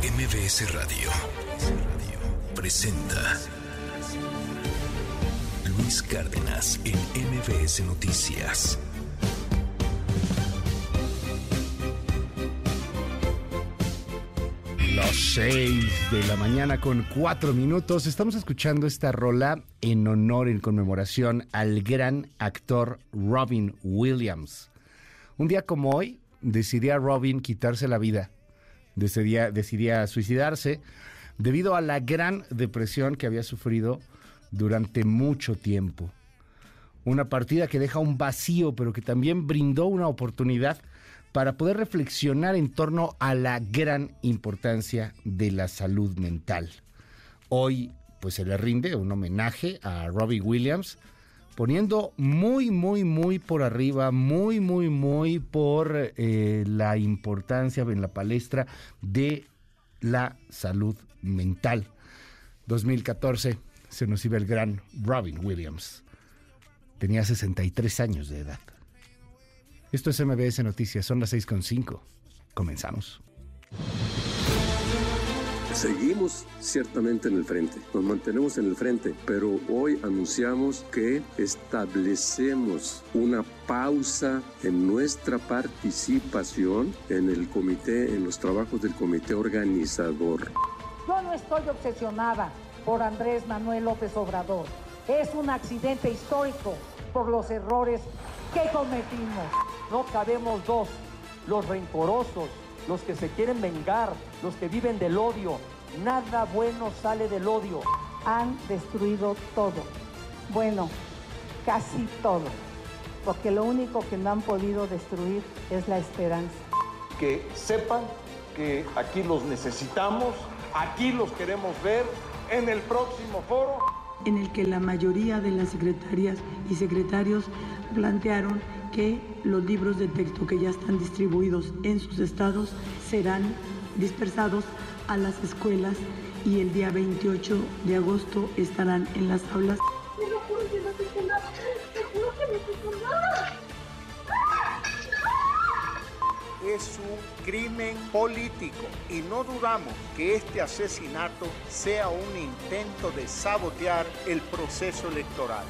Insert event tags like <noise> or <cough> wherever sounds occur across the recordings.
MBS Radio presenta Luis Cárdenas en MBS Noticias. Las 6 de la mañana con 4 minutos. Estamos escuchando esta rola en honor, en conmemoración al gran actor Robin Williams. Un día como hoy, decidía Robin quitarse la vida. Decidía, suicidarse debido a la gran depresión que había sufrido durante mucho tiempo. Una partida que deja un vacío, pero que también brindó una oportunidad para poder reflexionar en torno a la gran importancia de la salud mental. Hoy, pues se le rinde un homenaje a Robbie Williams, poniendo muy, muy, muy por arriba, muy, muy, muy por eh, la importancia en la palestra de la salud mental. 2014 se nos iba el gran Robin Williams. Tenía 63 años de edad. Esto es MBS Noticias, son las 6.5. Comenzamos. Seguimos ciertamente en el frente, nos mantenemos en el frente, pero hoy anunciamos que establecemos una pausa en nuestra participación en el comité, en los trabajos del comité organizador. Yo no estoy obsesionada por Andrés Manuel López Obrador. Es un accidente histórico por los errores que cometimos. No cabemos dos, los rencorosos, los que se quieren vengar, los que viven del odio. Nada bueno sale del odio. Han destruido todo. Bueno, casi todo. Porque lo único que no han podido destruir es la esperanza. Que sepan que aquí los necesitamos, aquí los queremos ver en el próximo foro. En el que la mayoría de las secretarias y secretarios plantearon que los libros de texto que ya están distribuidos en sus estados serán dispersados a las escuelas y el día 28 de agosto estarán en las aulas. Es un crimen político y no dudamos que este asesinato sea un intento de sabotear el proceso electoral.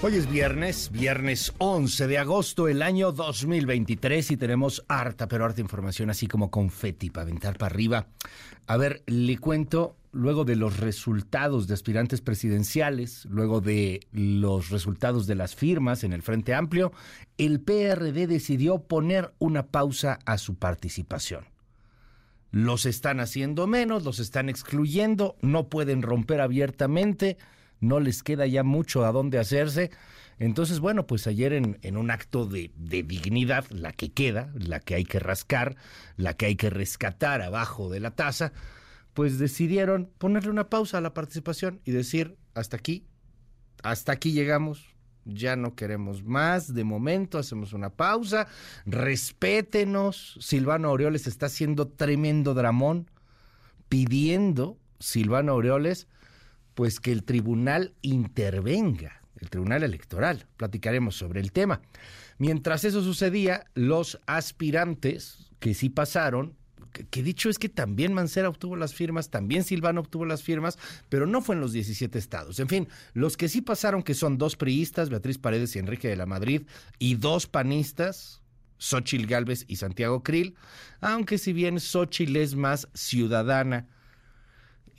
Hoy es viernes, viernes 11 de agosto del año 2023 y tenemos harta, pero harta información, así como confeti para aventar para arriba. A ver, le cuento, luego de los resultados de aspirantes presidenciales, luego de los resultados de las firmas en el Frente Amplio, el PRD decidió poner una pausa a su participación. Los están haciendo menos, los están excluyendo, no pueden romper abiertamente no les queda ya mucho a dónde hacerse. Entonces, bueno, pues ayer en, en un acto de, de, dignidad, la que queda, la que hay que rascar, la que hay que rescatar abajo de la taza, pues decidieron ponerle una pausa a la participación y decir, hasta aquí, hasta aquí llegamos, ya no queremos más, de momento hacemos una pausa, respétenos, Silvano Aureoles está haciendo tremendo dramón, pidiendo, Silvano Aureoles, pues que el tribunal intervenga, el tribunal electoral. Platicaremos sobre el tema. Mientras eso sucedía, los aspirantes que sí pasaron, que, dicho es que también Mancera obtuvo las firmas, también Silvano obtuvo las firmas, pero no fue en los 17 estados. En fin, los que sí pasaron, que son dos priistas, Beatriz Paredes y Enrique de la Madrid, y dos panistas, Xochil Gálvez y Santiago Krill, aunque si bien Xochil es más ciudadana,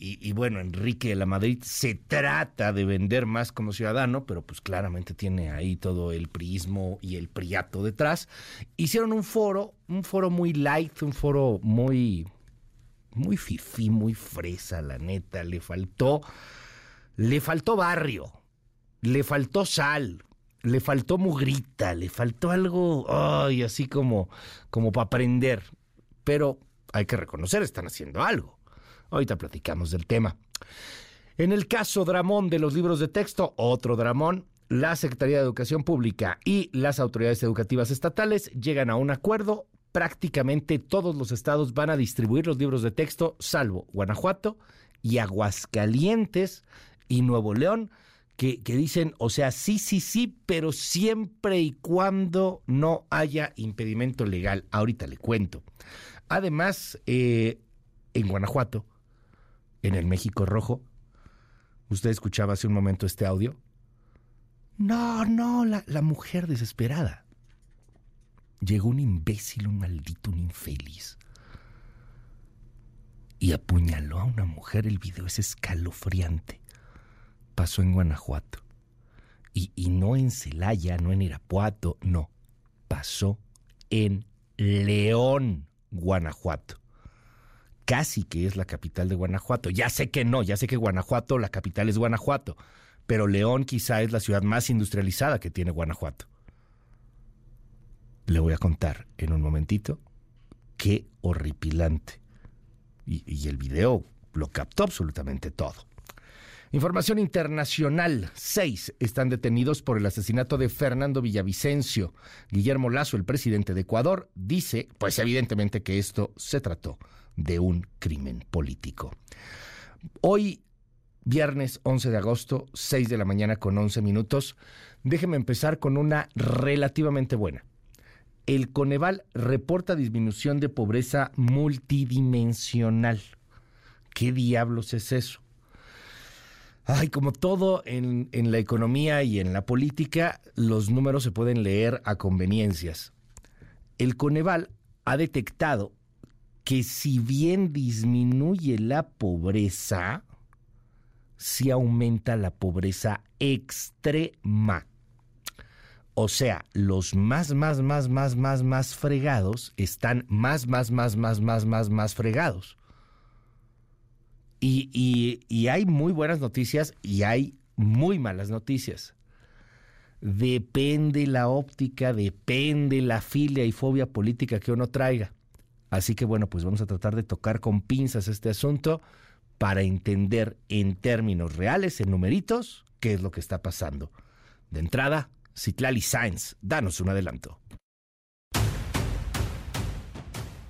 y, bueno, Enrique de la Madrid se trata de vender más como ciudadano, pero pues claramente tiene ahí todo el priismo y el priato detrás. Hicieron un foro, un foro muy light, un foro muy, muy fifí, muy fresa, la neta. Le faltó, le faltó barrio, le faltó sal, le faltó mugrita, le faltó algo, ay, así como, como para aprender. Pero hay que reconocer, están haciendo algo. Ahorita platicamos del tema. En el caso Dramón de los libros de texto, otro Dramón, la Secretaría de Educación Pública y las autoridades educativas estatales llegan a un acuerdo. Prácticamente todos los estados van a distribuir los libros de texto, salvo Guanajuato y Aguascalientes y Nuevo León, que, dicen, o sea, sí, sí, sí, pero siempre y cuando no haya impedimento legal. Ahorita le cuento. Además, eh, en Guanajuato, en el México Rojo, usted escuchaba hace un momento este audio. No, no, la, la mujer desesperada. Llegó un imbécil, un maldito, un infeliz. Y apuñaló a una mujer. El video es escalofriante. Pasó en Guanajuato. Y, y no en Celaya, no en Irapuato, no. Pasó en León, Guanajuato. Casi que es la capital de Guanajuato. Ya sé que no, ya sé que Guanajuato, la capital es Guanajuato. Pero León quizá es la ciudad más industrializada que tiene Guanajuato. Le voy a contar en un momentito qué horripilante. Y, el video lo captó absolutamente todo. Información internacional. Seis están detenidos por el asesinato de Fernando Villavicencio. Guillermo Lazo, el presidente de Ecuador, dice, pues evidentemente que esto se trató de un crimen político. Hoy, viernes 11 de agosto, 6 de la mañana con 11 minutos, déjeme empezar con una relativamente buena el Coneval reporta disminución de pobreza multidimensional. ¿Qué diablos es eso? Ay, como todo en, en, la economía y en la política, los números se pueden leer a conveniencias. El Coneval ha detectado que si bien disminuye la pobreza, sí aumenta la pobreza extrema. O sea, los más, más, más, más, más, más fregados están más, más, más, más, más, más, más fregados. Y, y, y hay muy buenas noticias y hay muy malas noticias. Depende la óptica, depende la filia y fobia política que uno traiga. Así que bueno, pues vamos a tratar de tocar con pinzas este asunto para entender en términos reales, en numeritos, qué es lo que está pasando. De entrada, Citlali Sainz, danos un adelanto.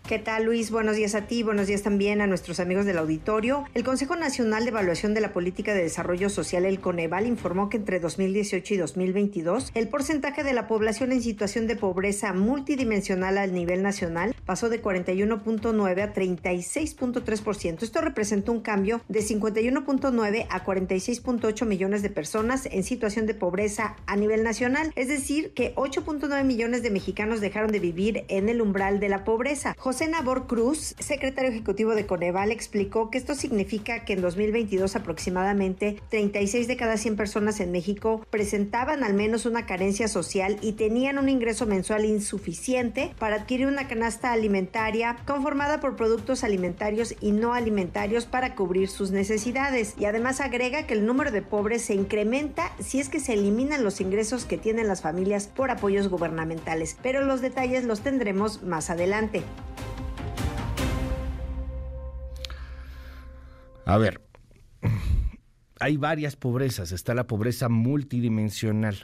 ¿Qué tal Luis? Buenos días a ti, buenos días también a nuestros amigos del auditorio. El Consejo Nacional de Evaluación de la Política de Desarrollo Social, el Coneval, informó que entre 2018 y 2022 el porcentaje de la población en situación de pobreza multidimensional al nivel nacional pasó de 41.9 a 36.3%. Esto representó un cambio de 51.9 a 46.8 millones de personas en situación de pobreza a nivel nacional, es decir, que 8.9 millones de mexicanos dejaron de vivir en el umbral de la pobreza. José Nabor Cruz, secretario ejecutivo de Coneval, explicó que esto significa que en 2022 aproximadamente 36 de cada 100 personas en México presentaban al menos una carencia social y tenían un ingreso mensual insuficiente para adquirir una canasta alimentaria conformada por productos alimentarios y no alimentarios para cubrir sus necesidades. Y además agrega que el número de pobres se incrementa si es que se eliminan los ingresos que tienen las familias por apoyos gubernamentales. Pero los detalles los tendremos más adelante. A ver, hay varias pobrezas. Está la pobreza multidimensional.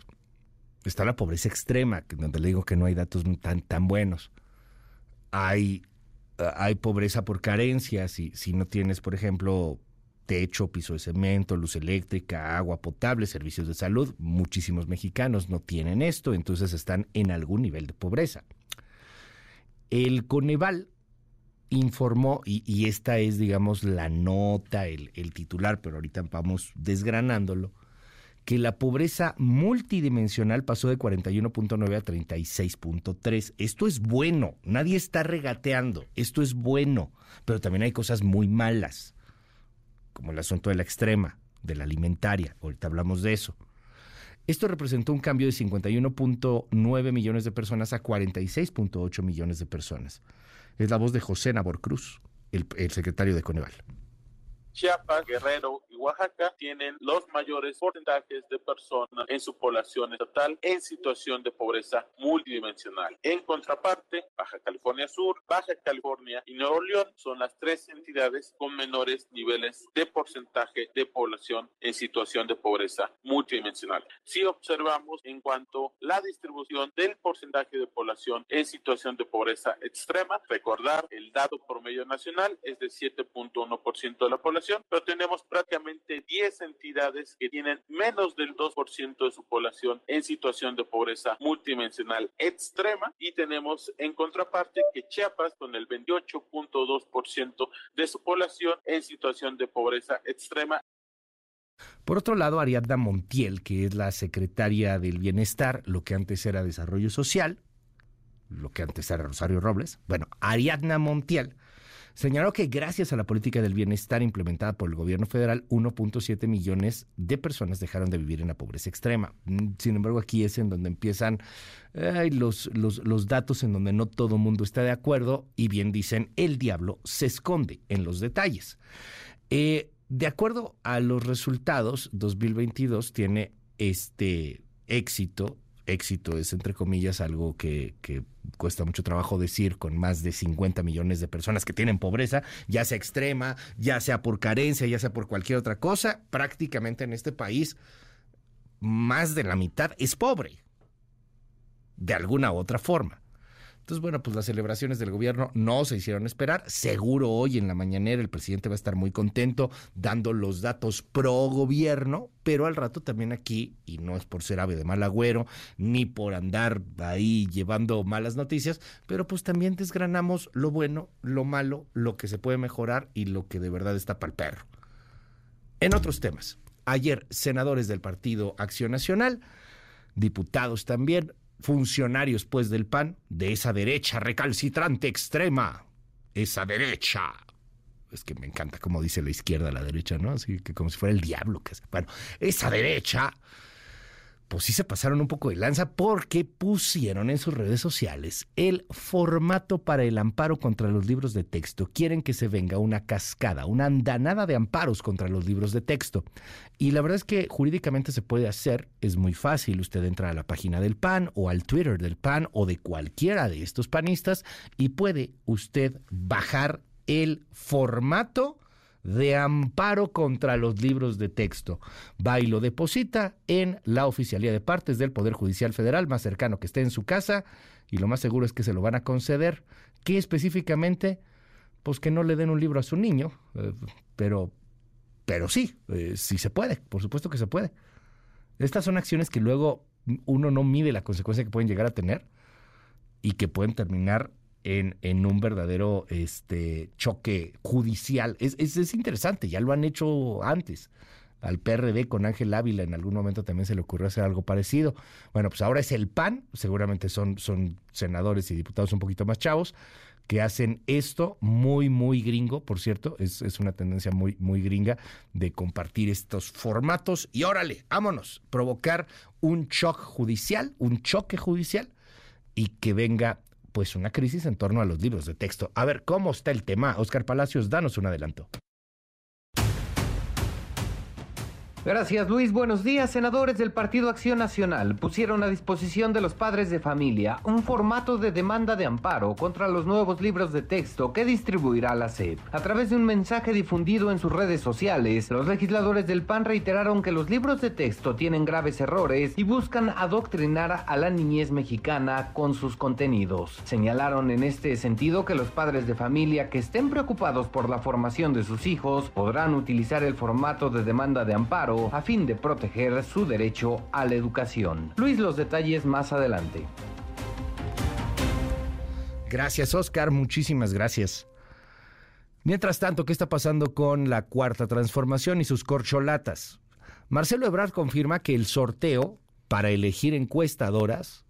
Está la pobreza extrema, donde le digo que no hay datos tan, tan buenos. Hay, hay pobreza por carencia, si, si no tienes, por ejemplo, techo, piso de cemento, luz eléctrica, agua potable, servicios de salud. Muchísimos mexicanos no tienen esto, entonces están en algún nivel de pobreza. El Coneval informó, y, esta es, digamos, la nota, el, el titular, pero ahorita vamos desgranándolo, que la pobreza multidimensional pasó de 41.9 a 36.3. Esto es bueno, nadie está regateando, esto es bueno, pero también hay cosas muy malas, como el asunto de la extrema, de la alimentaria, ahorita hablamos de eso. Esto representó un cambio de 51.9 millones de personas a 46.8 millones de personas. Es la voz de José Nabor Cruz, el, el secretario de Coneval. Chiapas, Guerrero y Oaxaca tienen los mayores porcentajes de personas en su población estatal en situación de pobreza multidimensional. En contraparte, Baja California Sur, Baja California y Nuevo León son las tres entidades con menores niveles de porcentaje de población en situación de pobreza multidimensional. Si observamos en cuanto a la distribución del porcentaje de población en situación de pobreza extrema, recordar el dato promedio nacional es de 7.1% de la población población, pero tenemos prácticamente 10 entidades que tienen menos del 2% de su población en situación de pobreza multidimensional extrema y tenemos en contraparte que Chiapas con el 28.2% de su población en situación de pobreza extrema. Por otro lado, Ariadna Montiel, que es la secretaria del Bienestar, lo que antes era Desarrollo Social, lo que antes era Rosario Robles, bueno, Ariadna Montiel, señaló que gracias a la política del bienestar implementada por el gobierno federal, 1.7 millones de personas dejaron de vivir en la pobreza extrema. Mm, sin embargo, aquí es en donde empiezan los, los, los datos en donde no todo mundo está de acuerdo y bien dicen, el diablo se esconde en los detalles. Eh, de acuerdo a los resultados, 2022 tiene este éxito. Éxito es, entre comillas, algo que, cuesta mucho trabajo decir con más de 50 millones de personas que tienen pobreza, ya sea extrema, ya sea por carencia, ya sea por cualquier otra cosa. Prácticamente en este país, más de la mitad es pobre, de alguna u otra forma. Entonces, bueno, pues las celebraciones del gobierno no se hicieron esperar. Seguro hoy en la mañanera el presidente va a estar muy contento dando los datos pro gobierno, pero al rato también aquí, y no es por ser ave de mal agüero, ni por andar ahí llevando malas noticias, pero pues también desgranamos lo bueno, lo malo, lo que se puede mejorar y lo que de verdad está para el perro. En otros temas, ayer senadores del Partido Acción Nacional, diputados también, funcionarios pues del PAN, de esa derecha recalcitrante extrema, esa derecha. Es que me encanta como dice la izquierda la derecha, ¿no? Así que como si fuera el diablo. Que, bueno, esa derecha pues sí se pasaron un poco de lanza porque pusieron en sus redes sociales el formato para el amparo contra los libros de texto. Quieren que se venga una cascada, una andanada de amparos contra los libros de texto. Y la verdad es que jurídicamente se puede hacer, es muy fácil. Usted entra a la página del PAN o al Twitter del PAN o de cualquiera de estos panistas y puede usted bajar el formato de amparo contra los libros de texto. Va y lo deposita en la Oficialía de Partes del Poder Judicial Federal más cercano que esté en su casa y lo más seguro es que se lo van a conceder. ¿Qué específicamente? Pues que no le den un libro a su niño, eh, pero, pero sí, eh, sí se puede, por supuesto que se puede. Estas son acciones que luego uno no mide la consecuencia que pueden llegar a tener y que pueden terminar en, en un verdadero este, choque judicial. Es, es, interesante, ya lo han hecho antes. Al PRD con Ángel Ávila en algún momento también se le ocurrió hacer algo parecido. Bueno, pues ahora es el PAN, seguramente son, son senadores y diputados un poquito más chavos, que hacen esto muy, muy gringo, por cierto, es, es, una tendencia muy, muy gringa de compartir estos formatos y órale, vámonos, provocar un shock judicial, un choque judicial y que venga pues una crisis en torno a los libros de texto. A ver, ¿cómo está el tema? Oscar Palacios, danos un adelanto. Gracias Luis. Buenos días. Senadores del Partido Acción Nacional pusieron a disposición de los padres de familia un formato de demanda de amparo contra los nuevos libros de texto que distribuirá la SEP. A través de un mensaje difundido en sus redes sociales, los legisladores del PAN reiteraron que los libros de texto tienen graves errores y buscan adoctrinar a la niñez mexicana con sus contenidos. Señalaron en este sentido que los padres de familia que estén preocupados por la formación de sus hijos podrán utilizar el formato de demanda de amparo a fin de proteger su derecho a la educación. Luis, los detalles más adelante. Gracias, Oscar. Muchísimas gracias. Mientras tanto, ¿qué está pasando con la cuarta transformación y sus corcholatas? Marcelo Ebrard confirma que el sorteo para elegir encuestadoras,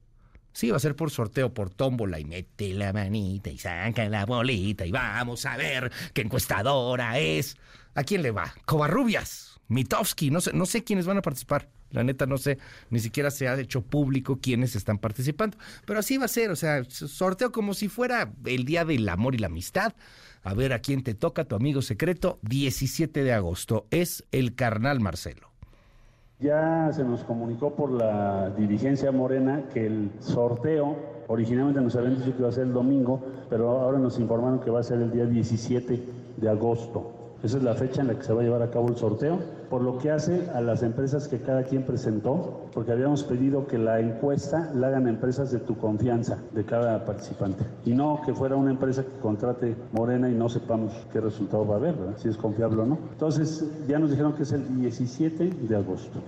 sí, va a ser por sorteo, por tómbola, y mete la manita y saca la bolita y vamos a ver qué encuestadora es. ¿A quién le va? Covarrubias. Mitowski, no sé, no sé quiénes van a participar. La neta no sé, ni siquiera se ha hecho público quiénes están participando. Pero así va a ser, o sea, sorteo como si fuera el Día del Amor y la Amistad. A ver a quién te toca, tu amigo secreto, 17 de agosto. Es el carnal Marcelo. Ya se nos comunicó por la dirigencia morena que el sorteo, originalmente nos habían dicho que iba a ser el domingo, pero ahora nos informaron que va a ser el día 17 de agosto. Esa es la fecha en la que se va a llevar a cabo el sorteo, por lo que hace a las empresas que cada quien presentó, porque habíamos pedido que la encuesta la hagan empresas de tu confianza, de cada participante, y no que fuera una empresa que contrate Morena y no sepamos qué resultado va a haber, si es confiable o no. Entonces, ya nos dijeron que es el 17 de agosto.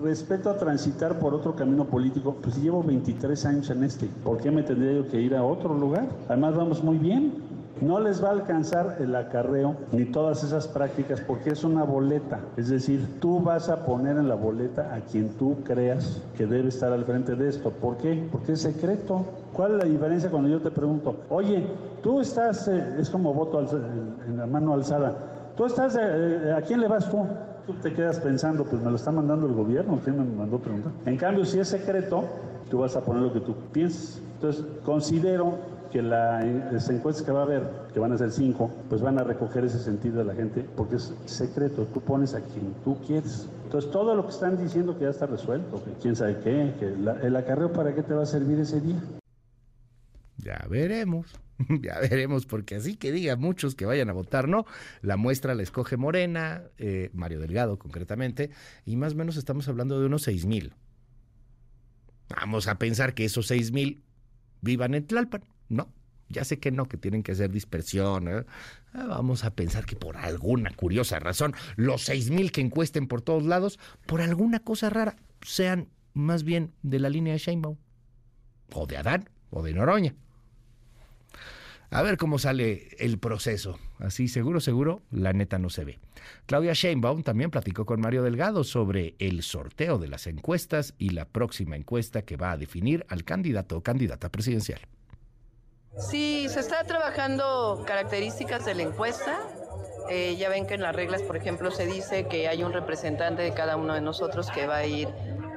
Respeto a transitar por otro camino político, pues llevo 23 años en este, ¿por qué me tendría que ir a otro lugar? Además vamos muy bien, no les va a alcanzar el acarreo ni todas esas prácticas porque es una boleta. Es decir, tú vas a poner en la boleta a quien tú creas que debe estar al frente de esto. ¿Por qué? Porque es secreto. ¿Cuál es la diferencia cuando yo te pregunto, oye, tú estás, eh, es como voto en la mano alzada, tú estás, eh, eh, ¿a quién le vas tú? tú te quedas pensando, pues me lo está mandando el gobierno, ¿quién me mandó preguntar? En cambio, si es secreto, tú vas a poner lo que tú piensas. Entonces, considero que las encuestas que va a haber, que van a ser cinco, pues van a recoger ese sentido de la gente, porque es secreto, tú pones a quien tú quieres. Entonces, todo lo que están diciendo que ya está resuelto, que quién sabe qué, el acarreo para qué te va a servir ese día. Ya veremos. <laughs> ya veremos, porque así que diga muchos que vayan a votar, no. La muestra la escoge Morena, eh, Mario Delgado concretamente, y más o menos estamos hablando de unos seis mil. Vamos a pensar que esos seis mil vivan en Tlalpan. No, ya sé que no, que tienen que hacer dispersión. ¿eh? Ah, vamos a pensar que por alguna curiosa razón, los seis mil que encuesten por todos lados, por alguna cosa rara, sean más bien de la línea de Sheinbaum, o de Adán, o de Noroña. A ver cómo sale el proceso. Así seguro, seguro, la neta no se ve. Claudia Sheinbaum también platicó con Mario Delgado sobre el sorteo de las encuestas y la próxima encuesta que va a definir al candidato o candidata presidencial. Sí, se está trabajando características de la encuesta. Eh, ya ven que en las reglas, por ejemplo, se dice que hay un representante de cada uno de nosotros que va a ir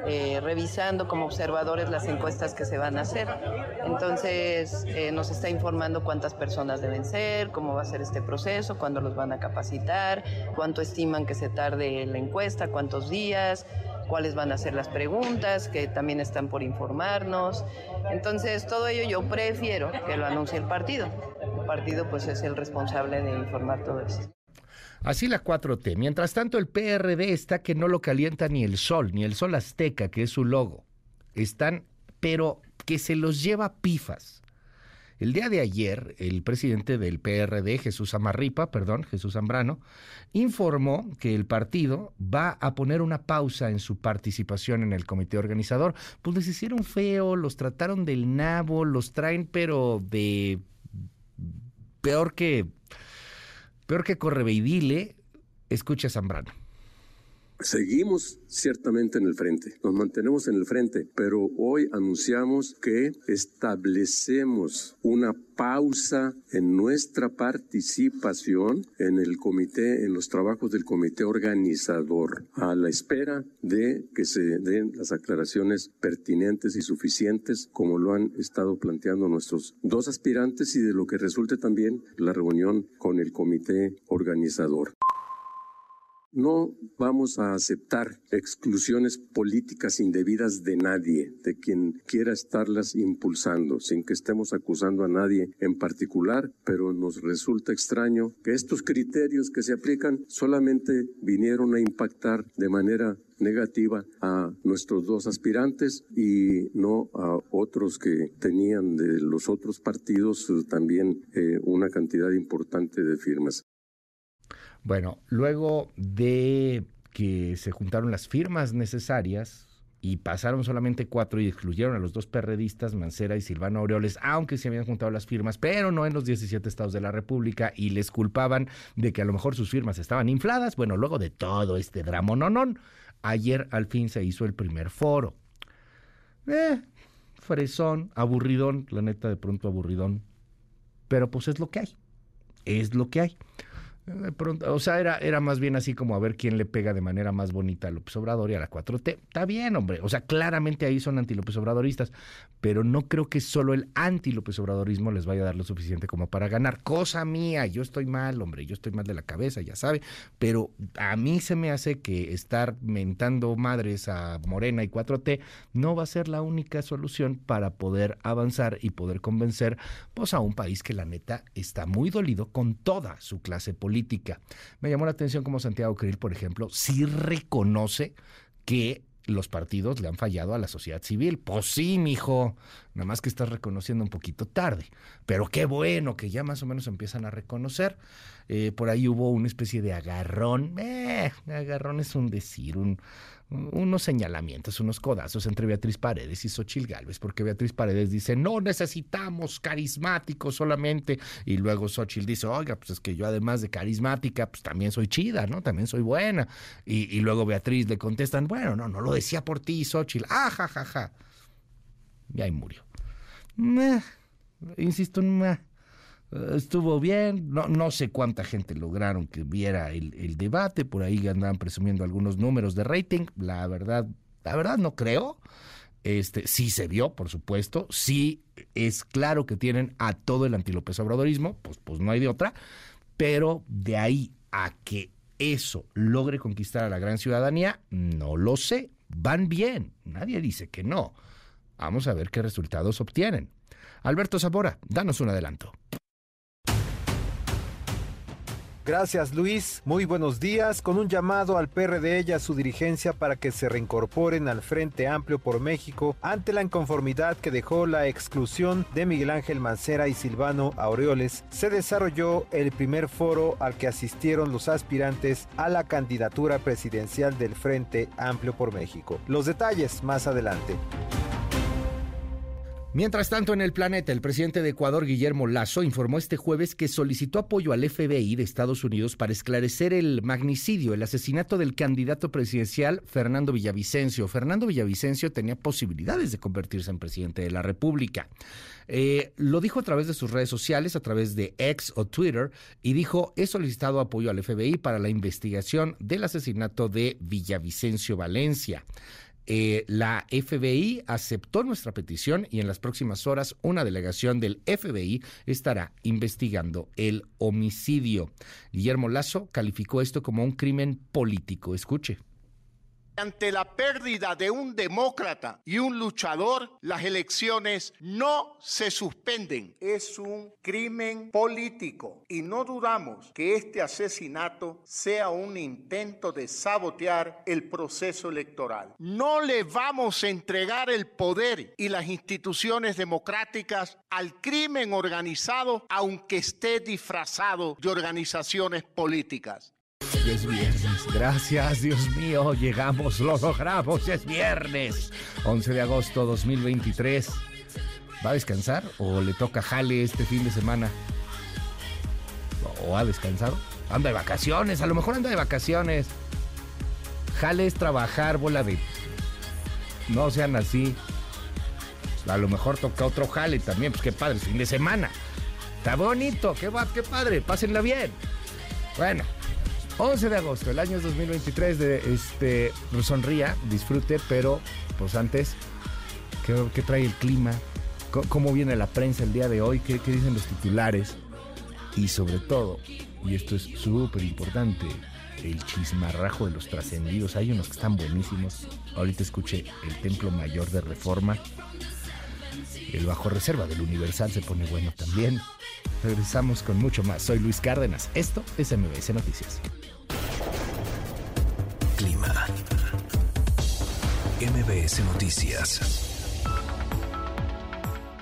eh, revisando como observadores las encuestas que se van a hacer. Entonces eh, nos está informando cuántas personas deben ser, cómo va a ser este proceso, cuándo los van a capacitar, cuánto estiman que se tarde la encuesta, cuántos días cuáles van a ser las preguntas, que también están por informarnos. Entonces, todo ello yo prefiero que lo anuncie el partido. El partido pues es el responsable de informar todo esto. Así la 4T. Mientras tanto, el PRD está que no lo calienta ni el sol, ni el sol azteca, que es su logo. Están, pero que se los lleva pifas. El día de ayer, el presidente del PRD, Jesús Amarripa, perdón, Jesús Zambrano, informó que el partido va a poner una pausa en su participación en el comité organizador. Pues les hicieron feo, los trataron del nabo, los traen pero de peor que Peor que Correveidile, escucha Zambrano. Seguimos ciertamente en el frente, nos mantenemos en el frente, pero hoy anunciamos que establecemos una pausa en nuestra participación en el comité, en los trabajos del comité organizador, a la espera de que se den las aclaraciones pertinentes y suficientes, como lo han estado planteando nuestros dos aspirantes y de lo que resulte también la reunión con el comité organizador. No vamos a aceptar exclusiones políticas indebidas de nadie, de quien quiera estarlas impulsando, sin que estemos acusando a nadie en particular, pero nos resulta extraño que estos criterios que se aplican solamente vinieron a impactar de manera negativa a nuestros dos aspirantes y no a otros que tenían de los otros partidos también eh, una cantidad importante de firmas. Bueno, luego de que se juntaron las firmas necesarias y pasaron solamente cuatro y excluyeron a los dos perredistas, Mancera y Silvano Aureoles, aunque se habían juntado las firmas, pero no en los 17 estados de la República y les culpaban de que a lo mejor sus firmas estaban infladas. Bueno, luego de todo este drama, no, no, ayer al fin se hizo el primer foro. Eh, fresón, aburridón, la neta de pronto aburridón, pero pues es lo que hay, es lo que hay. De pronto, o sea, era, era más bien así como a ver quién le pega de manera más bonita a López Obrador y a la 4T. Está bien, hombre. O sea, claramente ahí son anti-López Obradoristas, pero no creo que solo el anti-López Obradorismo les vaya a dar lo suficiente como para ganar. Cosa mía, yo estoy mal, hombre, yo estoy mal de la cabeza, ya sabe, pero a mí se me hace que estar mentando madres a Morena y 4T no va a ser la única solución para poder avanzar y poder convencer pues a un país que la neta está muy dolido con toda su clase política Me llamó la atención como Santiago Krill, por ejemplo, sí reconoce que los partidos le han fallado a la sociedad civil. Pues sí, mijo, nada más que estás reconociendo un poquito tarde. Pero qué bueno que ya más o menos empiezan a reconocer. Eh, por ahí hubo una especie de agarrón. Eh, agarrón es un decir, un, unos señalamientos, unos codazos entre Beatriz Paredes y Xochil Gálvez, porque Beatriz Paredes dice, no necesitamos carismáticos solamente, y luego Xochil dice, oiga, pues es que yo además de carismática, pues también soy chida, ¿no? También soy buena. Y, luego Beatriz le contestan, bueno, no, no lo decía por ti, Xochil, ah, ja, ja, ja. Y ahí murió. insisto, estuvo bien, no, no sé cuánta gente lograron que viera el, debate, por ahí andaban presumiendo algunos números de rating, la verdad, la verdad no creo. Este, sí se vio, por supuesto, sí es claro que tienen a todo el antílope obradorismo, pues, pues no hay de otra, pero de ahí a que eso logre conquistar a la gran ciudadanía, no lo sé, van bien, nadie dice que no. Vamos a ver qué resultados obtienen. Alberto Zamora, danos un adelanto. Gracias Luis, muy buenos días. Con un llamado al PRD y a su dirigencia para que se reincorporen al Frente Amplio por México ante la inconformidad que dejó la exclusión de Miguel Ángel Mancera y Silvano Aureoles, se desarrolló el primer foro al que asistieron los aspirantes a la candidatura presidencial del Frente Amplio por México. Los detalles más adelante. Mientras tanto, en el planeta, el presidente de Ecuador, Guillermo Lazo, informó este jueves que solicitó apoyo al FBI de Estados Unidos para esclarecer el magnicidio, el asesinato del candidato presidencial Fernando Villavicencio. Fernando Villavicencio tenía posibilidades de convertirse en presidente de la República. Eh, lo dijo a través de sus redes sociales, a través de X o Twitter, y dijo, he solicitado apoyo al FBI para la investigación del asesinato de Villavicencio Valencia. Eh, la FBI aceptó nuestra petición y en las próximas horas una delegación del FBI estará investigando el homicidio. Guillermo Lazo calificó esto como un crimen político. Escuche. Ante la pérdida de un demócrata y un luchador, las elecciones no se suspenden. Es un crimen político y no dudamos que este asesinato sea un intento de sabotear el proceso electoral. No le vamos a entregar el poder y las instituciones democráticas al crimen organizado, aunque esté disfrazado de organizaciones políticas. Es viernes. Gracias, Dios mío. Llegamos, lo logramos. Es viernes. 11 de agosto 2023. ¿Va a descansar o le toca jale este fin de semana? ¿O ha descansado? Anda de vacaciones, a lo mejor anda de vacaciones. Jale es trabajar, bola de. No sean así. A lo mejor toca otro jale también, pues qué padre, fin de semana. Está bonito, qué, qué padre, pásenla bien. Bueno, 11 de agosto, el año 2023, de este, sonría, disfrute, pero pues antes, ¿qué, trae el clima? ¿Cómo, viene la prensa el día de hoy? ¿Qué, qué dicen los titulares? Y sobre todo, y esto es súper importante, el chismarrajo de los trascendidos. Hay unos que están buenísimos. Ahorita escuché el Templo Mayor de Reforma. El Bajo Reserva del Universal se pone bueno también. Regresamos con mucho más. Soy Luis Cárdenas. Esto es MBS Noticias. MBS Noticias.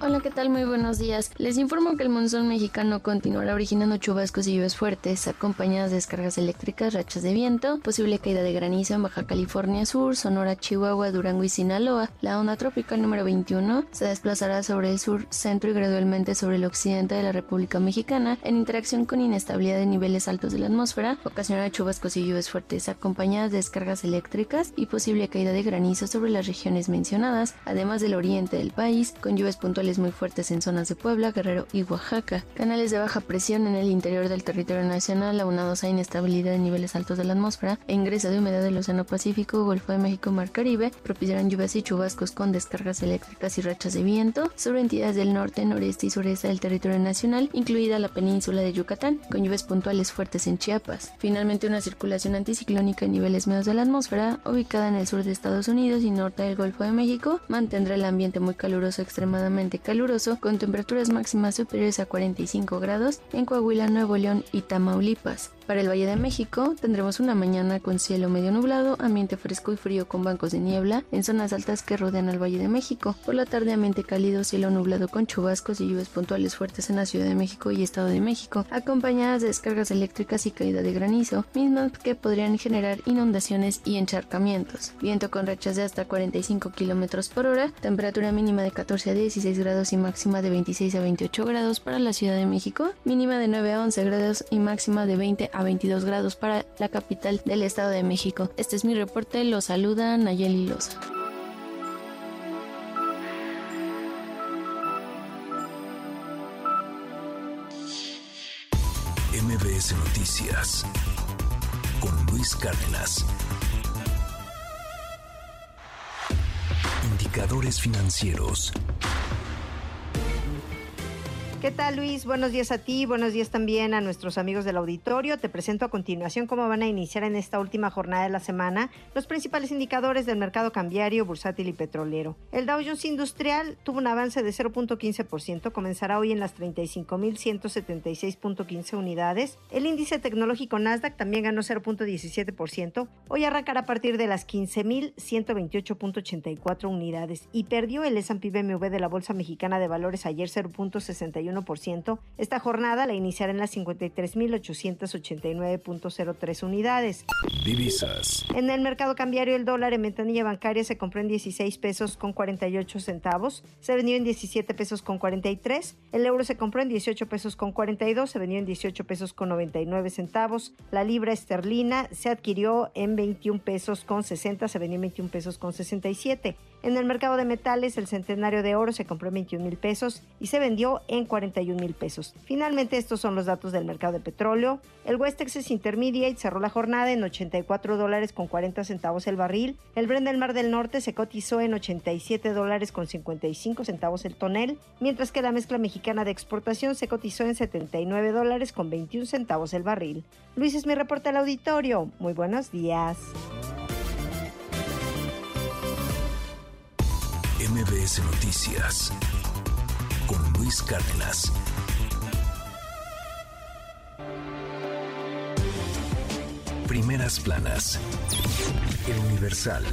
Hola, ¿qué tal? Muy buenos días. Les informo que el monzón mexicano continuará originando chubascos y lluvias fuertes, acompañadas de descargas eléctricas, rachas de viento, posible caída de granizo en Baja California Sur, Sonora, Chihuahua, Durango y Sinaloa. La onda tropical número 21 se desplazará sobre el sur, centro y gradualmente sobre el occidente de la República Mexicana en interacción con inestabilidad de niveles altos de la atmósfera, ocasionará chubascos y lluvias fuertes, acompañadas de descargas eléctricas y posible caída de granizo sobre las regiones mencionadas, además del oriente del país, con lluvias puntuales muy fuertes en zonas de Puebla, Guerrero y Oaxaca. Canales de baja presión en el interior del territorio nacional, aunados a inestabilidad en niveles altos de la atmósfera e ingreso de humedad del Océano Pacífico, Golfo de México, Mar Caribe, propiciarán lluvias y chubascos con descargas eléctricas y rachas de viento sobre entidades del norte, noreste y sureste del territorio nacional, incluida la península de Yucatán, con lluvias puntuales fuertes en Chiapas. Finalmente, una circulación anticiclónica en niveles medios de la atmósfera, ubicada en el sur de Estados Unidos y norte del Golfo de México, mantendrá el ambiente muy caluroso, extremadamente caluroso, con temperaturas máximas superiores a 45 grados en Coahuila, Nuevo León y Tamaulipas. Para el Valle de México tendremos una mañana con cielo medio nublado, ambiente fresco y frío con bancos de niebla en zonas altas que rodean al Valle de México. Por la tarde ambiente cálido, cielo nublado con chubascos y lluvias puntuales fuertes en la Ciudad de México y Estado de México, acompañadas de descargas eléctricas y caída de granizo, mismas que podrían generar inundaciones y encharcamientos. Viento con rachas de hasta 45 km por hora, temperatura mínima de 14 a 16 grados y máxima de 26 a 28 grados para la Ciudad de México, mínima de 9 a 11 grados y máxima de 20 a a 22 grados para la capital del Estado de México. Este es mi reporte, lo saluda Nayeli Loza. MBS Noticias con Luis Cárdenas. Indicadores financieros. ¿Qué tal Luis? Buenos días a ti, buenos días también a nuestros amigos del auditorio. Te presento a continuación cómo van a iniciar en esta última jornada de la semana los principales indicadores del mercado cambiario, bursátil y petrolero. El Dow Jones Industrial tuvo un avance de 0.15%, comenzará hoy en las 35.176.15 unidades. El índice tecnológico Nasdaq también ganó 0.17%, hoy arrancará a partir de las 15.128.84 unidades y perdió el S&P BMW de la Bolsa Mexicana de Valores ayer 0.61 esta jornada la iniciará en las 53.889.03 unidades. Divisas. En el mercado cambiario el dólar en ventanilla bancaria se compró en 16 pesos con 48 centavos, se vendió en 17 pesos con 43, el euro se compró en 18 pesos con 42, se vendió en 18 pesos con 99 centavos, la libra esterlina se adquirió en 21 pesos con 60, se vendió en 21 pesos con 67. En el mercado de metales, el centenario de oro se compró en 21 mil pesos y se vendió en 41 mil pesos. Finalmente, estos son los datos del mercado de petróleo. El West Texas Intermediate cerró la jornada en 84 dólares con 40 centavos el barril. El Brent del Mar del Norte se cotizó en 87 dólares con 55 centavos el tonel, mientras que la mezcla mexicana de exportación se cotizó en 79 dólares con 21 centavos el barril. Luis es mi reporte al auditorio. Muy buenos días. MBS Noticias con Luis Cárdenas. Primeras planas. El Universal.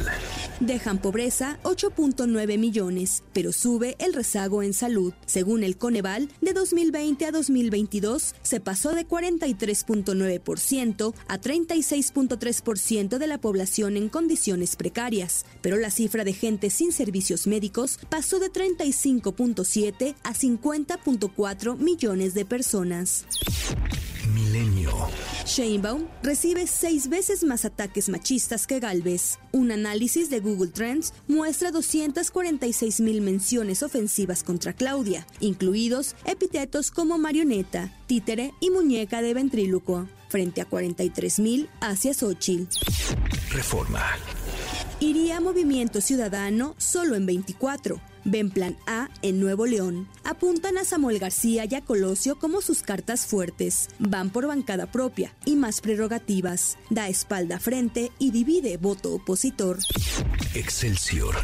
Dejan pobreza 8.9 millones, pero sube el rezago en salud. Según el Coneval, de 2020 a 2022 se pasó de 43.9% a 36.3% de la población en condiciones precarias, pero la cifra de gente sin servicios médicos pasó de 35.7 a 50.4 millones de personas. Milenio. Sheinbaum recibe seis veces más ataques machistas que Galvez. Un análisis de Google Trends muestra 246 mil menciones ofensivas contra Claudia, incluidos epitetos como marioneta, títere y muñeca de ventrílocuo, frente a 43 mil hacia Xochitl. Reforma. Iría Movimiento Ciudadano solo en 24 Ven Plan A en Nuevo León. Apuntan a Samuel García y a Colosio como sus cartas fuertes. Van por bancada propia y más prerrogativas. Da espalda frente y divide voto opositor. Excelsior.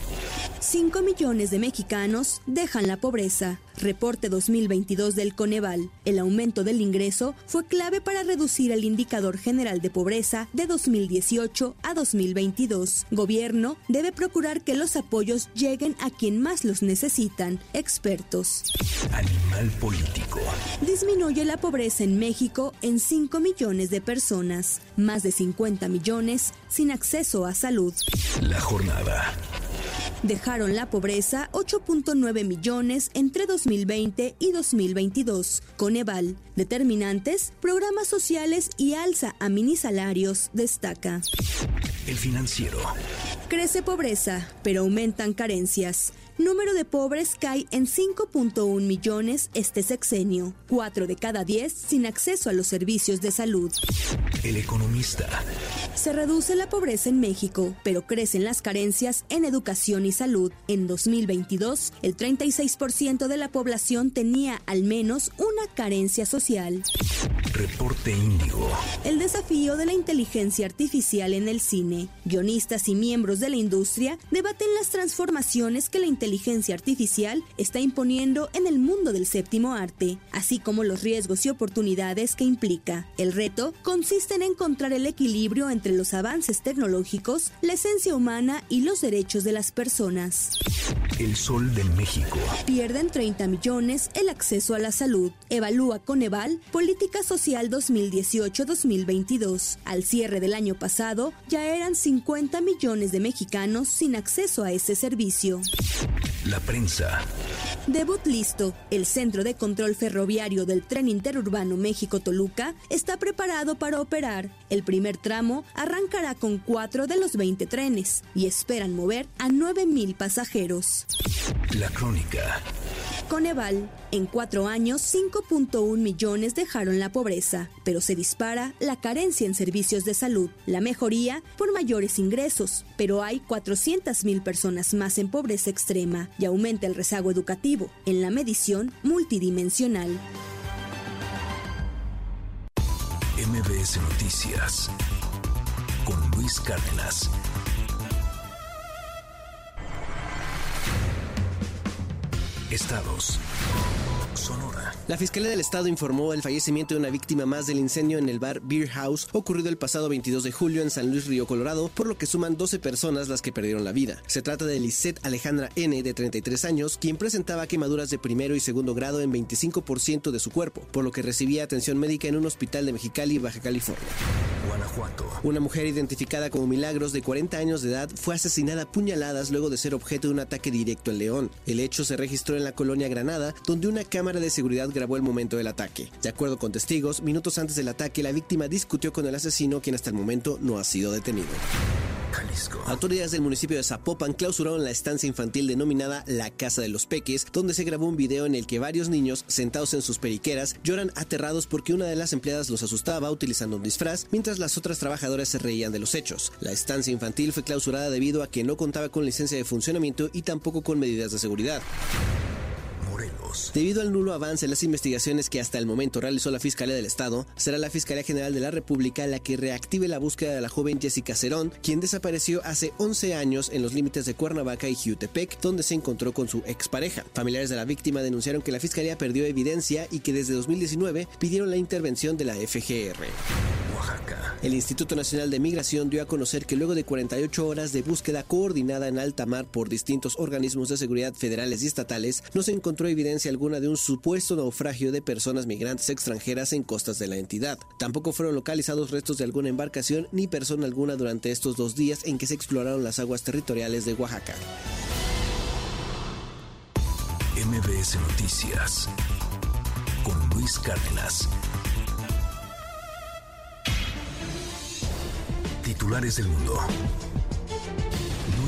5 millones de mexicanos dejan la pobreza. Reporte 2022 del Coneval. El aumento del ingreso fue clave para reducir el indicador general de pobreza de 2018 a 2022. Gobierno debe procurar que los apoyos lleguen a quien más los necesitan. Expertos. Animal político. Disminuye la pobreza en México en 5 millones de personas. Más de 50 millones sin acceso a salud. La jornada. Dejaron la pobreza 8.9 millones entre 2020 y 2022. Coneval, determinantes, programas sociales y alza a minisalarios, destaca. El financiero. Crece pobreza, pero aumentan carencias. Número de pobres cae en 5.1 millones este sexenio, 4 de cada 10 sin acceso a los servicios de salud. El economista. Se reduce la pobreza en México, pero crecen las carencias en educación y salud. En 2022, el 36% de la población tenía al menos una carencia social. Reporte Índigo. El desafío de la inteligencia artificial en el cine. Guionistas y miembros de la industria debaten las transformaciones que la inteligencia artificial está imponiendo en el mundo del séptimo arte, así como los riesgos y oportunidades que implica. El reto consiste en encontrar el equilibrio entre los avances tecnológicos, la esencia humana y los derechos de las personas. El Sol de México. Pierden 30 millones el acceso a la salud. Evalúa Coneval Política Social 2018-2022. Al cierre del año pasado, ya eran 50 millones de mexicanos sin acceso a ese servicio. La prensa. Debut listo. El Centro de Control Ferroviario del Tren Interurbano México-Toluca está preparado para operar. El primer tramo arrancará con cuatro de los 20 trenes y esperan mover a 9.000 pasajeros. La crónica. Coneval, en cuatro años 5.1 millones dejaron la pobreza, pero se dispara la carencia en servicios de salud, la mejoría por mayores ingresos, pero hay 400.000 personas más en pobreza extrema y aumenta el rezago educativo en la medición multidimensional. MBS Noticias con Luis Cárdenas. Estados. Sonora. La Fiscalía del Estado informó el fallecimiento de una víctima más del incendio en el bar Beer House ocurrido el pasado 22 de julio en San Luis Río Colorado, por lo que suman 12 personas las que perdieron la vida. Se trata de Lisette Alejandra N, de 33 años, quien presentaba quemaduras de primero y segundo grado en 25% de su cuerpo, por lo que recibía atención médica en un hospital de Mexicali, Baja California. Guanajuato. Una mujer identificada como Milagros de 40 años de edad fue asesinada a puñaladas luego de ser objeto de un ataque directo en León. El hecho se registró en la colonia Granada, donde una cámara de seguridad grabó el momento del ataque. De acuerdo con testigos, minutos antes del ataque, la víctima discutió con el asesino, quien hasta el momento no ha sido detenido. Jalisco. Autoridades del municipio de Zapopan clausuraron la estancia infantil denominada La Casa de los Peques, donde se grabó un video en el que varios niños, sentados en sus periqueras, lloran aterrados porque una de las empleadas los asustaba utilizando un disfraz, mientras las otras trabajadoras se reían de los hechos. La estancia infantil fue clausurada debido a que no contaba con licencia de funcionamiento y tampoco con medidas de seguridad. Debido al nulo avance en las investigaciones que hasta el momento realizó la Fiscalía del Estado, será la Fiscalía General de la República la que reactive la búsqueda de la joven Jessica Cerón, quien desapareció hace 11 años en los límites de Cuernavaca y Jutepec, donde se encontró con su expareja. Familiares de la víctima denunciaron que la Fiscalía perdió evidencia y que desde 2019 pidieron la intervención de la FGR. Oaxaca. El Instituto Nacional de Migración dio a conocer que luego de 48 horas de búsqueda coordinada en alta mar por distintos organismos de seguridad federales y estatales, no se encontró evidencia alguna de un supuesto naufragio de personas migrantes extranjeras en costas de la entidad. Tampoco fueron localizados restos de alguna embarcación ni persona alguna durante estos dos días en que se exploraron las aguas territoriales de Oaxaca. MBS Noticias con Luis Cárdenas. Titulares del mundo.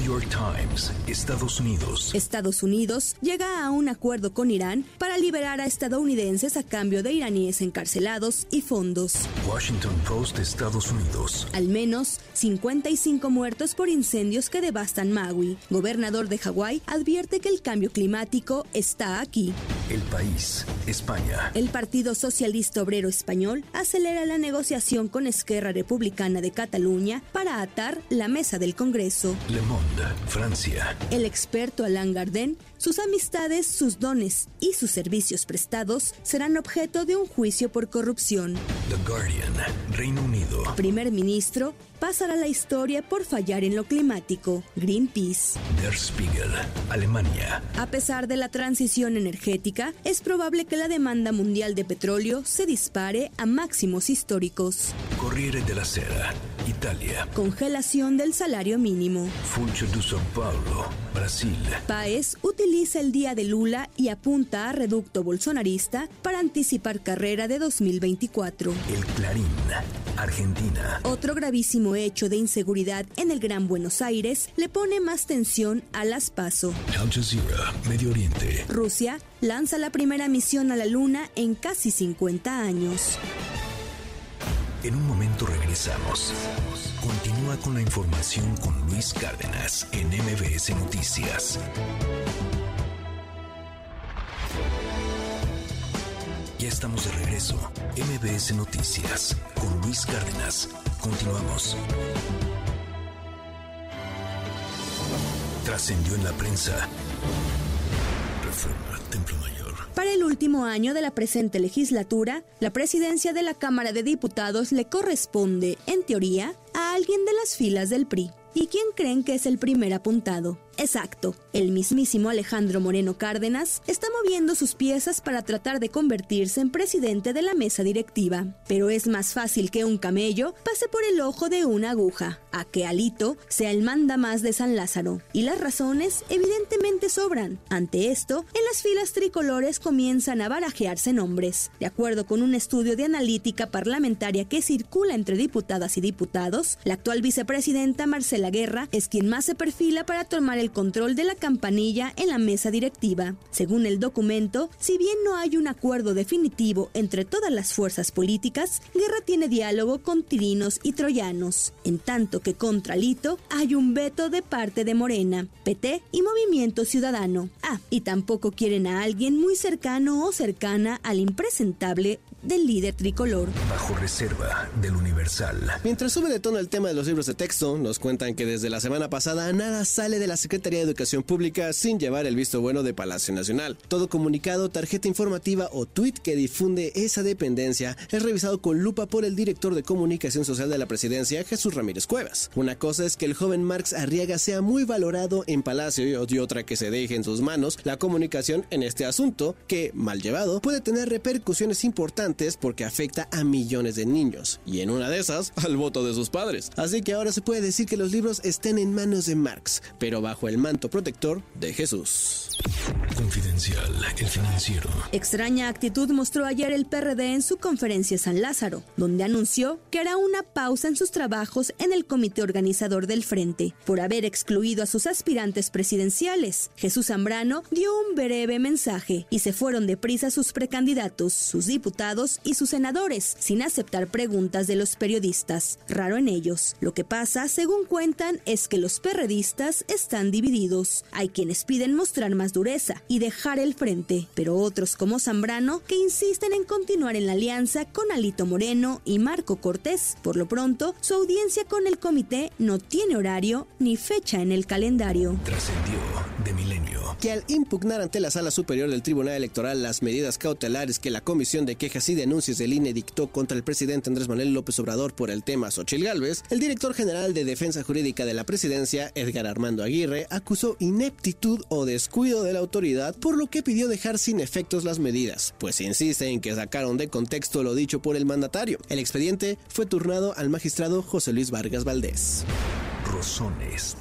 York Times, Estados Unidos. Estados Unidos llega a un acuerdo con Irán para liberar a estadounidenses a cambio de iraníes encarcelados y fondos. Washington Post, Estados Unidos. Al menos 55 muertos por incendios que devastan Maui. Gobernador de Hawái advierte que el cambio climático está aquí. El país, España. El Partido Socialista Obrero Español acelera la negociación con Esquerra Republicana de Cataluña para atar la mesa del Congreso. Le Monde, Francia. El experto Alain Garden, sus amistades, sus dones y sus servicios prestados serán objeto de un juicio por corrupción. The Guardian, Reino Unido. Primer ministro pasará la historia por fallar en lo climático. Greenpeace. Der Spiegel, Alemania. A pesar de la transición energética, es probable que la demanda mundial de petróleo se dispare a máximos históricos. Corriere della Sera, Italia. Congelación del salario mínimo. Funcho de São Paulo, Brasil. Paez utiliza el día de Lula y apunta a reducto bolsonarista para anticipar carrera de 2024. El Clarín, Argentina. Otro gravísimo hecho de inseguridad en el Gran Buenos Aires le pone más tensión a las PASO. Al Jazeera, Medio Oriente. Rusia lanza la primera misión a la Luna en casi 50 años. En un momento regresamos. Continúa con la información con Luis Cárdenas en MBS Noticias. Ya estamos de regreso. MBS Noticias con Luis Cárdenas. Continuamos. Trascendió en la prensa. Reforma, Templo Mayor. Para el último año de la presente legislatura, la presidencia de la Cámara de Diputados le corresponde, en teoría, a alguien de las filas del PRI. ¿Y quién creen que es el primer apuntado? Exacto, el mismísimo Alejandro Moreno Cárdenas está moviendo sus piezas para tratar de convertirse en presidente de la mesa directiva. Pero es más fácil que un camello pase por el ojo de una aguja, a que Alito sea el manda más de San Lázaro. Y las razones evidentemente sobran. Ante esto, en las filas tricolores comienzan a barajearse nombres. De acuerdo con un estudio de analítica parlamentaria que circula entre diputadas y diputados, la actual vicepresidenta Marcela Guerra es quien más se perfila para tomar el control de la campanilla en la mesa directiva. Según el documento, si bien no hay un acuerdo definitivo entre todas las fuerzas políticas, Guerra tiene diálogo con tirinos y troyanos, en tanto que contra Lito hay un veto de parte de Morena, PT y Movimiento Ciudadano. Ah, y tampoco quieren a alguien muy cercano o cercana al impresentable del líder tricolor. Bajo reserva del Universal. Mientras sube de tono el tema de los libros de texto, nos cuentan que desde la semana pasada nada sale de la Secretaría de Educación Pública sin llevar el visto bueno de Palacio Nacional. Todo comunicado, tarjeta informativa o tweet que difunde esa dependencia es revisado con lupa por el director de Comunicación Social de la Presidencia, Jesús Ramírez Cuevas. Una cosa es que el joven Marx Arriaga sea muy valorado en Palacio y otra que se deje en sus manos la comunicación en este asunto que, mal llevado, puede tener repercusiones importantes porque afecta a millones de niños y en una de esas <laughs> al voto de sus padres. Así que ahora se puede decir que los libros estén en manos de Marx, pero bajo el manto protector de Jesús. Confidencial, el financiero. Extraña actitud mostró ayer el PRD en su conferencia San Lázaro, donde anunció que hará una pausa en sus trabajos en el comité organizador del Frente por haber excluido a sus aspirantes presidenciales. Jesús Zambrano dio un breve mensaje y se fueron deprisa sus precandidatos, sus diputados y sus senadores, sin aceptar preguntas de los periodistas. Raro en ellos. Lo que pasa, según cuentan, es que los perredistas están divididos. Hay quienes piden mostrar más dureza y dejar el frente, pero otros como Zambrano que insisten en continuar en la alianza con Alito Moreno y Marco Cortés. Por lo pronto, su audiencia con el comité no tiene horario ni fecha en el calendario. Trascendió de. Que al impugnar ante la Sala Superior del Tribunal Electoral las medidas cautelares que la Comisión de Quejas y Denuncias del INE dictó contra el presidente Andrés Manuel López Obrador por el tema Xochil Gálvez, el director general de Defensa Jurídica de la Presidencia, Edgar Armando Aguirre, acusó ineptitud o descuido de la autoridad, por lo que pidió dejar sin efectos las medidas, pues insiste en que sacaron de contexto lo dicho por el mandatario. El expediente fue turnado al magistrado José Luis Vargas Valdés.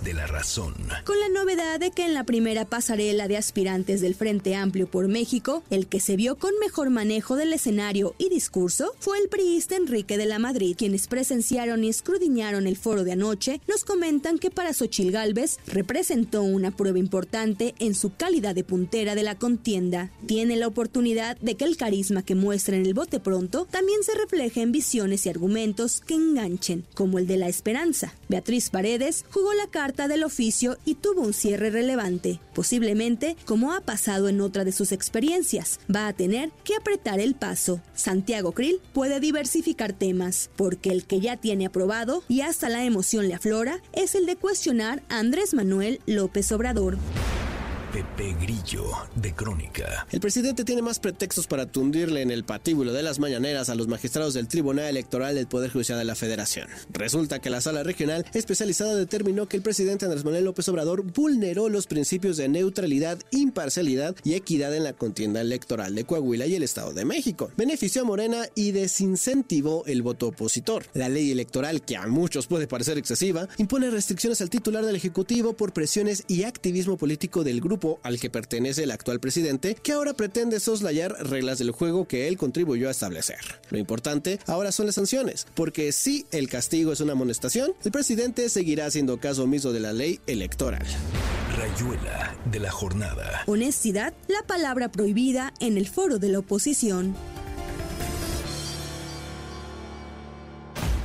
De la razón. Con la novedad de que en la primera pasarela de aspirantes del Frente Amplio por México, el que se vio con mejor manejo del escenario y discurso fue el priista Enrique de la Madrid, quienes presenciaron y escrudiñaron el foro de anoche, nos comentan que para Xochil Gálvez representó una prueba importante en su calidad de puntera de la contienda. Tiene la oportunidad de que el carisma que muestra en el bote pronto también se refleje en visiones y argumentos que enganchen, como el de la esperanza. Beatriz Paredes jugó la carta del oficio y tuvo un cierre relevante. Posiblemente, como ha pasado en otra de sus experiencias, va a tener que apretar el paso. Santiago Krill puede diversificar temas, porque el que ya tiene aprobado y hasta la emoción le aflora es el de cuestionar a Andrés Manuel López Obrador. Pepe Grillo, de Crónica. El presidente tiene más pretextos para tundirle en el patíbulo de las mañaneras a los magistrados del Tribunal Electoral del Poder Judicial de la Federación. Resulta que la sala regional especializada determinó que el presidente Andrés Manuel López Obrador vulneró los principios de neutralidad, imparcialidad y equidad en la contienda electoral de Coahuila y el Estado de México. Benefició a Morena y desincentivó el voto opositor. La ley electoral, que a muchos puede parecer excesiva, impone restricciones al titular del Ejecutivo por presiones y activismo político del grupo al que pertenece el actual presidente, que ahora pretende soslayar reglas del juego que él contribuyó a establecer. Lo importante ahora son las sanciones, porque si el castigo es una amonestación, el presidente seguirá haciendo caso omiso de la ley electoral. Rayuela de la jornada. Honestidad, la palabra prohibida en el foro de la oposición.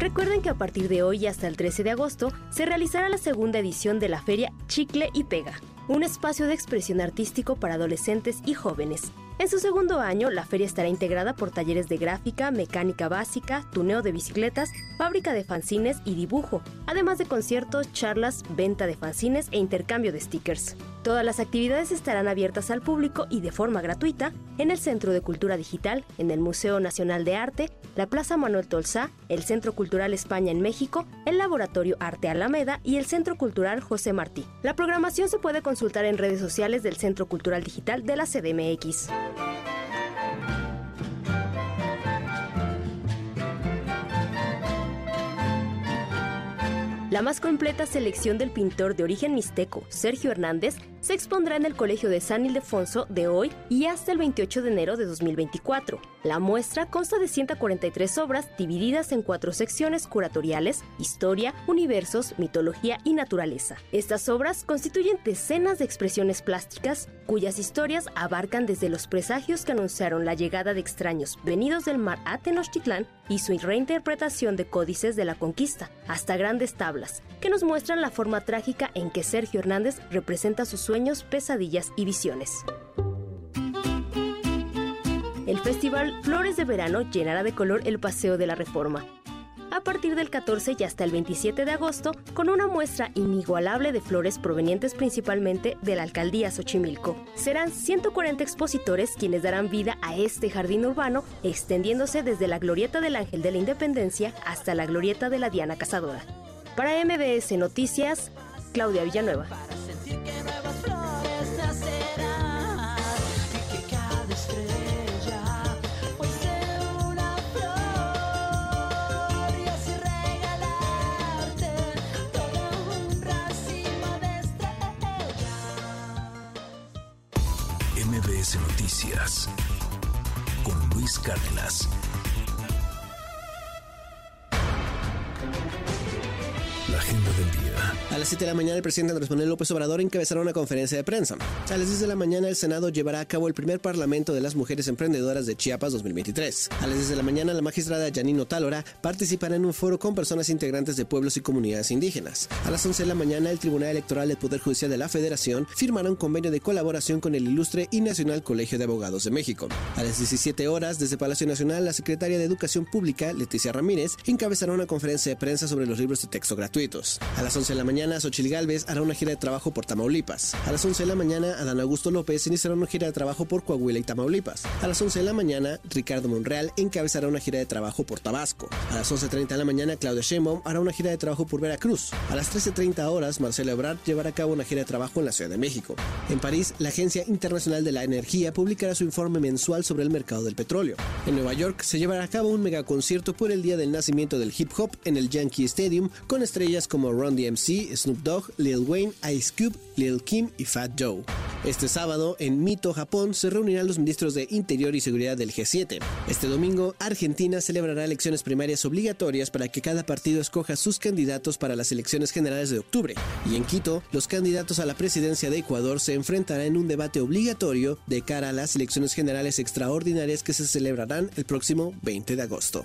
Recuerden que a partir de hoy y hasta el 13 de agosto se realizará la segunda edición de la feria Chicle y Pega, un espacio de expresión artístico para adolescentes y jóvenes. En su segundo año, la feria estará integrada por talleres de gráfica, mecánica básica, tuneo de bicicletas, fábrica de fanzines y dibujo, además de conciertos, charlas, venta de fanzines e intercambio de stickers. Todas las actividades estarán abiertas al público y de forma gratuita en el Centro de Cultura Digital, en el Museo Nacional de Arte, la Plaza Manuel Tolsá, el Centro Cultural España en México, el Laboratorio Arte Alameda y el Centro Cultural José Martí. La programación se puede consultar en redes sociales del Centro Cultural Digital de la CDMX. La más completa selección del pintor de origen mixteco, Sergio Hernández, se expondrá en el Colegio de San Ildefonso de hoy y hasta el 28 de enero de 2024. La muestra consta de 143 obras divididas en cuatro secciones curatoriales, historia, universos, mitología y naturaleza. Estas obras constituyen decenas de expresiones plásticas cuyas historias abarcan desde los presagios que anunciaron la llegada de extraños venidos del mar a Tenochtitlán y su reinterpretación de códices de la conquista, hasta grandes tablas, que nos muestran la forma trágica en que Sergio Hernández representa sus sueños, pesadillas y visiones. El festival Flores de Verano llenará de color el Paseo de la Reforma, a partir del 14 y hasta el 27 de agosto con una muestra inigualable de flores provenientes principalmente de la alcaldía Xochimilco. Serán 140 expositores quienes darán vida a este jardín urbano, extendiéndose desde la glorieta del Ángel de la Independencia hasta la glorieta de la Diana Cazadora. Para MBS Noticias, Claudia Villanueva. Con Luis Cárdenas. A las 7 de la mañana, el presidente Andrés Manuel López Obrador encabezará una conferencia de prensa. A las 10 de la mañana, el Senado llevará a cabo el primer Parlamento de las Mujeres Emprendedoras de Chiapas 2023. A las 10 de la mañana, la magistrada Janino Tálora participará en un foro con personas integrantes de pueblos y comunidades indígenas. A las 11 de la mañana, el Tribunal Electoral del Poder Judicial de la Federación firmará un convenio de colaboración con el Ilustre y Nacional Colegio de Abogados de México. A las 17 horas, desde Palacio Nacional, la secretaria de Educación Pública, Leticia Ramírez, encabezará una conferencia de prensa sobre los libros de texto gratuitos. A las 11 de la mañana, Xochil Gálvez hará una gira de trabajo por Tamaulipas. A las 11 de la mañana, Adán Augusto López iniciará una gira de trabajo por Coahuila y Tamaulipas. A las 11 de la mañana, Ricardo Monreal encabezará una gira de trabajo por Tabasco. A las 11.30 de la mañana, Claudia Sheinbaum hará una gira de trabajo por Veracruz. A las 13.30 horas, Marcelo Ebrard llevará a cabo una gira de trabajo en la Ciudad de México. En París, la Agencia Internacional de la Energía publicará su informe mensual sobre el mercado del petróleo. En Nueva York, se llevará a cabo un megaconcierto por el día del nacimiento del hip hop en el Yankee Stadium con estrellas como Ron DMC, Snoop Dogg, Lil Wayne, Ice Cube, Lil Kim y Fat Joe. Este sábado, en Mito, Japón, se reunirán los ministros de Interior y Seguridad del G7. Este domingo, Argentina celebrará elecciones primarias obligatorias para que cada partido escoja sus candidatos para las elecciones generales de octubre. Y en Quito, los candidatos a la presidencia de Ecuador se enfrentarán en un debate obligatorio de cara a las elecciones generales extraordinarias que se celebrarán el próximo 20 de agosto.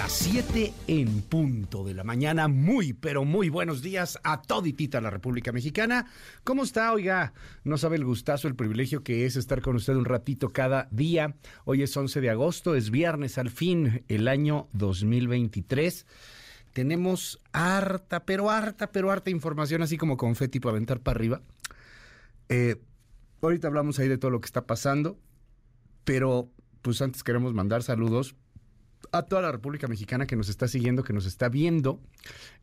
Las 7 en punto de la mañana. Muy, pero muy buenos días a toditita la República Mexicana. ¿Cómo está? Oiga, no sabe el gustazo, el privilegio que es estar con usted un ratito cada día. Hoy es 11 de agosto, es viernes al fin, el año 2023. Tenemos harta, pero harta, pero harta información, así como confeti para aventar para arriba. Eh, ahorita hablamos ahí de todo lo que está pasando, pero pues antes queremos mandar saludos a toda la República Mexicana que nos está siguiendo, que nos está viendo.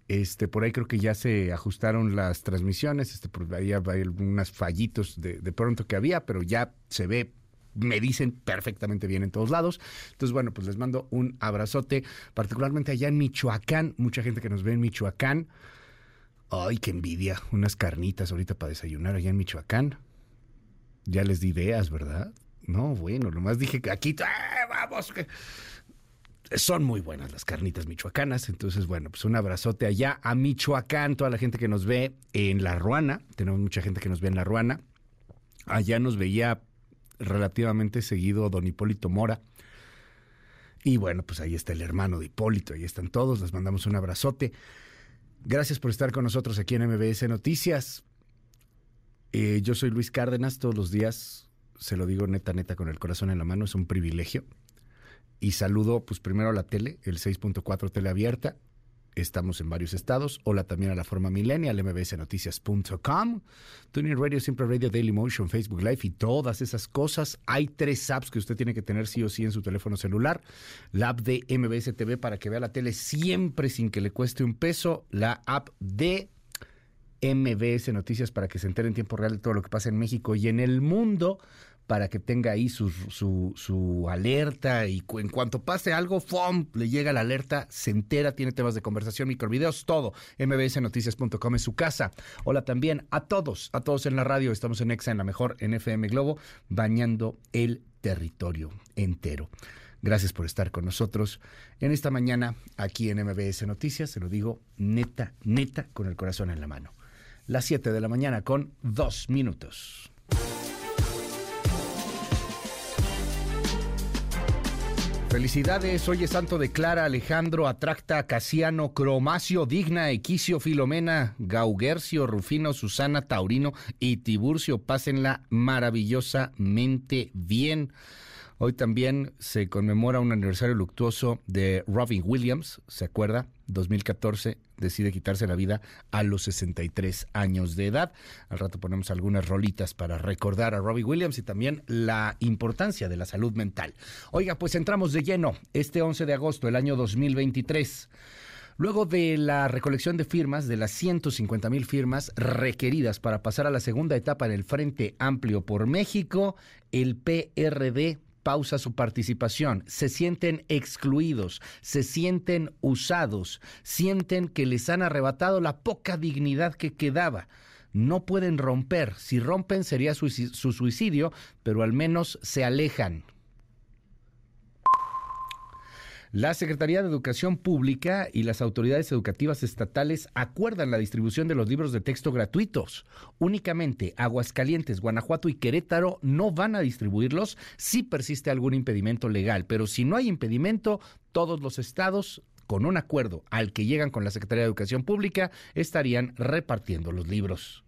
Este, por ahí creo que ya se ajustaron las transmisiones, este, por ahí hay algunos fallitos de, de pronto que había, pero ya se ve me dicen perfectamente bien en todos lados. Entonces, bueno, pues les mando un abrazote, particularmente allá en Michoacán, mucha gente que nos ve en Michoacán. Ay, qué envidia, unas carnitas ahorita para desayunar allá en Michoacán. Ya les di ideas, ¿verdad? No, bueno, nomás dije que aquí, ¡ah, vamos, que son muy buenas las carnitas michoacanas. Entonces, bueno, pues un abrazote allá a Michoacán, toda la gente que nos ve en La Ruana. Tenemos mucha gente que nos ve en La Ruana. Allá nos veía relativamente seguido don Hipólito Mora. Y bueno, pues ahí está el hermano de Hipólito, ahí están todos, les mandamos un abrazote. Gracias por estar con nosotros aquí en MBS Noticias. Eh, yo soy Luis Cárdenas, todos los días, se lo digo neta, neta, con el corazón en la mano, es un privilegio. Y saludo pues primero a la tele, el 6.4 tele abierta, Estamos en varios estados. Hola también a la forma millennial, mbsnoticias.com. Tuning Radio, Siempre Radio, Daily Motion, Facebook Live y todas esas cosas. Hay tres apps que usted tiene que tener sí o sí en su teléfono celular. La app de MBS TV para que vea la tele siempre sin que le cueste un peso. La app de MBS Noticias para que se entere en tiempo real de todo lo que pasa en México y en el mundo para que tenga ahí su, su, alerta y en cuanto pase algo, ¡fum! le llega la alerta, se entera, tiene temas de conversación, microvideos, todo. mbsnoticias.com es su casa. Hola también a todos, a todos en la radio. Estamos en EXA, en la mejor, en FM Globo, bañando el territorio entero. Gracias por estar con nosotros en esta mañana aquí en MBS Noticias. Se lo digo neta, neta, con el corazón en la mano. Las 7 de la mañana con dos minutos. Felicidades, hoy es santo de Clara, Alejandro, Atracta, Casiano, Cromacio, Digna, Equicio, Filomena, Gaugercio, Rufino, Susana, Taurino y Tiburcio. Pásenla maravillosamente bien. Hoy también se conmemora un aniversario luctuoso de Robin Williams, ¿se acuerda? 2014 decide quitarse la vida a los 63 años de edad. Al rato ponemos algunas rolitas para recordar a Robin Williams y también la importancia de la salud mental. Oiga, pues entramos de lleno este 11 de agosto del año 2023. Luego de la recolección de firmas, de las 150 mil firmas requeridas para pasar a la segunda etapa en el Frente Amplio por México, el PRD pausa su participación, se sienten excluidos, se sienten usados, sienten que les han arrebatado la poca dignidad que quedaba. No pueden romper, si rompen sería su, suicidio, pero al menos se alejan. La Secretaría de Educación Pública y las autoridades educativas estatales acuerdan la distribución de los libros de texto gratuitos. Únicamente Aguascalientes, Guanajuato y Querétaro no van a distribuirlos si persiste algún impedimento legal, pero si no hay impedimento, todos los estados con un acuerdo al que llegan con la Secretaría de Educación Pública estarían repartiendo los libros.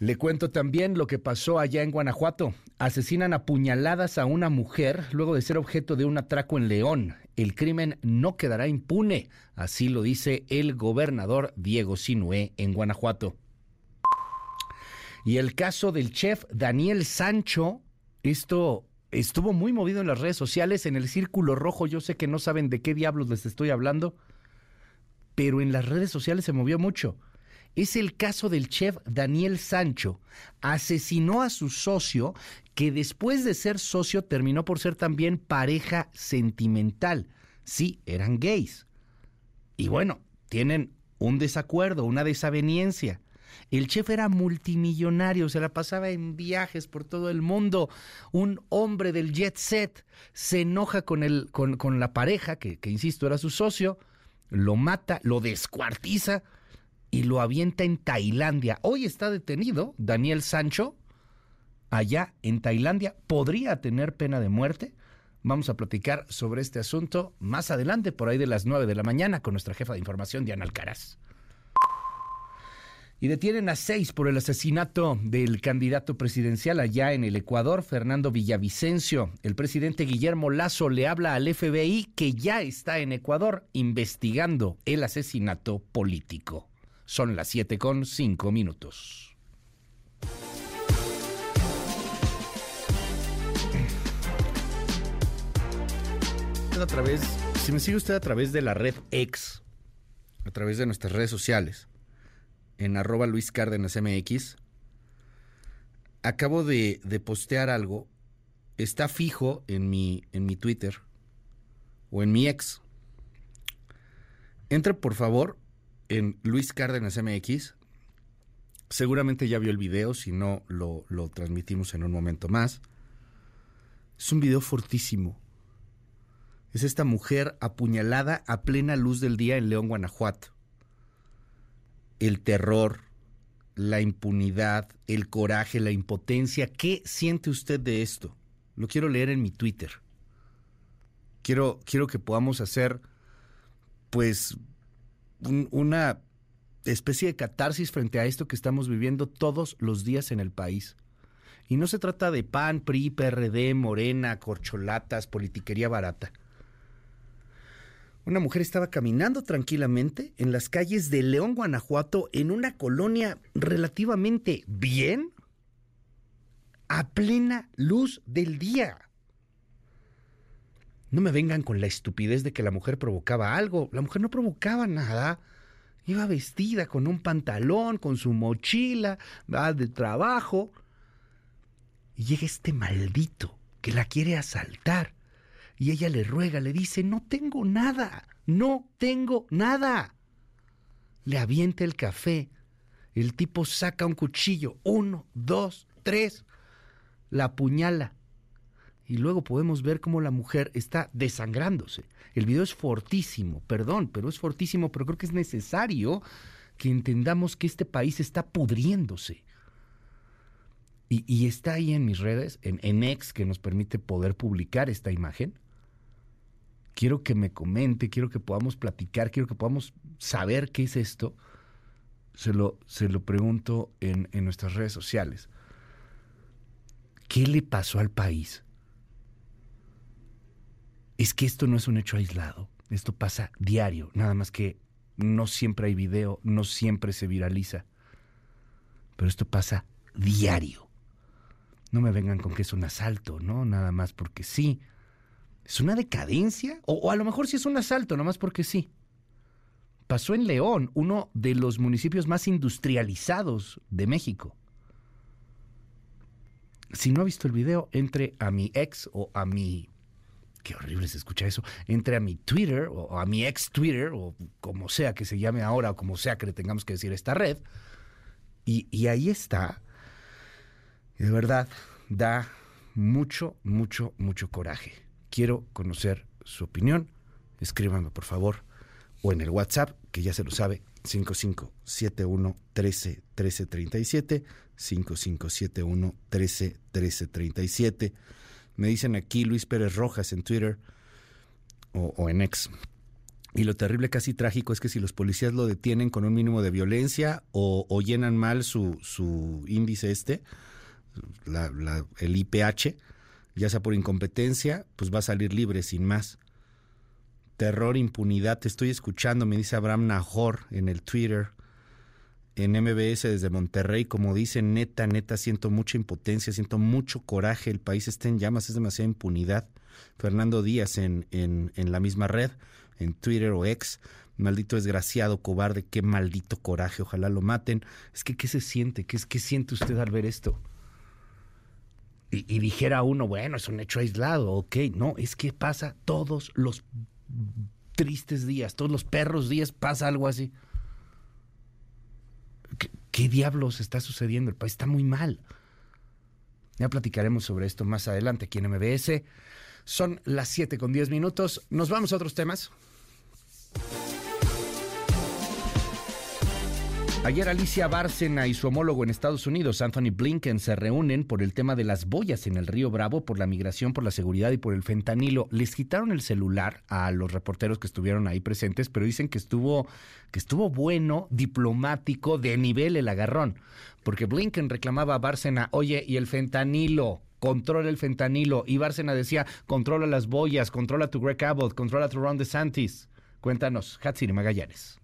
Le cuento también lo que pasó allá en Guanajuato. Asesinan a puñaladas a una mujer luego de ser objeto de un atraco en León. El crimen no quedará impune, así lo dice el gobernador Diego Sinué en Guanajuato. Y el caso del chef Daniel Sancho, esto estuvo muy movido en las redes sociales, en el círculo rojo. Yo sé que no saben de qué diablos les estoy hablando, pero en las redes sociales se movió mucho. Es el caso del chef Daniel Sancho. Asesinó a su socio, que después de ser socio terminó por ser también pareja sentimental. Sí, eran gays. Y bueno, tienen un desacuerdo, una desaveniencia. El chef era multimillonario, se la pasaba en viajes por todo el mundo. Un hombre del jet set se enoja con, el, con, con la pareja, que, que insisto era su socio, lo mata, lo descuartiza y lo avienta en Tailandia. Hoy está detenido Daniel Sancho, allá en Tailandia. ¿Podría tener pena de muerte? Vamos a platicar sobre este asunto más adelante, por ahí de las 9 de la mañana, con nuestra jefa de información, Diana Alcaraz y detienen a seis por el asesinato del candidato presidencial allá en el Ecuador, Fernando Villavicencio. El presidente Guillermo Lazo le habla al FBI que ya está en Ecuador investigando el asesinato político. Son las siete con cinco minutos. A través, si me sigue usted a través de la red X, a través de nuestras redes sociales, en arroba Luis Cárdenas MX. Acabo de, de, postear algo. Está fijo en mi, en mi Twitter o en mi ex. Entre por favor en Luis Cárdenas MX. Seguramente ya vio el video, si no lo, lo transmitimos en un momento más. Es un video fortísimo. Es esta mujer apuñalada a plena luz del día en León, Guanajuato el terror, la impunidad, el coraje, la impotencia. ¿Qué siente usted de esto? Lo quiero leer en mi Twitter. Quiero, quiero que podamos hacer, pues, una especie de catarsis frente a esto que estamos viviendo todos los días en el país. Y no se trata de PAN, PRI, PRD, Morena, corcholatas, politiquería barata. Una mujer estaba caminando tranquilamente en las calles de León, Guanajuato, en una colonia relativamente bien, a plena luz del día. No me vengan con la estupidez de que la mujer provocaba algo. La mujer no provocaba nada. Iba vestida con un pantalón, con su mochila, va de trabajo. Y llega este maldito que la quiere asaltar y ella le ruega, le dice, no tengo nada, no tengo nada. Le avienta el café. El tipo saca un cuchillo, uno, dos, tres, la apuñala. Y luego podemos ver cómo la mujer está desangrándose. El video es fortísimo, perdón, pero es fortísimo, pero creo que es necesario que entendamos que este país está pudriéndose. Y, está ahí en mis redes, en, en que nos permite poder publicar esta imagen quiero que me comente, quiero que podamos platicar, quiero que podamos saber qué es esto, se lo, se lo pregunto en, en nuestras redes sociales. ¿Qué le pasó al país? Es que esto no es un hecho aislado, esto pasa diario, nada más que no siempre hay video, no siempre se viraliza, pero esto pasa diario. No me vengan con que es un asalto, ¿no? Nada más porque sí. ¿Es una decadencia? O, a lo mejor sí es un asalto, nomás porque sí. Pasó en León, uno de los municipios más industrializados de México. Si no ha visto el video, entre a mi ex o a mi... Qué horrible se escucha eso. Entre a mi Twitter o a mi ex Twitter o como sea que se llame ahora o como sea que le tengamos que decir esta red. Y, ahí está. De verdad, da mucho, mucho, mucho coraje. Quiero conocer su opinión. Escríbame, por favor. O en el WhatsApp, que ya se lo sabe, 5571 13 13 37, 5571 13 13 37. Me dicen aquí Luis Pérez Rojas en Twitter o, en X. Y lo terrible, casi trágico, es que si los policías lo detienen con un mínimo de violencia o, llenan mal su, su índice este, el IPH, ya sea por incompetencia, pues va a salir libre sin más. Terror, impunidad, te estoy escuchando, me dice Abraham Nahor en el Twitter. En MBS desde Monterrey, como dicen, neta, neta, siento mucha impotencia, siento mucho coraje, el país está en llamas, es demasiada impunidad. Fernando Díaz en, en, en la misma red, en Twitter o ex, maldito desgraciado, cobarde, qué maldito coraje, ojalá lo maten. Es que, ¿qué se siente? ¿Qué, qué siente usted al ver esto? Y, y, dijera uno, bueno, es un hecho aislado, ok, no, es que pasa todos los tristes días, todos los perros días pasa algo así. ¿Qué, diablos está sucediendo? El país está muy mal. Ya platicaremos sobre esto más adelante aquí en MBS. Son las 7 con 10 minutos. Nos vamos a otros temas. Ayer Alicia Bárcena y su homólogo en Estados Unidos, Anthony Blinken, se reúnen por el tema de las boyas en el río Bravo, por la migración, por la seguridad y por el fentanilo. Les quitaron el celular a los reporteros que estuvieron ahí presentes, pero dicen que estuvo, que estuvo bueno, diplomático, de nivel el agarrón. Porque Blinken reclamaba a Bárcena, oye, ¿y el fentanilo? Controla el fentanilo. Y Bárcena decía, controla las boyas, controla tu Greg Abbott, controla tu Ron DeSantis. Cuéntanos, Hatsiri Magallanes.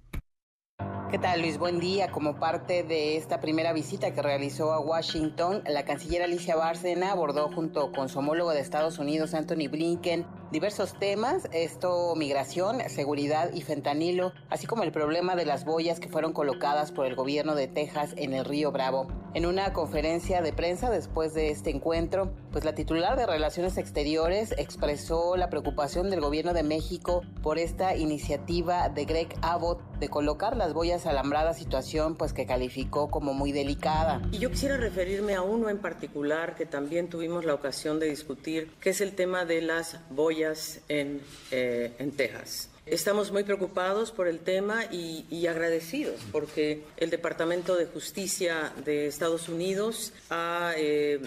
¿Qué tal, Luis? Buen día. Como parte de esta primera visita que realizó a Washington, la canciller Alicia Bárcena abordó junto con su homólogo de Estados Unidos, Anthony Blinken, diversos temas, esto migración, seguridad y fentanilo, así como el problema de las boyas que fueron colocadas por el gobierno de Texas en el río Bravo. En una conferencia de prensa después de este encuentro, pues la titular de Relaciones Exteriores expresó la preocupación del gobierno de México por esta iniciativa de Greg Abbott de colocar las boyas alambradas, situación pues que calificó como muy delicada. Y yo quisiera referirme a uno en particular que también tuvimos la ocasión de discutir, que es el tema de las boyas en, eh, en Texas. Estamos muy preocupados por el tema y, agradecidos porque el Departamento de Justicia de Estados Unidos ha eh,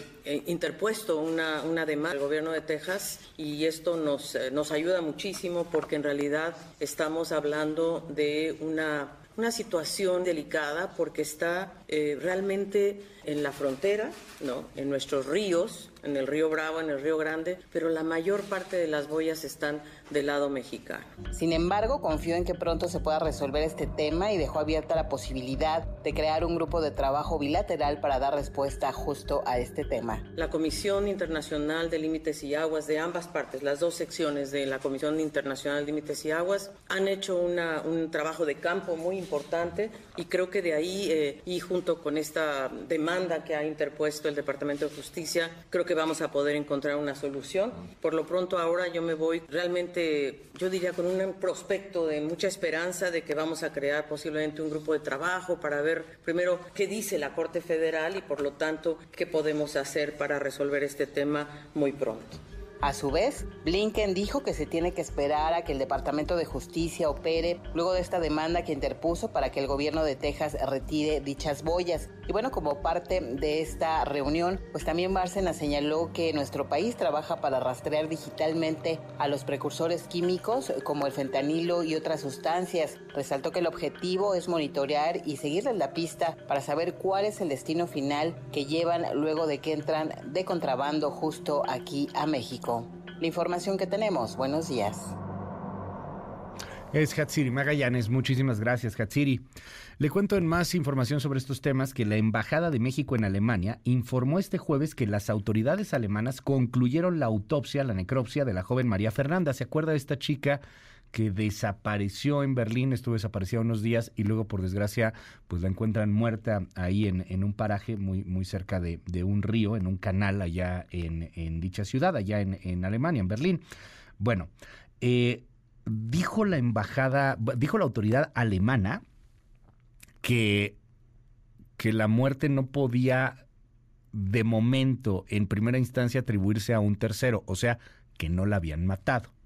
interpuesto una, demanda al gobierno de Texas y esto nos, eh, nos ayuda muchísimo porque en realidad estamos hablando de una, una situación delicada porque está eh, realmente en la frontera, ¿no? en nuestros ríos, en el río Bravo, en el río Grande, pero la mayor parte de las boyas están del lado mexicano. Sin embargo, confío en que pronto se pueda resolver este tema y dejó abierta la posibilidad de crear un grupo de trabajo bilateral para dar respuesta justo a este tema. La Comisión Internacional de Límites y Aguas de ambas partes, las dos secciones de la Comisión Internacional de Límites y Aguas, han hecho una, un trabajo de campo muy importante y creo que de ahí, eh, y junto con esta demanda que ha interpuesto el Departamento de Justicia, creo que vamos a poder encontrar una solución. Por lo pronto ahora yo me voy realmente, yo diría, con un prospecto de mucha esperanza de que vamos a crear posiblemente un grupo de trabajo para ver primero qué dice la Corte Federal y por lo tanto qué podemos hacer para resolver este tema muy pronto. A su vez, Blinken dijo que se tiene que esperar a que el Departamento de Justicia opere luego de esta demanda que interpuso para que el gobierno de Texas retire dichas boyas. Y bueno, como parte de esta reunión, pues también Bárcena señaló que nuestro país trabaja para rastrear digitalmente a los precursores químicos como el fentanilo y otras sustancias. Resaltó que el objetivo es monitorear y seguirles la pista para saber cuál es el destino final que llevan luego de que entran de contrabando justo aquí a México. La información que tenemos. Buenos días. Es Hatsiri Magallanes. Muchísimas gracias, Hatsiri. Le cuento en más información sobre estos temas que la Embajada de México en Alemania informó este jueves que las autoridades alemanas concluyeron la autopsia, la necropsia de la joven María Fernanda. ¿Se acuerda de esta chica que desapareció en Berlín, estuvo desaparecida unos días y luego por desgracia pues la encuentran muerta ahí en, en un paraje muy, muy cerca de, de, un río, en un canal allá en, en dicha ciudad, allá en, en, Alemania, en Berlín. Bueno, eh, dijo la embajada, dijo la autoridad alemana que, que la muerte no podía de momento en primera instancia atribuirse a un tercero, o sea, que no la habían matado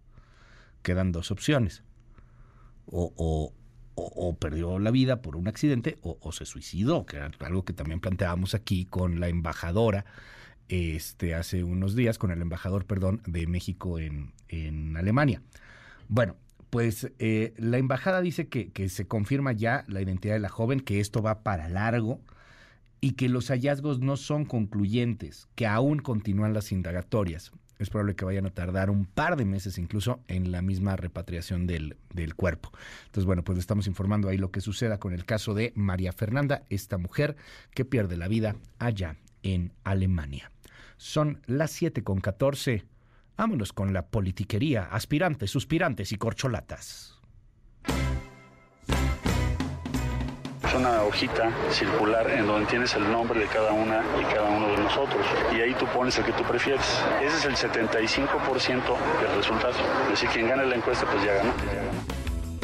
quedan dos opciones. O, o, perdió la vida por un accidente o, se suicidó, que era algo que también planteábamos aquí con la embajadora este, hace unos días, con el embajador, perdón, de México en, en Alemania. Bueno, pues eh, la embajada dice que, que se confirma ya la identidad de la joven, que esto va para largo y que los hallazgos no son concluyentes, que aún continúan las indagatorias. Es probable que vayan a tardar un par de meses incluso en la misma repatriación del, del cuerpo. Entonces, bueno, pues le estamos informando ahí lo que suceda con el caso de María Fernanda, esta mujer que pierde la vida allá en Alemania. Son las 7 con 14. Vámonos con la politiquería, aspirantes, suspirantes y corcholatas. Es una hojita circular en donde tienes el nombre de cada una y cada uno de nosotros. Y ahí tú pones el que tú prefieres. Ese es el 75% del resultado. Es decir, quien gane la encuesta, pues ya ganó.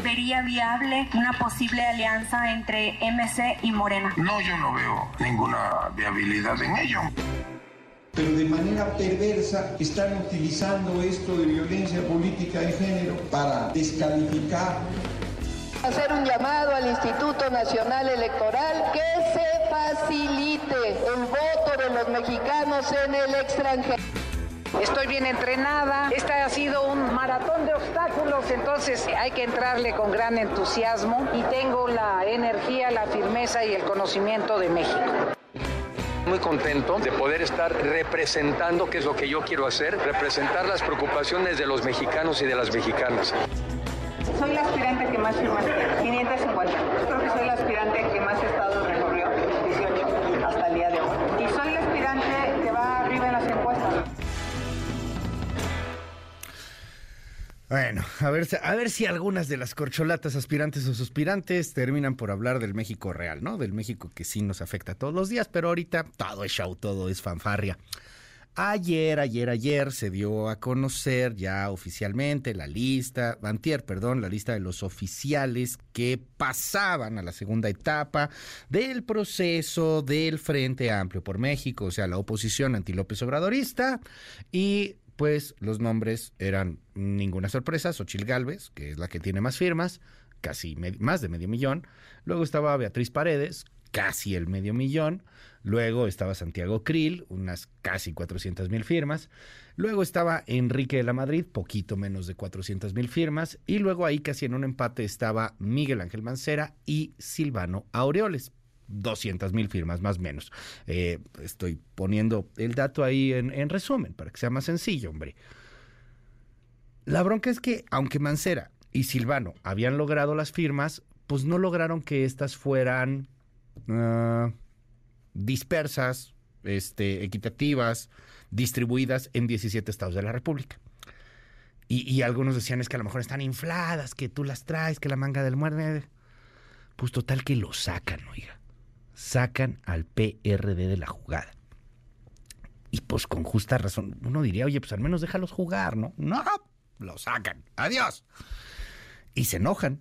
¿Vería viable una posible alianza entre MC y Morena? No, yo no veo ninguna viabilidad en ello pero de manera perversa están utilizando esto de violencia política de género para descalificar. Hacer un llamado al Instituto Nacional Electoral que se facilite el voto de los mexicanos en el extranjero. Estoy bien entrenada, este ha sido un maratón de obstáculos, entonces hay que entrarle con gran entusiasmo y tengo la energía, la firmeza y el conocimiento de México muy contento de poder estar representando, que es lo que yo quiero hacer, representar las preocupaciones de los mexicanos y de las mexicanas. Soy la aspirante que más firmas 550. Yo creo que soy la aspirante que más estado recorrió, 18 hasta el día de hoy. Y soy la aspirante que va arriba en las encuestas. Bueno, a ver, a ver si algunas de las corcholatas aspirantes o suspirantes terminan por hablar del México real, ¿no? Del México que sí nos afecta todos los días, pero ahorita todo es show, todo es fanfarria. Ayer, ayer, ayer se dio a conocer ya oficialmente la lista, antier, perdón, la lista de los oficiales que pasaban a la segunda etapa del proceso del Frente Amplio por México, o sea, la oposición anti López Obradorista y pues los nombres eran ninguna sorpresa, Xochil Gálvez, que es la que tiene más firmas, casi más de medio millón. Luego estaba Beatriz Paredes, casi el medio millón. Luego estaba Santiago Krill, unas casi 400 mil firmas. Luego estaba Enrique de la Madrid, poquito menos de 400 mil firmas. Y luego ahí casi en un empate estaba Miguel Ángel Mancera y Silvano Aureoles, 200 mil firmas, más o menos. Eh, estoy poniendo el dato ahí en, en, resumen, para que sea más sencillo, hombre. La bronca es que, aunque Mancera y Silvano habían logrado las firmas, pues no lograron que éstas fueran uh, dispersas, este, equitativas, distribuidas en 17 estados de la República. Y, y, algunos decían es que a lo mejor están infladas, que tú las traes, que la manga del muerde. Pues total que lo sacan, oiga sacan al PRD de la jugada. Y pues con justa razón, uno diría, oye, pues al menos déjalos jugar, ¿no? No, lo sacan. Adiós. Y se enojan.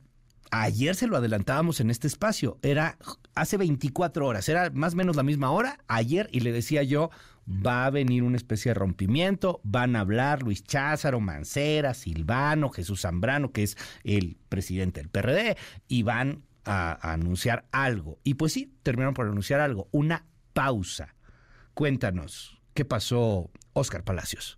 Ayer se lo adelantábamos en este espacio. Era hace 24 horas, era más o menos la misma hora ayer y le decía yo, va a venir una especie de rompimiento, van a hablar Luis Cházaro, Mancera, Silvano, Jesús Zambrano, que es el presidente del PRD, y van a, anunciar algo. Y pues sí, terminaron por anunciar algo, una pausa. Cuéntanos, ¿qué pasó, Oscar Palacios?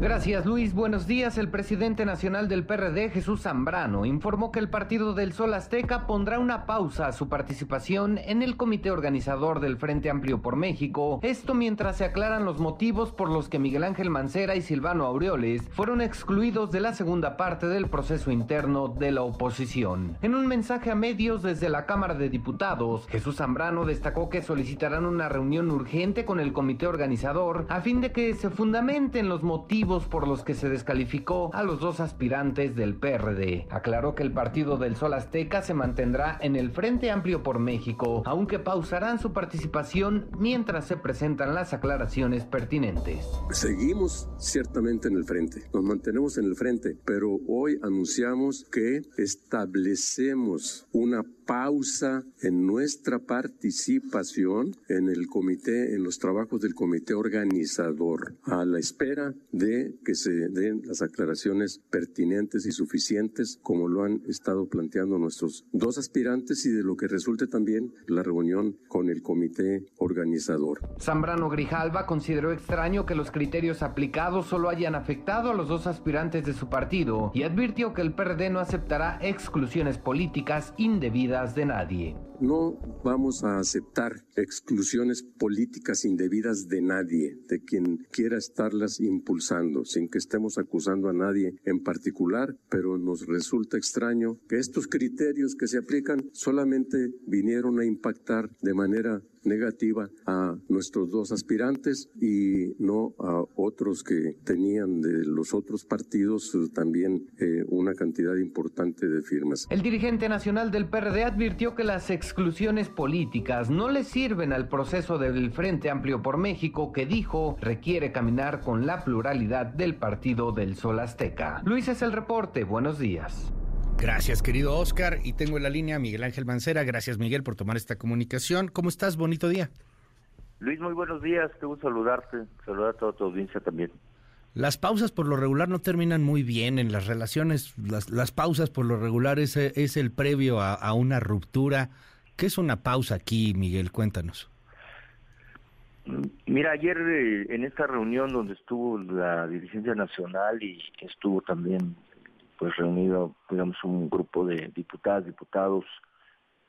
Gracias Luis, buenos días. El presidente nacional del PRD, Jesús Zambrano, informó que el Partido del Sol Azteca pondrá una pausa a su participación en el comité organizador del Frente Amplio por México. Esto mientras se aclaran los motivos por los que Miguel Ángel Mancera y Silvano Aureoles fueron excluidos de la segunda parte del proceso interno de la oposición. En un mensaje a medios desde la Cámara de Diputados, Jesús Zambrano destacó que solicitarán una reunión urgente con el comité organizador a fin de que se fundamenten los motivos por los que se descalificó a los dos aspirantes del PRD. Aclaró que el Partido del Sol Azteca se mantendrá en el Frente Amplio por México, aunque pausarán su participación mientras se presentan las aclaraciones pertinentes. Seguimos ciertamente en el frente, nos mantenemos en el frente, pero hoy anunciamos que establecemos una pausa en nuestra participación en el comité, en los trabajos del comité organizador, a la espera de que se den las aclaraciones pertinentes y suficientes, como lo han estado planteando nuestros dos aspirantes y de lo que resulte también la reunión con el comité organizador. Zambrano Grijalva consideró extraño que los criterios aplicados solo hayan afectado a los dos aspirantes de su partido y advirtió que el PRD no aceptará exclusiones políticas indebidas de nadie. No vamos a aceptar exclusiones políticas indebidas de nadie, de quien quiera estarlas impulsando, sin que estemos acusando a nadie en particular, pero nos resulta extraño que estos criterios que se aplican solamente vinieron a impactar de manera negativa a nuestros dos aspirantes y no a otros que tenían de los otros partidos eh, también eh, una cantidad importante de firmas. El dirigente nacional del PRD advirtió que las exclusiones políticas no le sirven al proceso del Frente Amplio por México que dijo requiere caminar con la pluralidad del Partido del Sol Azteca. Luis es el reporte, buenos días. Gracias, querido Oscar. Y tengo en la línea a Miguel Ángel Mancera. Gracias, Miguel, por tomar esta comunicación. ¿Cómo estás? Bonito día. Luis, muy buenos días. Te gusto saludarte. Saludar a toda tu audiencia también. Las pausas por lo regular no terminan muy bien en las relaciones. Las, las pausas por lo regular es, es el previo a, a, una ruptura. ¿Qué es una pausa aquí, Miguel? Cuéntanos. Mira, ayer eh, en esta reunión donde estuvo la dirigencia nacional y estuvo también pues reunido, digamos, un grupo de diputadas, diputados,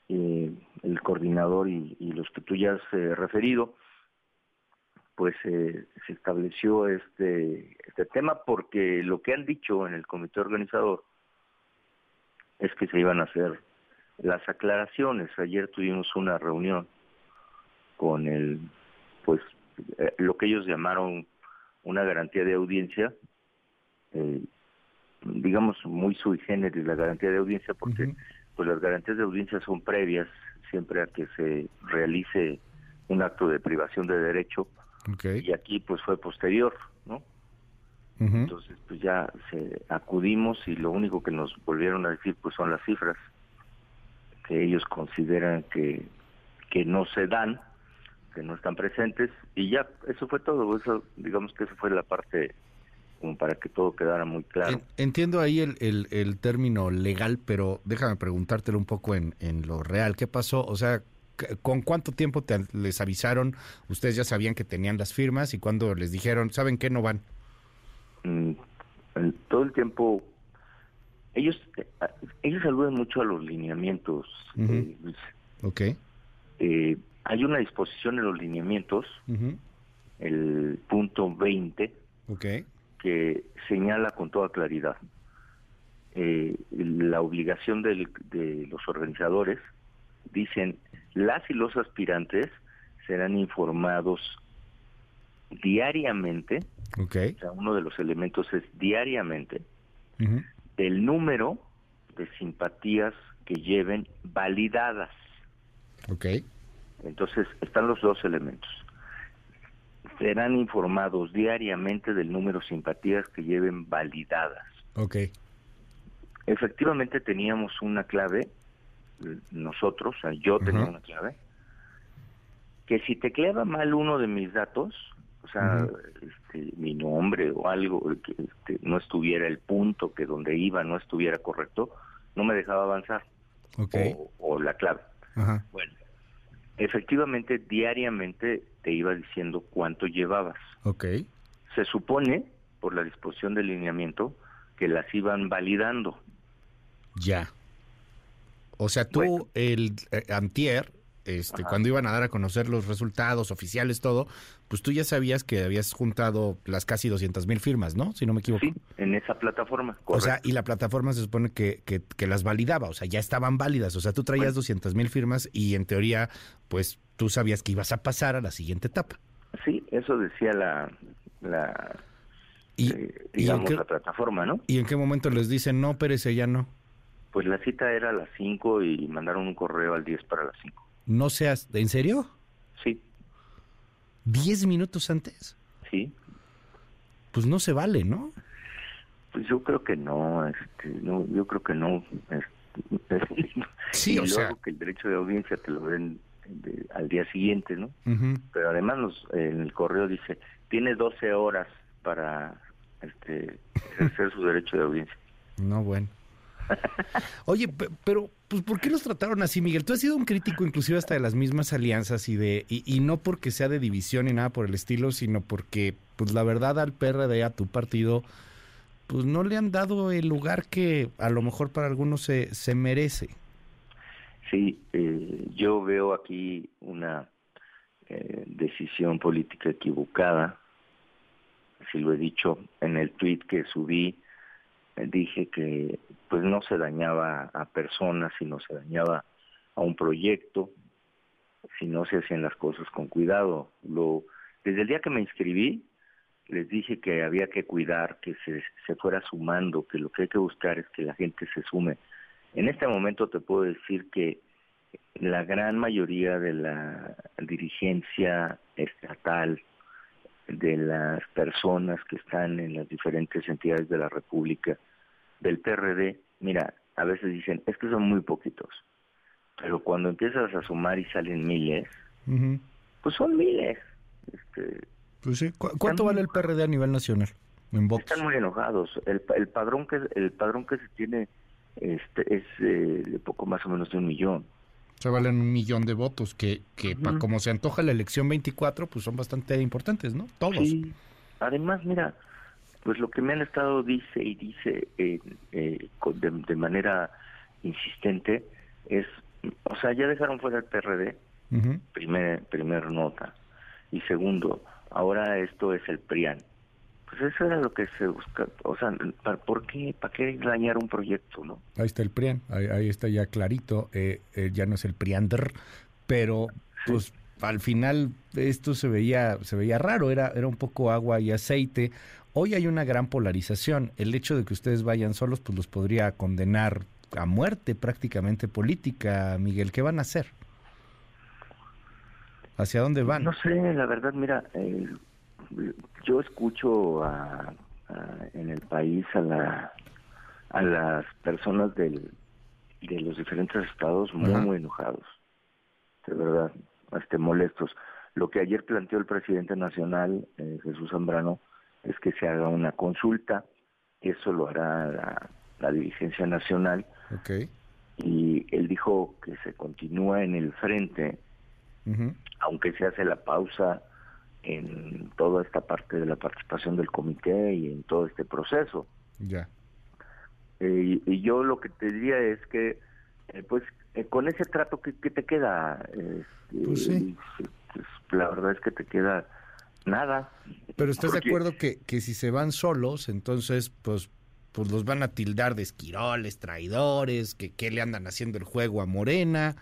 eh, el coordinador y, los que tú ya has eh, referido, pues eh, se estableció este, este tema porque lo que han dicho en el comité organizador es que se iban a hacer las aclaraciones. Ayer tuvimos una reunión con el, pues, lo que ellos llamaron una garantía de audiencia, digamos, muy sui generis la garantía de audiencia, porque uh -huh. pues las garantías de audiencia son previas siempre a que se realice un acto de privación de derecho, okay. y aquí pues fue posterior, ¿no? Uh -huh. Entonces pues ya se acudimos y lo único que nos volvieron a decir pues son las cifras que ellos consideran que, que no se dan, que no están presentes, y ya, eso fue todo, eso digamos que esa fue la parte como para que todo quedara muy claro. Entiendo ahí el, el, el término legal, pero déjame preguntártelo un poco en, en, lo real. ¿Qué pasó? O sea, ¿con cuánto tiempo te, les avisaron? Ustedes ya sabían que tenían las firmas y cuando les dijeron, ¿saben qué? No van. Mm, todo el tiempo, ellos ellos aluden mucho a los lineamientos. Uh -huh. eh. Ok. Eh, hay una disposición en los lineamientos, uh -huh. el punto 20, okay que señala con toda claridad eh, la obligación del, de los organizadores, dicen, las y los aspirantes serán informados diariamente, okay. o sea, uno de los elementos es diariamente, uh -huh. del número de simpatías que lleven validadas. Okay. Entonces, están los dos elementos serán informados diariamente del número de simpatías que lleven validadas. Ok. Efectivamente teníamos una clave, nosotros, o sea, yo tenía uh -huh. una clave, que si tecleaba mal uno de mis datos, o sea, uh -huh. este, mi nombre o algo, que este, no estuviera el punto, que donde iba no estuviera correcto, no me dejaba avanzar. Ok. O, o la clave. Uh -huh. Bueno, efectivamente diariamente te iba diciendo cuánto llevabas. Ok. Se supone, por la disposición del lineamiento, que las iban validando. Ya. O sea, tú, bueno. el eh, antier, este, cuando iban a dar a conocer los resultados oficiales, todo, pues tú ya sabías que habías juntado las casi 200 mil firmas, ¿no? Si no me equivoco. Sí, en esa plataforma. Correcto. O sea, y la plataforma se supone que, que, que, las validaba, o sea, ya estaban válidas. O sea, tú traías bueno. 200 mil firmas y en teoría, pues tú sabías que ibas a pasar a la siguiente etapa. Sí, eso decía la, la y, eh, digamos, qué, la plataforma, ¿no? ¿Y en qué momento les dicen, no, Pérez, ya no? Pues la cita era a las 5 y mandaron un correo al 10 para las 5. No seas, ¿en serio? Sí. ¿Diez minutos antes? Sí. Pues no se vale, ¿no? Pues yo creo que no, este, no yo creo que no. Este, sí, o sea. que el derecho de audiencia te lo den de, al día siguiente, ¿no? Uh -huh. Pero además nos, en el correo dice, tiene 12 horas para este, ejercer su derecho de audiencia. No, bueno. Oye, pero pues ¿por qué los trataron así, Miguel? Tú has sido un crítico inclusive hasta de las mismas alianzas y de y, y, no porque sea de división ni nada por el estilo, sino porque pues la verdad al PRD, a tu partido, pues no le han dado el lugar que a lo mejor para algunos se, se merece. Sí, eh, yo veo aquí una eh, decisión política equivocada. Así lo he dicho en el tweet que subí. dije que pues no se dañaba a personas, sino se dañaba a un proyecto, si no se hacían las cosas con cuidado. Lo, desde el día que me inscribí, les dije que había que cuidar, que se, se fuera sumando, que lo que hay que buscar es que la gente se sume. En este momento te puedo decir que la gran mayoría de la dirigencia estatal, de las personas que están en las diferentes entidades de la República, del PRD, mira, a veces dicen, es que son muy poquitos, pero cuando empiezas a sumar y salen miles, pues son miles. Este, Pues sí. ¿Cu- ¿Cuánto vale el PRD a nivel nacional? En. Están muy enojados. El, el padrón que el padrón que se tiene este es eh, de poco más o menos de un millón. O sea, valen un millón de votos, que, que pa- como se antoja la elección 24, pues son bastante importantes, ¿no? Todos. Sí. Además, mira, pues lo que me han estado dice y dice eh, eh, de, de manera insistente es, o sea, ya dejaron fuera el PRD, Ujú. primer, primer nota. Y segundo, ahora esto es el PRIAN. Pues eso era lo que se busca, o sea, ¿para, ¿por qué, para qué dañar un proyecto, no? Ahí está el PRIAN, ahí, ahí está ya clarito, eh, eh, ya no es el PRIANDR, pero pues al final esto se veía, se veía raro, era, era un poco agua y aceite. Hoy hay una gran polarización. El hecho de que ustedes vayan solos, pues los podría condenar a muerte prácticamente política, Miguel. ¿Qué van a hacer? ¿Hacia dónde van? No sé, la verdad, mira, eh, yo escucho a- a- en el país a la a las personas del, de los diferentes estados muy muy enojados, de verdad, hasta molestos. Lo que ayer planteó el presidente nacional eh, Jesús Zambrano es que se haga una consulta, eso lo hará la, la dirigencia nacional Ok. y él dijo que se continúa en el frente aunque se hace la pausa en toda esta parte de la participación del comité y en todo este proceso. Ya. Eh, y, yo lo que te diría es que, eh, pues, eh, con ese trato que, que te queda, Pues sí. pues, la verdad es que te queda nada. Pero estás de acuerdo que, que si se van solos, entonces pues, pues los van a tildar de esquiroles, traidores, que, que le andan haciendo el juego a Morena,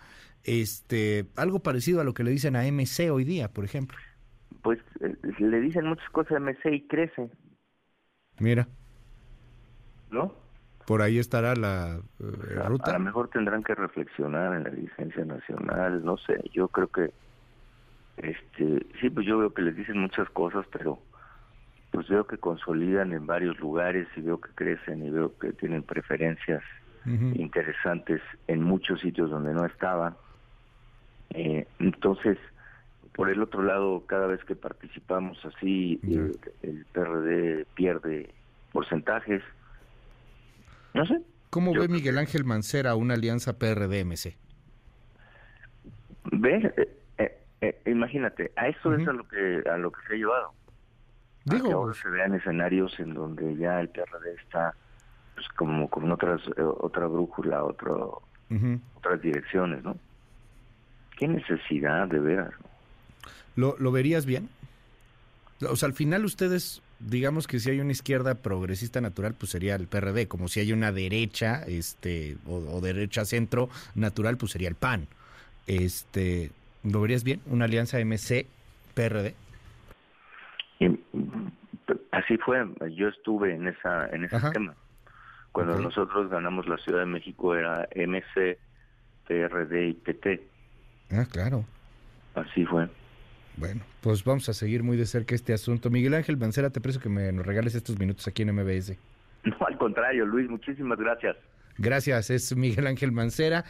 este, algo parecido a lo que le dicen a MC hoy día, por ejemplo. Pues eh, le dicen muchas cosas a MC y crece, Mira, ¿no? por ahí estará la eh, O sea, ruta. A lo mejor tendrán que reflexionar en la dirigencia nacional, no sé, yo creo que, este, sí, pues yo veo que les dicen muchas cosas, pero pues veo que consolidan en varios lugares y veo que crecen y veo que tienen preferencias interesantes en muchos sitios donde no estaban. Eh, entonces, por el otro lado, cada vez que participamos así, eh, el PRD pierde porcentajes. No sé, ¿Cómo Yo ve Miguel Ángel Mancera una alianza PRD-MC? Imagínate, a eso es a lo que a lo que se ha llevado. A Digo, que ahora pues, se vean escenarios en donde ya el PRD está pues, como con otras eh, otra brújula, otro, otras direcciones, ¿no? ¿Qué necesidad de veras? ¿Lo, ¿Lo verías bien? O sea, al final ustedes, digamos que si hay una izquierda progresista natural, pues sería el PRD, como si hay una derecha, este, o, o derecha centro natural, pues sería el PAN. Este, ¿lo verías bien? Una alianza MC-PRD. Así fue, yo estuve en esa en ese Ajá. esquema. Cuando Ok. nosotros ganamos la Ciudad de México era MC, PRD y PT. Ah, claro. Así fue. Bueno, pues vamos a seguir muy de cerca este asunto. Miguel Ángel Mancera, te preso que me nos regales estos minutos aquí en MBS. No, al contrario, Luis, muchísimas gracias. Gracias, es Miguel Ángel Mancera.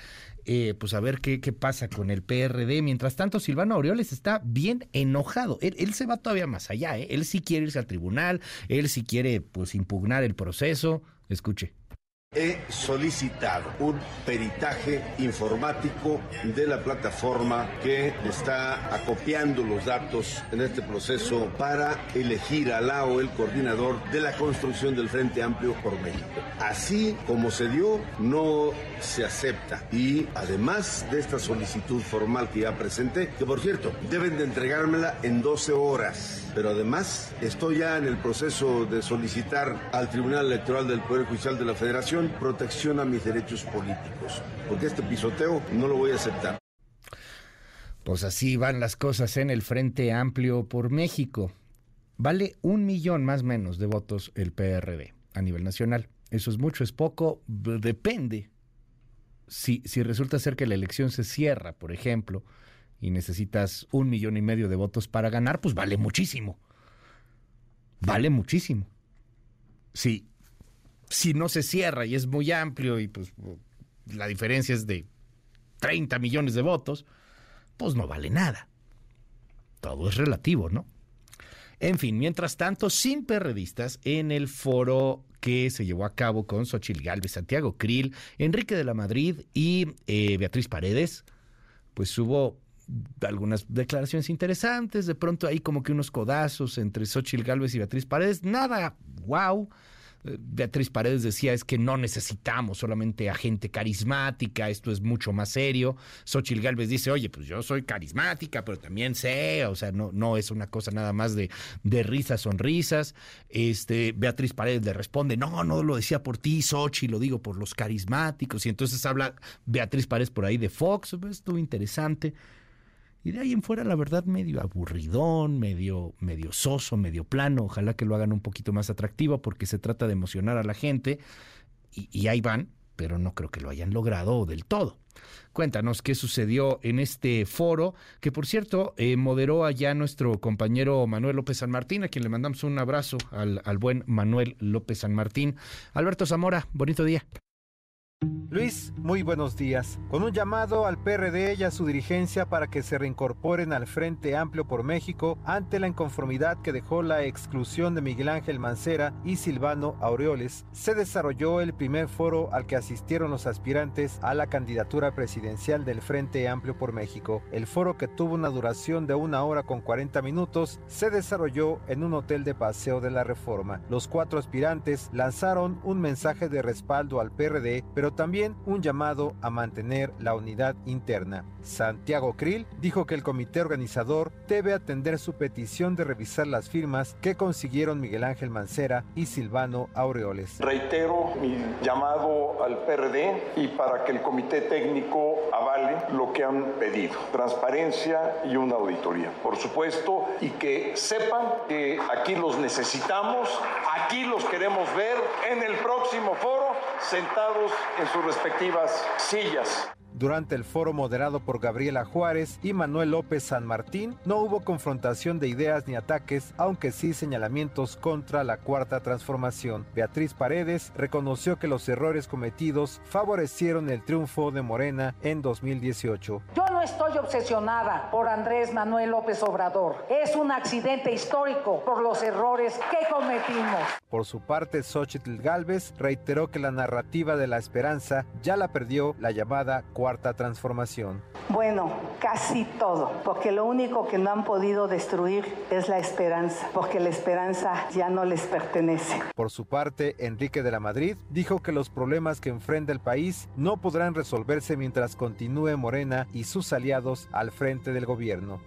Eh, pues a ver qué, qué pasa con el PRD. Mientras tanto, Silvano Aureoles está bien enojado. Él, él se va todavía más allá, ¿eh? Él sí quiere irse al tribunal, él sí quiere pues impugnar el proceso. Escuche. He solicitado un peritaje informático de la plataforma que está acopiando los datos en este proceso para elegir a la o el coordinador de la construcción del Frente Amplio por México. Así como se dio, no se acepta. Y además de esta solicitud formal que ya presenté, que por cierto, deben de entregármela en 12 horas. Pero además estoy ya en el proceso de solicitar al Tribunal Electoral del Poder Judicial de la Federación protección a mis derechos políticos, porque este pisoteo no lo voy a aceptar. Pues así van las cosas en el Frente Amplio por México. Vale un millón más menos de votos el PRD a nivel nacional. Eso es mucho, es poco, depende. Si, si resulta ser que la elección se cierra, por ejemplo, y necesitas un millón y medio de votos para ganar, pues vale muchísimo. Vale muchísimo. Sí, si no se cierra y es muy amplio y pues la diferencia es de 30 millones de votos, pues no vale nada. Todo es relativo, ¿no? En fin, mientras tanto, sin perredistas, en el foro que se llevó a cabo con Xochil Galvez, Santiago Krill, Enrique de la Madrid y eh, Beatriz Paredes, pues hubo algunas declaraciones interesantes, de pronto hay como que unos codazos entre Xochil Galvez y Beatriz Paredes, nada, wow, Beatriz Paredes decía es que no necesitamos solamente a gente carismática, esto es mucho más serio. Xochil Gálvez dice, oye, pues yo soy carismática, pero también sé, o sea, no, no es una cosa nada más de, de risas, sonrisas. Este, Beatriz Paredes le responde, no, no lo decía por ti, Xochitl, lo digo por los carismáticos. Y entonces habla Beatriz Paredes por ahí de Fox, estuvo interesante. Y de ahí en fuera, la verdad, medio aburridón, medio, medio soso, medio plano. Ojalá que lo hagan un poquito más atractivo porque se trata de emocionar a la gente. Y, ahí van, pero no creo que lo hayan logrado del todo. Cuéntanos qué sucedió en este foro, que por cierto eh, moderó allá nuestro compañero Manuel López San Martín, a quien le mandamos un abrazo al, al buen Manuel López San Martín. Alberto Zamora, bonito día. Luis, muy buenos días. Con un llamado al PRD y a su dirigencia para que se reincorporen al Frente Amplio por México ante la inconformidad que dejó la exclusión de Miguel Ángel Mancera y Silvano Aureoles, se desarrolló el primer foro al que asistieron los aspirantes a la candidatura presidencial del Frente Amplio por México. El foro, que tuvo una duración de una hora con 40 minutos, se desarrolló en un hotel de paseo de la Reforma. Los cuatro aspirantes lanzaron un mensaje de respaldo al PRD, pero también un llamado a mantener la unidad interna. Santiago Krill dijo que el comité organizador debe atender su petición de revisar las firmas que consiguieron Miguel Ángel Mancera y Silvano Aureoles. Reitero mi llamado al PRD y para que el comité técnico avale lo que han pedido, transparencia y una auditoría, por supuesto, y que sepan que aquí los necesitamos, aquí los queremos ver en el próximo foro sentados en sus respectivas sillas. Durante el foro moderado por Gabriela Juárez y Manuel López San Martín, no hubo confrontación de ideas ni ataques, aunque sí señalamientos contra la cuarta transformación. Beatriz Paredes reconoció que los errores cometidos favorecieron el triunfo de Morena en 2018. Yo no estoy obsesionada por Andrés Manuel López Obrador. Es un accidente histórico por los errores que cometimos. Por su parte, Xochitl Galvez reiteró que la narrativa de la esperanza ya la perdió la llamada cuarta transformación. Bueno, casi todo, porque lo único que no han podido destruir es la esperanza, porque la esperanza ya no les pertenece. Por su parte, Enrique de la Madrid dijo que los problemas que enfrenta el país no podrán resolverse mientras continúe Morena y sus aliados al frente del gobierno.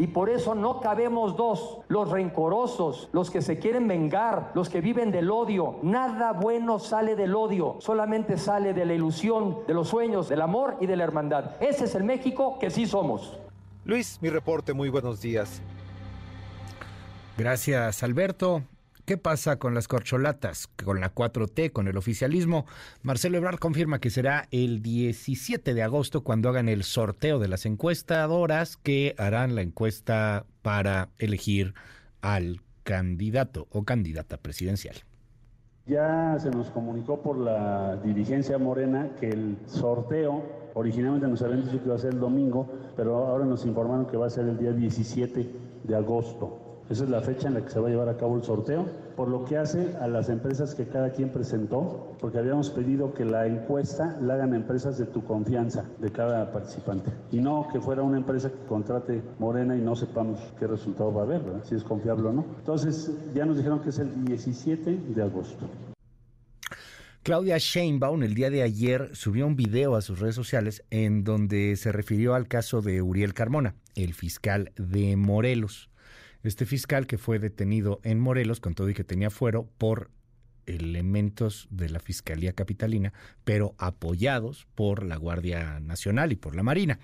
Y por eso no cabemos dos, los rencorosos, los que se quieren vengar, los que viven del odio. Nada bueno sale del odio, solamente sale de la ilusión, de los sueños, del amor y de la hermandad. Ese es el México que sí somos. Luis, mi reporte, muy buenos días. Gracias, Alberto. ¿Qué pasa con las corcholatas, con la 4T, con el oficialismo? Marcelo Ebrard confirma que será el 17 de agosto cuando hagan el sorteo de las encuestadoras que harán la encuesta para elegir al candidato o candidata presidencial. Ya se nos comunicó por la dirigencia morena que el sorteo, originalmente nos habían dicho que iba a ser el domingo, pero ahora nos informaron que va a ser el día 17 de agosto. Esa es la fecha en la que se va a llevar a cabo el sorteo. Por lo que hace a las empresas que cada quien presentó, porque habíamos pedido que la encuesta la hagan empresas de tu confianza, de cada participante. Y no que fuera una empresa que contrate Morena y no sepamos qué resultado va a haber, si es confiable o no. Entonces, ya nos dijeron que es el 17 de agosto. Claudia Sheinbaum el día de ayer subió un video a sus redes sociales en donde se refirió al caso de Uriel Carmona, el fiscal de Morelos. Este fiscal que fue detenido en Morelos con todo y que tenía fuero por elementos de la Fiscalía Capitalina, pero apoyados por la Guardia Nacional y por la Marina.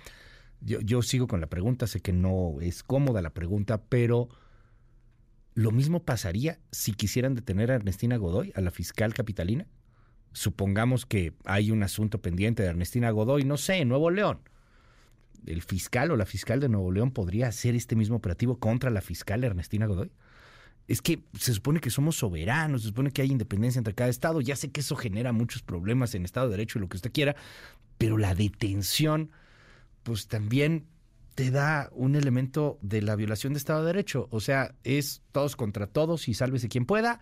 Yo, yo sigo con la pregunta, sé que no es cómoda la pregunta, pero ¿lo mismo pasaría si quisieran detener a Ernestina Godoy, a la fiscal capitalina? supongamos que hay un asunto pendiente de Ernestina Godoy, no sé, en Nuevo León. ¿El fiscal o la fiscal de Nuevo León podría hacer este mismo operativo contra la fiscal Ernestina Godoy? Es que se supone que somos soberanos, se supone que hay independencia entre cada estado. Ya sé que eso genera muchos problemas en Estado de Derecho y lo que usted quiera, pero la detención, pues también te da un elemento de la violación de Estado de Derecho. O sea, es todos contra todos y sálvese quien pueda,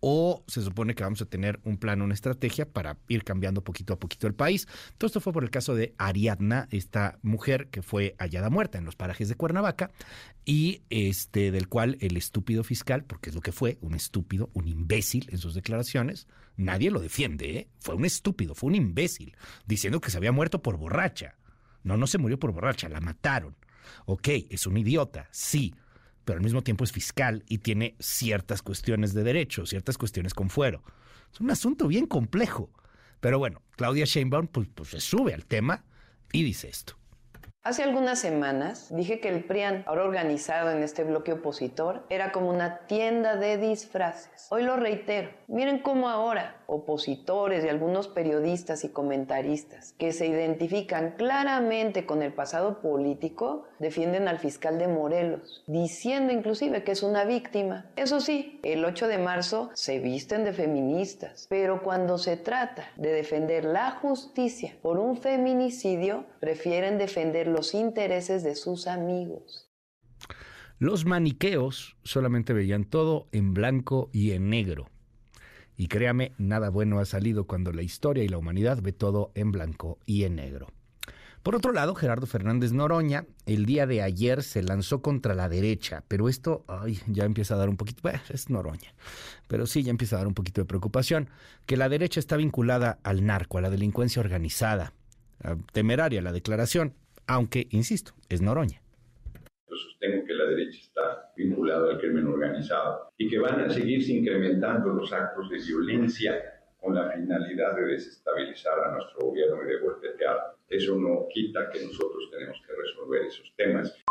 o se supone que vamos a tener un plan, una estrategia para ir cambiando poquito a poquito el país. Todo esto fue por el caso de Ariadna, esta mujer que fue hallada muerta en los parajes de Cuernavaca y este del cual el estúpido fiscal, porque es lo que fue, un estúpido, un imbécil en sus declaraciones, nadie lo defiende, ¿eh? fue un estúpido, fue un imbécil, diciendo que se había muerto por borracha. No, no se murió por borracha, la mataron. Ok, es un idiota, sí, pero al mismo tiempo es fiscal y tiene ciertas cuestiones de derecho, ciertas cuestiones con fuero. Es un asunto bien complejo. Pero bueno, Claudia Sheinbaum pues, pues se sube al tema y dice esto. Hace algunas semanas dije que el PRIAN, ahora organizado en este bloque opositor, era como una tienda de disfraces. Hoy lo reitero. Miren cómo ahora opositores y algunos periodistas y comentaristas que se identifican claramente con el pasado político defienden al fiscal de Morelos, diciendo inclusive que es una víctima. Eso sí, el 8 de marzo se visten de feministas, pero cuando se trata de defender la justicia por un feminicidio, prefieren defender los intereses de sus amigos. Los maniqueos solamente veían todo en blanco y en negro. Y créame, nada bueno ha salido cuando la historia y la humanidad ve todo en blanco y en negro. Por otro lado, Gerardo Fernández Noroña el día de ayer se lanzó contra la derecha, pero esto ay, ya empieza a dar un poquito, bueno, es Noroña, pero sí ya empieza a dar un poquito de preocupación, que la derecha está vinculada al narco, a la delincuencia organizada, temeraria la declaración, aunque, insisto, es Noroña. Yo sostengo que la derecha está vinculada al crimen organizado y que van a seguirse incrementando los actos de violencia con la finalidad de desestabilizar a nuestro gobierno y de golpetear. Eso no quita que nosotros tenemos que resolver esos temas.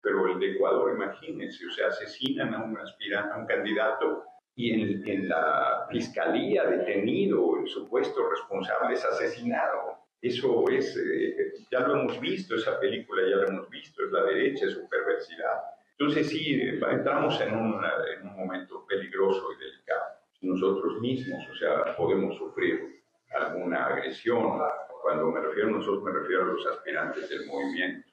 Pero el de Ecuador, imagínense, o sea, asesinan a un aspirante, a un candidato y en, en la fiscalía detenido, el supuesto responsable es asesinado. Eso es, eh, ya lo hemos visto, esa película ya lo hemos visto, es la derecha, es su perversidad. Entonces sí, entramos en, en un momento peligroso y delicado. Nosotros mismos, o sea, podemos sufrir alguna agresión. Cuando me refiero a nosotros, me refiero a los aspirantes del movimiento.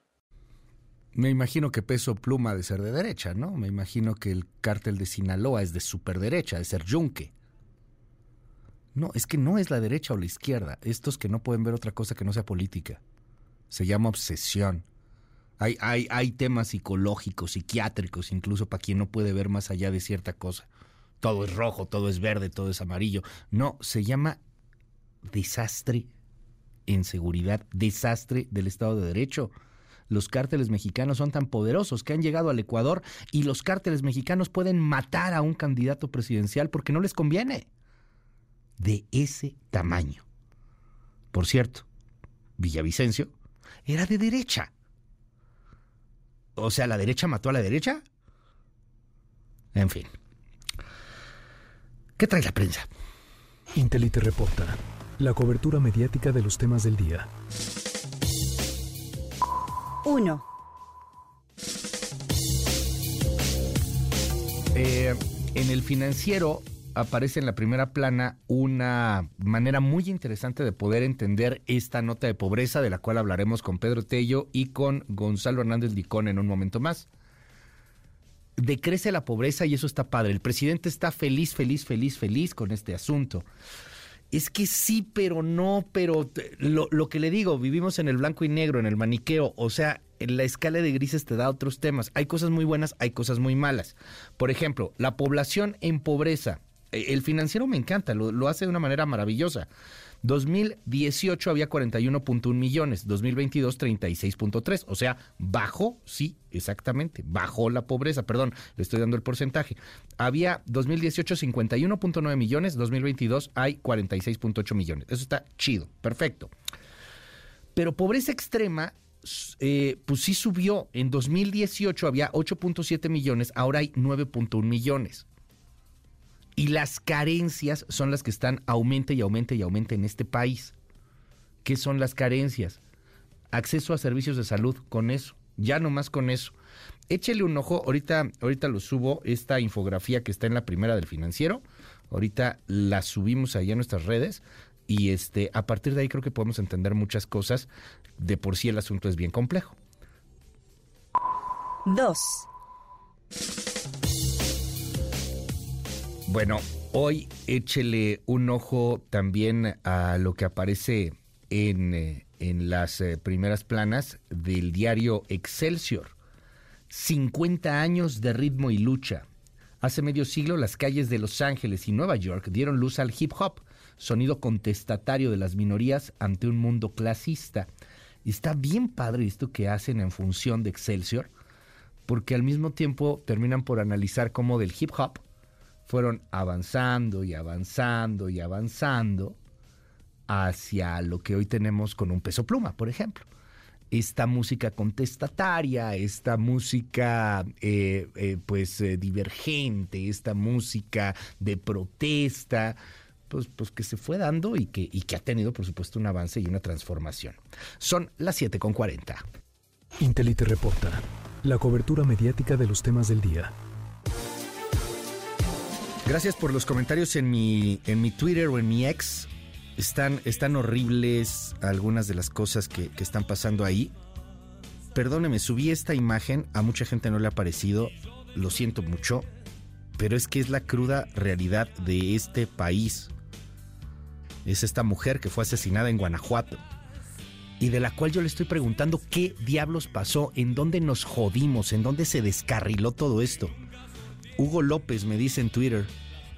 Me imagino que Peso Pluma de ser de derecha, ¿no? Me imagino que el cártel de Sinaloa es de superderecha, de ser yunque. No, es que no es la derecha o la izquierda. Estos que no pueden ver otra cosa que no sea política. Se llama obsesión. Hay, hay, hay temas psicológicos, psiquiátricos, incluso para quien no puede ver más allá de cierta cosa. Todo es rojo, todo es verde, todo es amarillo. No, se llama desastre en seguridad, desastre del Estado de Derecho. Los cárteles mexicanos son tan poderosos que han llegado al Ecuador y los cárteles mexicanos pueden matar a un candidato presidencial porque no les conviene de ese tamaño. Por cierto, Villavicencio era de derecha. O sea, ¿la derecha mató a la derecha? En fin. ¿Qué trae la prensa? Intelite reporta. La cobertura mediática de los temas del día. 1. Eh, en el financiero aparece en la primera plana una manera muy interesante de poder entender esta nota de pobreza de la cual hablaremos con Pedro Tello y con Gonzalo Hernández Licón en un momento más. Decrece la pobreza y eso está padre. El presidente está feliz, feliz, feliz, feliz con este asunto. Es que sí, pero no, pero lo, lo, que le digo, vivimos en el blanco y negro, en el maniqueo, o sea, en la escala de grises te da otros temas. Hay cosas muy buenas, hay cosas muy malas. Por ejemplo, la población en pobreza. E, el financiero me encanta, lo, lo hace de una manera maravillosa. 2018 había 41.1 millones, 2022 36.3, o sea, bajó, sí, exactamente, bajó la pobreza, perdón, le estoy dando el porcentaje. Había 2018 51.9 millones, 2022 hay 46.8 millones. Eso está chido, perfecto. Pero pobreza extrema eh, pues sí subió. En 2018 había 8.7 millones, ahora hay 9.1 millones. Y las carencias son las que están aumente y aumente y aumente en este país. ¿Qué son las carencias? Acceso a servicios de salud, con eso, ya nomás con eso. Échele un ojo, ahorita, ahorita lo subo, esta infografía que está en la primera del financiero, ahorita la subimos ahí a nuestras redes y este, a partir de ahí creo que podemos entender muchas cosas. De por sí el asunto es bien complejo. Dos. Bueno, hoy échele un ojo también a lo que aparece en, eh, en las eh, primeras planas del diario Excelsior. 50 años de ritmo y lucha. Hace medio siglo las calles de Los Ángeles y Nueva York dieron luz al hip hop, sonido contestatario de las minorías ante un mundo clasista. Y está bien padre esto que hacen en función de Excelsior, porque al mismo tiempo terminan por analizar cómo del hip hop fueron avanzando y avanzando y avanzando hacia lo que hoy tenemos con un peso pluma, por ejemplo. Esta música contestataria, esta música eh, eh, pues eh, divergente, esta música de protesta, pues, pues que se fue dando y que, y que ha tenido, por supuesto, un avance y una transformación. Son las 7.40. Intelite reporta la cobertura mediática de los temas del día Gracias por los comentarios en mi, en mi Twitter o en mi ex. Están, están horribles algunas de las cosas que, que están pasando ahí. Perdóneme, subí esta imagen, a mucha gente no le ha parecido, lo siento mucho, pero es que es la cruda realidad de este país. Es esta mujer que fue asesinada en Guanajuato y de la cual yo le estoy preguntando qué diablos pasó, en dónde nos jodimos, en dónde se descarriló todo esto. Hugo López me dice en Twitter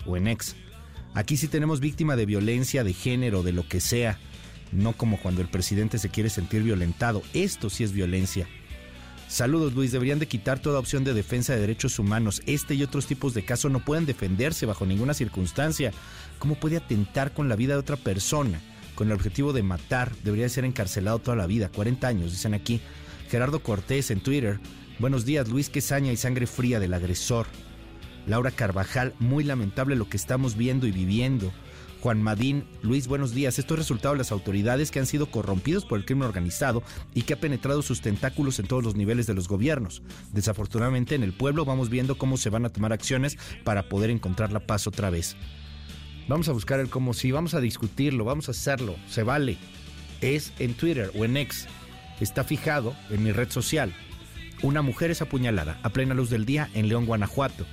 o en ex, aquí sí tenemos víctima de violencia, de género, de lo que sea, no como cuando el presidente se quiere sentir violentado. Esto sí es violencia. Saludos Luis, deberían de quitar toda opción de defensa de derechos humanos. Este y otros tipos de casos no pueden defenderse bajo ninguna circunstancia. ¿Cómo puede atentar con la vida de otra persona? Con el objetivo de matar, debería ser encarcelado toda la vida, 40 años, dicen aquí. Gerardo Cortés en Twitter. Buenos días, Luis Quesaña y sangre fría del agresor. Laura Carvajal, muy lamentable lo que estamos viendo y viviendo. Juan Madín, Luis, buenos días. Esto es resultado de las autoridades que han sido corrompidos por el crimen organizado y que ha penetrado sus tentáculos en todos los niveles de los gobiernos. Desafortunadamente en el pueblo vamos viendo cómo se van a tomar acciones para poder encontrar la paz otra vez. Vamos a buscar el cómo sí, vamos a discutirlo, vamos a hacerlo, se vale. Es en Twitter o en X. Está fijado en mi red social. Una mujer es apuñalada a plena luz del día en León, Guanajuato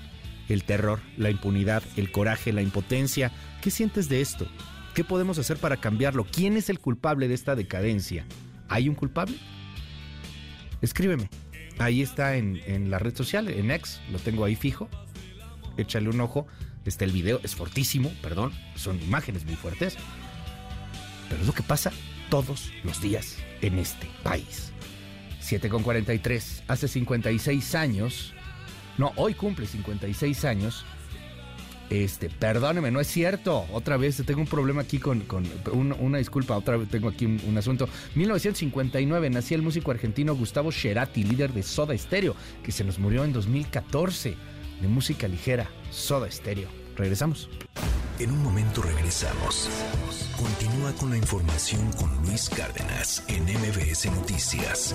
el terror, la impunidad, el coraje, la impotencia. ¿Qué sientes de esto? ¿Qué podemos hacer para cambiarlo? ¿Quién es el culpable de esta decadencia? ¿Hay un culpable? Escríbeme. Ahí está en, la red social, en X, lo tengo ahí fijo. Échale un ojo. Está el video, es fortísimo, perdón, son imágenes muy fuertes. Pero es lo que pasa todos los días en este país. 7 con 43. Hace 56 años no, hoy cumple 56 años. Este, perdóneme, no es cierto. Otra vez tengo un problema aquí con, una disculpa, otra vez tengo aquí un, asunto. 1959 nacía el músico argentino Gustavo Cerati, líder de Soda Stereo, que se nos murió en 2014 de música ligera, Soda Stereo. Regresamos. En un momento regresamos. Continúa con la información con Luis Cárdenas en MBS Noticias.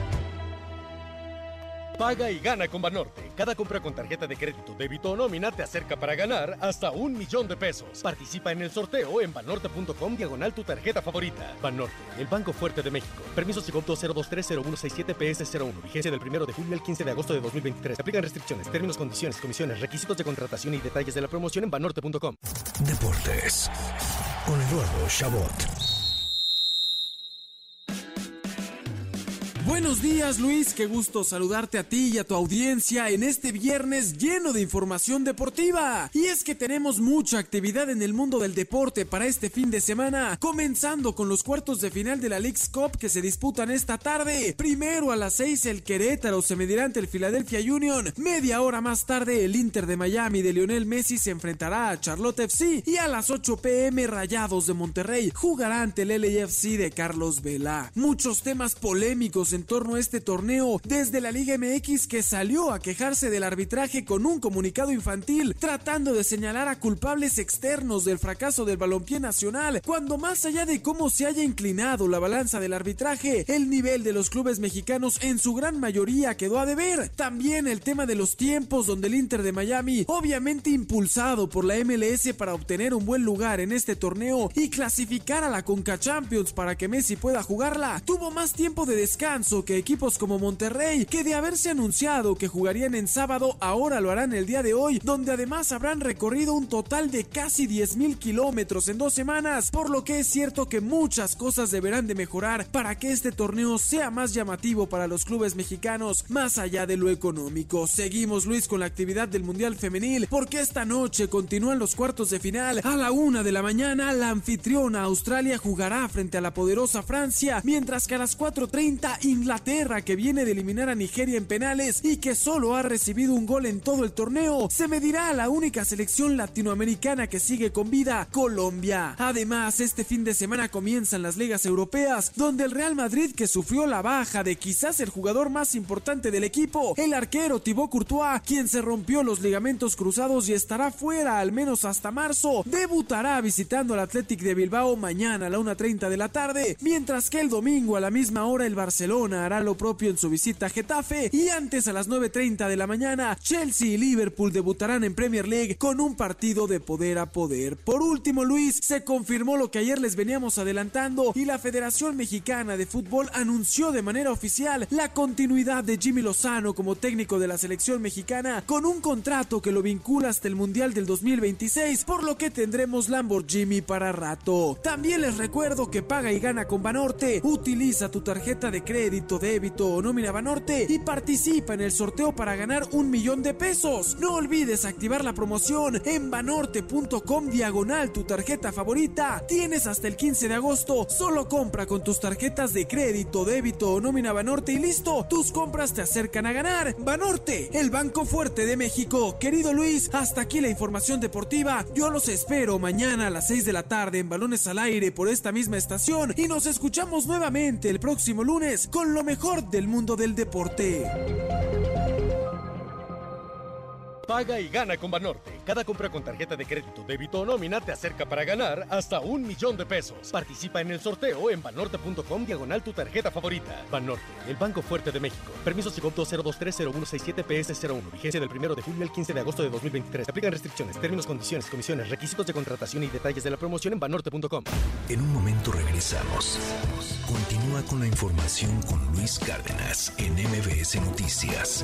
Paga y gana con Banorte. Cada compra con tarjeta de crédito, débito o nómina te acerca para ganar hasta un millón de pesos. Participa en el sorteo en banorte.com diagonal tu tarjeta favorita. Banorte, el Banco Fuerte de México. Permiso Siconto 0230167 PS01. Vigencia del 1 de julio al 15 de agosto de 2023. aplican restricciones, términos, condiciones, comisiones, requisitos de contratación y detalles de la promoción en banorte.com. Deportes con Eduardo Chabot. Buenos días Luis, qué gusto saludarte a ti y a tu audiencia en este viernes lleno de información deportiva. Y es que tenemos mucha actividad en el mundo del deporte para este fin de semana, comenzando con los cuartos de final de la League's Cup que se disputan esta tarde. Primero a las 6 el Querétaro se medirá ante el Philadelphia Union, media hora más tarde el Inter de Miami de Lionel Messi se enfrentará a Charlotte FC y a las 8 pm Rayados de Monterrey jugará ante el LAFC de Carlos Vela. Muchos temas polémicos en torno a este torneo, desde la Liga MX que salió a quejarse del arbitraje con un comunicado infantil, tratando de señalar a culpables externos del fracaso del balompié nacional, cuando más allá de cómo se haya inclinado la balanza del arbitraje, el nivel de los clubes mexicanos en su gran mayoría quedó a deber. También el tema de los tiempos donde el Inter de Miami, obviamente impulsado por la MLS para obtener un buen lugar en este torneo y clasificar a la Conca Champions para que Messi pueda jugarla, tuvo más tiempo de descanso que equipos como Monterrey, que de haberse anunciado que jugarían en sábado, ahora lo harán el día de hoy, donde además habrán recorrido un total de casi 10 mil kilómetros en dos semanas, por lo que es cierto que muchas cosas deberán de mejorar para que este torneo sea más llamativo para los clubes mexicanos, más allá de lo económico. Seguimos Luis con la actividad del Mundial Femenil, porque esta noche continúan los cuartos de final. A la una de la mañana, la anfitriona Australia jugará frente a la poderosa Francia, mientras que a las 4.30 Inglaterra, que viene de eliminar a Nigeria en penales y que solo ha recibido un gol en todo el torneo, se medirá a la única selección latinoamericana que sigue con vida, Colombia. Además, este fin de semana comienzan las ligas europeas, donde el Real Madrid, que sufrió la baja de quizás el jugador más importante del equipo, el arquero Thibaut Courtois, quien se rompió los ligamentos cruzados y estará fuera al menos hasta marzo, debutará visitando al Athletic de Bilbao mañana a la 1.30 de la tarde, mientras que el domingo a la misma hora el Barcelona hará lo propio en su visita a Getafe y antes a las 9.30 de la mañana Chelsea y Liverpool debutarán en Premier League con un partido de poder a poder. Por último, Luis, se confirmó lo que ayer les veníamos adelantando y la Federación Mexicana de Fútbol anunció de manera oficial la continuidad de Jimmy Lozano como técnico de la selección mexicana con un contrato que lo vincula hasta el Mundial del 2026, por lo que tendremos Lamborghini para rato. También les recuerdo que paga y gana con Banorte, utiliza tu tarjeta de crédito crédito, débito o nómina Banorte y participa en el sorteo para ganar un millón de pesos. No olvides activar la promoción en banorte.com diagonal tu tarjeta favorita. Tienes hasta el 15 de agosto. Solo compra con tus tarjetas de crédito, débito o nómina Banorte y listo. Tus compras te acercan a ganar. Banorte, el banco fuerte de México. Querido Luis, hasta aquí la información deportiva. Yo los espero mañana a las 6 de la tarde en Balones al Aire por esta misma estación y nos escuchamos nuevamente el próximo lunes con lo mejor del mundo del deporte. Paga y gana con Banorte. Cada compra con tarjeta de crédito, débito o nómina te acerca para ganar hasta un millón de pesos. Participa en el sorteo en banorte.com diagonal tu tarjeta favorita. Banorte, el banco fuerte de México. Permiso Siconto 0230167 PS01. Vigencia del 1 de julio al 15 de agosto de 2023. aplican restricciones, términos, condiciones, comisiones, requisitos de contratación y detalles de la promoción en banorte.com. En un momento regresamos. Continúa con la información con Luis Cárdenas en MBS Noticias.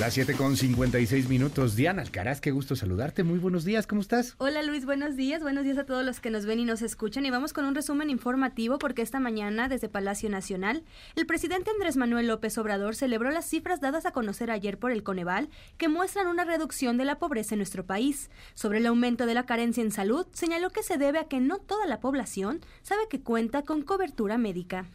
Las 7 con 56 minutos. Diana Alcaraz, qué gusto saludarte. Muy buenos días, ¿cómo estás? Hola Luis, buenos días. Buenos días a todos los que nos ven y nos escuchan. Y vamos con un resumen informativo porque esta mañana, desde Palacio Nacional, el presidente Andrés Manuel López Obrador celebró las cifras dadas a conocer ayer por el Coneval que muestran una reducción de la pobreza en nuestro país. Sobre el aumento de la carencia en salud, señaló que se debe a que no toda la población sabe que cuenta con cobertura médica.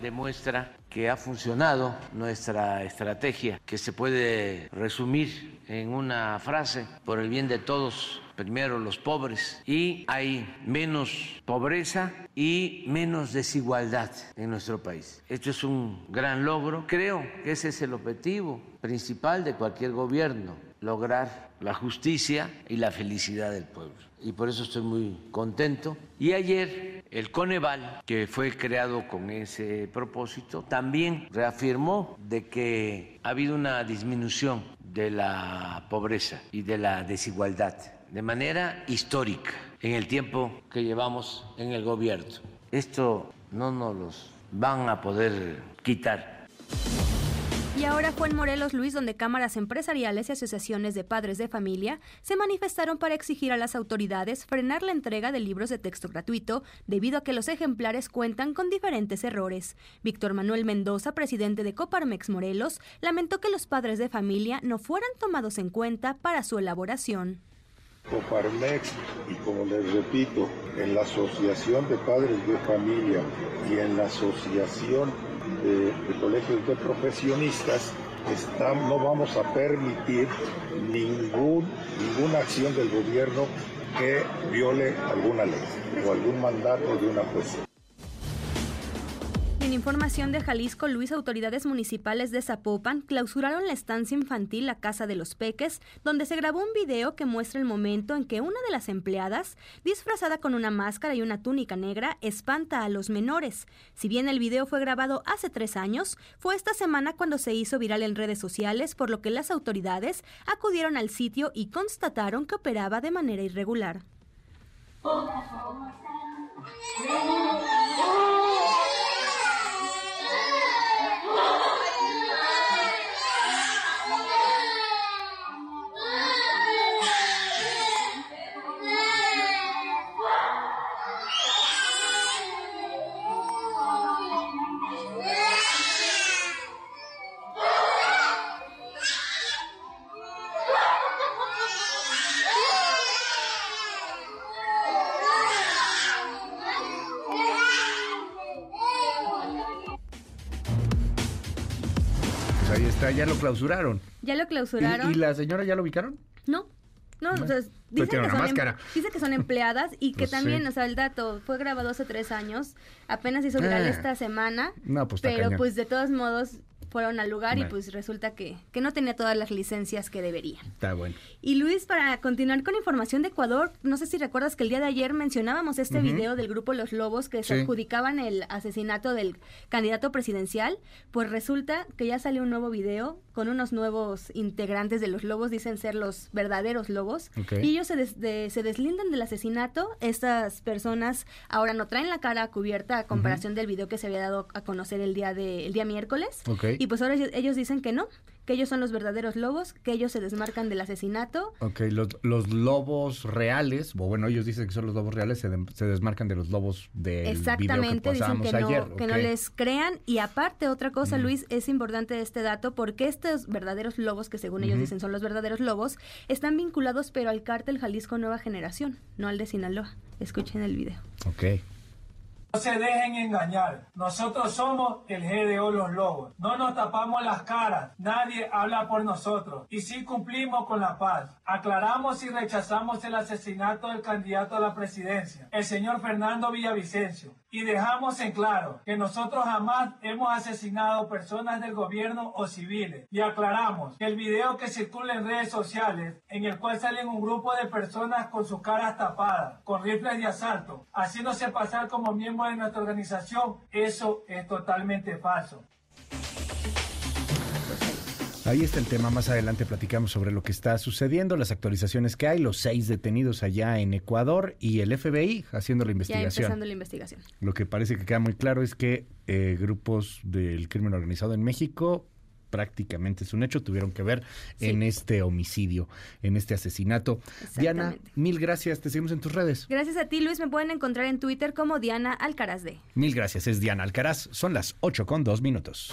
Demuestra que ha funcionado nuestra estrategia, que se puede resumir en una frase, por el bien de todos, primero los pobres, y hay menos pobreza y menos desigualdad en nuestro país. Esto es un gran logro. Creo que ese es el objetivo principal de cualquier gobierno, lograr la justicia y la felicidad del pueblo. Y por eso estoy muy contento. Y ayer el Coneval, que fue creado con ese propósito, también reafirmó de que ha habido una disminución de la pobreza y de la desigualdad de manera histórica en el tiempo que llevamos en el gobierno. Esto no nos los van a poder quitar. Y ahora fue en Morelos, Luis, donde cámaras empresariales y asociaciones de padres de familia se manifestaron para exigir a las autoridades frenar la entrega de libros de texto gratuito debido a que los ejemplares cuentan con diferentes errores. Víctor Manuel Mendoza, presidente de Coparmex Morelos, lamentó que los padres de familia no fueran tomados en cuenta para su elaboración. Coparmex y como les repito, en la Asociación de Padres de Familia y en la Asociación de, de Colegios de Profesionistas, está, no vamos a permitir ningún, ninguna acción del gobierno que viole alguna ley o algún mandato de una jueza. En información de Jalisco, Luis, autoridades municipales de Zapopan clausuraron la estancia infantil La Casa de los Peques, donde se grabó un video que muestra el momento en que una de las empleadas, disfrazada con una máscara y una túnica negra, espanta a los menores. Si bien el video fue grabado hace tres años, fue esta semana cuando se hizo viral en redes sociales, por lo que las autoridades acudieron al sitio y constataron que operaba de manera irregular. Pues ya lo clausuraron. ¿Ya lo clausuraron? ¿Y, y la señora ya lo ubicaron? No. No, No. o sea, Pero dice tiene que, son em- máscara. dice que son empleadas y que Pues también, sí. o sea, el dato fue grabado hace tres años, apenas hizo viral Ah. esta semana, No, pues pero cañón. pues de todos modos fueron al lugar y pues resulta que, que no tenía todas las licencias que debería. Está bueno. Y Luis, para continuar con información de Ecuador, no sé si recuerdas que el día de ayer mencionábamos este video del grupo Los Lobos que se Sí. adjudicaban el asesinato del candidato presidencial. Pues resulta que ya salió un nuevo video con unos nuevos integrantes de Los Lobos, dicen ser los verdaderos lobos. Ok. Y ellos se, des- de- se deslindan del asesinato. Estas personas ahora no traen la cara cubierta a comparación del video que se había dado a conocer el día, de, el día miércoles. Ok. Y pues ahora ellos- dicen que no, que ellos son los verdaderos lobos, que ellos se desmarcan del asesinato. Ok, los, los lobos reales, o bueno, ellos dicen que son los lobos reales, se, de- se desmarcan de los lobos del video que Exactamente, dicen que no, ayer. que no les crean. Y aparte, otra cosa, Mm. Luis, es importante este dato, porque estos verdaderos lobos, que según ellos dicen son los verdaderos lobos, están vinculados pero al cártel Jalisco Nueva Generación, no al de Sinaloa. Escuchen el video. Ok. No se dejen engañar. Nosotros somos el GDO Los Lobos. No nos tapamos las caras. Nadie habla por nosotros. Y sí cumplimos con la paz. Aclaramos y rechazamos el asesinato del candidato a la presidencia, el señor Fernando Villavicencio. Y dejamos en claro que nosotros jamás hemos asesinado personas del gobierno o civiles. Y aclaramos que el video que circula en redes sociales, en el cual salen un grupo de personas con sus caras tapadas, con rifles de asalto, haciéndose pasar como miembros de nuestra organización, eso es totalmente falso. Ahí está el tema. Más adelante platicamos sobre lo que está sucediendo, las actualizaciones que hay, los seis detenidos allá en Ecuador y el FBI haciendo la Ya investigación. empezando la investigación. Lo que parece que queda muy claro es que eh, grupos del crimen organizado en México prácticamente es un hecho, tuvieron que ver Sí. en este homicidio, en este asesinato. Diana, mil gracias, te seguimos en tus redes. Gracias a ti, Luis. Me pueden encontrar en Twitter como Diana Alcaraz de. Mil gracias, es Diana Alcaraz, son las 8 con 2 minutos.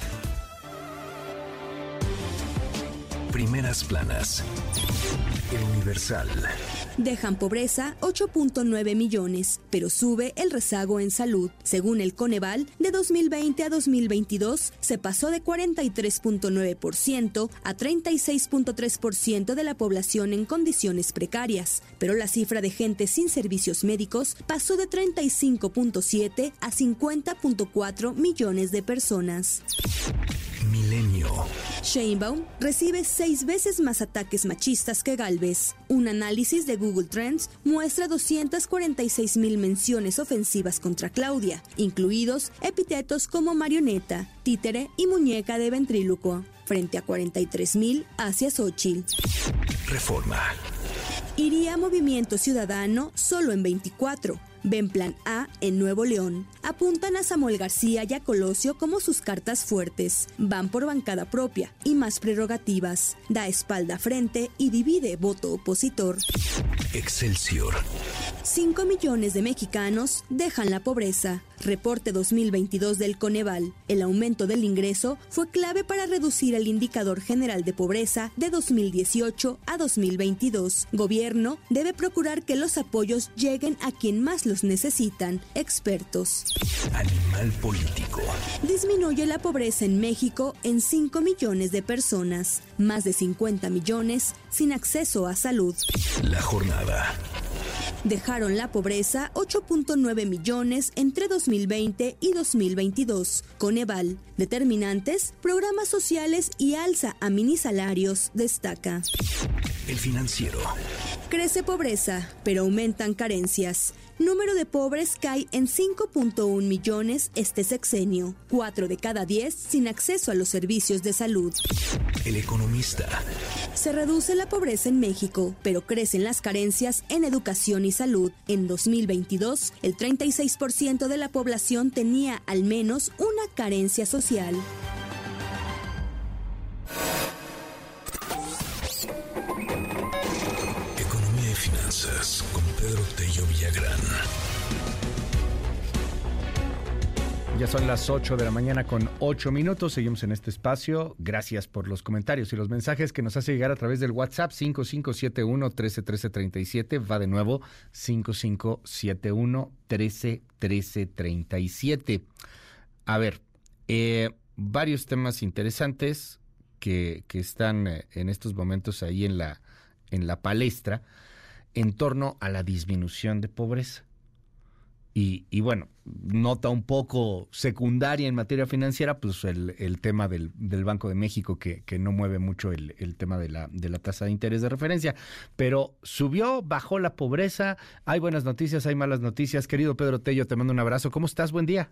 Primeras planas. El Universal. Dejan pobreza 8.9 millones, pero sube el rezago en salud. Según el Coneval, de 2020 a 2022 se pasó de 43.9% a 36.3% de la población en condiciones precarias, pero la cifra de gente sin servicios médicos pasó de 35.7 a 50.4 millones de personas. Milenio. Sheinbaum recibe seis veces más ataques machistas que Galvez. Un análisis de Google Trends muestra 246 mil menciones ofensivas contra Claudia, incluidos epítetos como marioneta, títere y muñeca de ventrílocuo, frente a 43 mil hacia Xochitl. Reforma. Iría Movimiento Ciudadano solo en 24 Ven Plan A en Nuevo León. Apuntan a Samuel García y a Colosio como sus cartas fuertes. Van por bancada propia y más prerrogativas. Da espalda frente y divide voto opositor. Excelsior. 5 millones de mexicanos dejan la pobreza. Reporte 2022 del Coneval. El aumento del ingreso fue clave para reducir el indicador general de pobreza de 2018 a 2022. Gobierno debe procurar que los apoyos lleguen a quien más los necesitan. Expertos. Animal político. Disminuye la pobreza en México en 5 millones de personas. Más de 50 millones sin acceso a salud. La jornada. Dejaron la pobreza 8.9 millones entre 2020 y 2022. Coneval, determinantes, programas sociales y alza a minisalarios, destaca. El financiero. Crece pobreza, pero aumentan carencias. Número de pobres cae en 5.1 millones este sexenio. 4 de cada 10 sin acceso a los servicios de salud. El economista. Se reduce la pobreza en México, pero crecen las carencias en educación y salud. En 2022, el 36% de la población tenía al menos una carencia social. Economía y finanzas con Pedro Tello Ya son las 8 de la mañana con 8 minutos. Seguimos en este espacio. Gracias por los comentarios y los mensajes que nos hace llegar a través del WhatsApp 5571-131337. Va de nuevo 5571-131337. A ver, eh, varios temas interesantes que, que están eh, en estos momentos ahí en la, en la palestra en torno a la disminución de pobreza. Y, y, bueno, nota un poco secundaria en materia financiera, pues el, tema del, Banco de México que, no mueve mucho el, el, tema de la, de la tasa de interés de referencia. Pero subió, bajó la pobreza, hay buenas noticias, hay malas noticias. Querido Pedro Tello, te mando un abrazo. ¿Cómo estás? Buen día.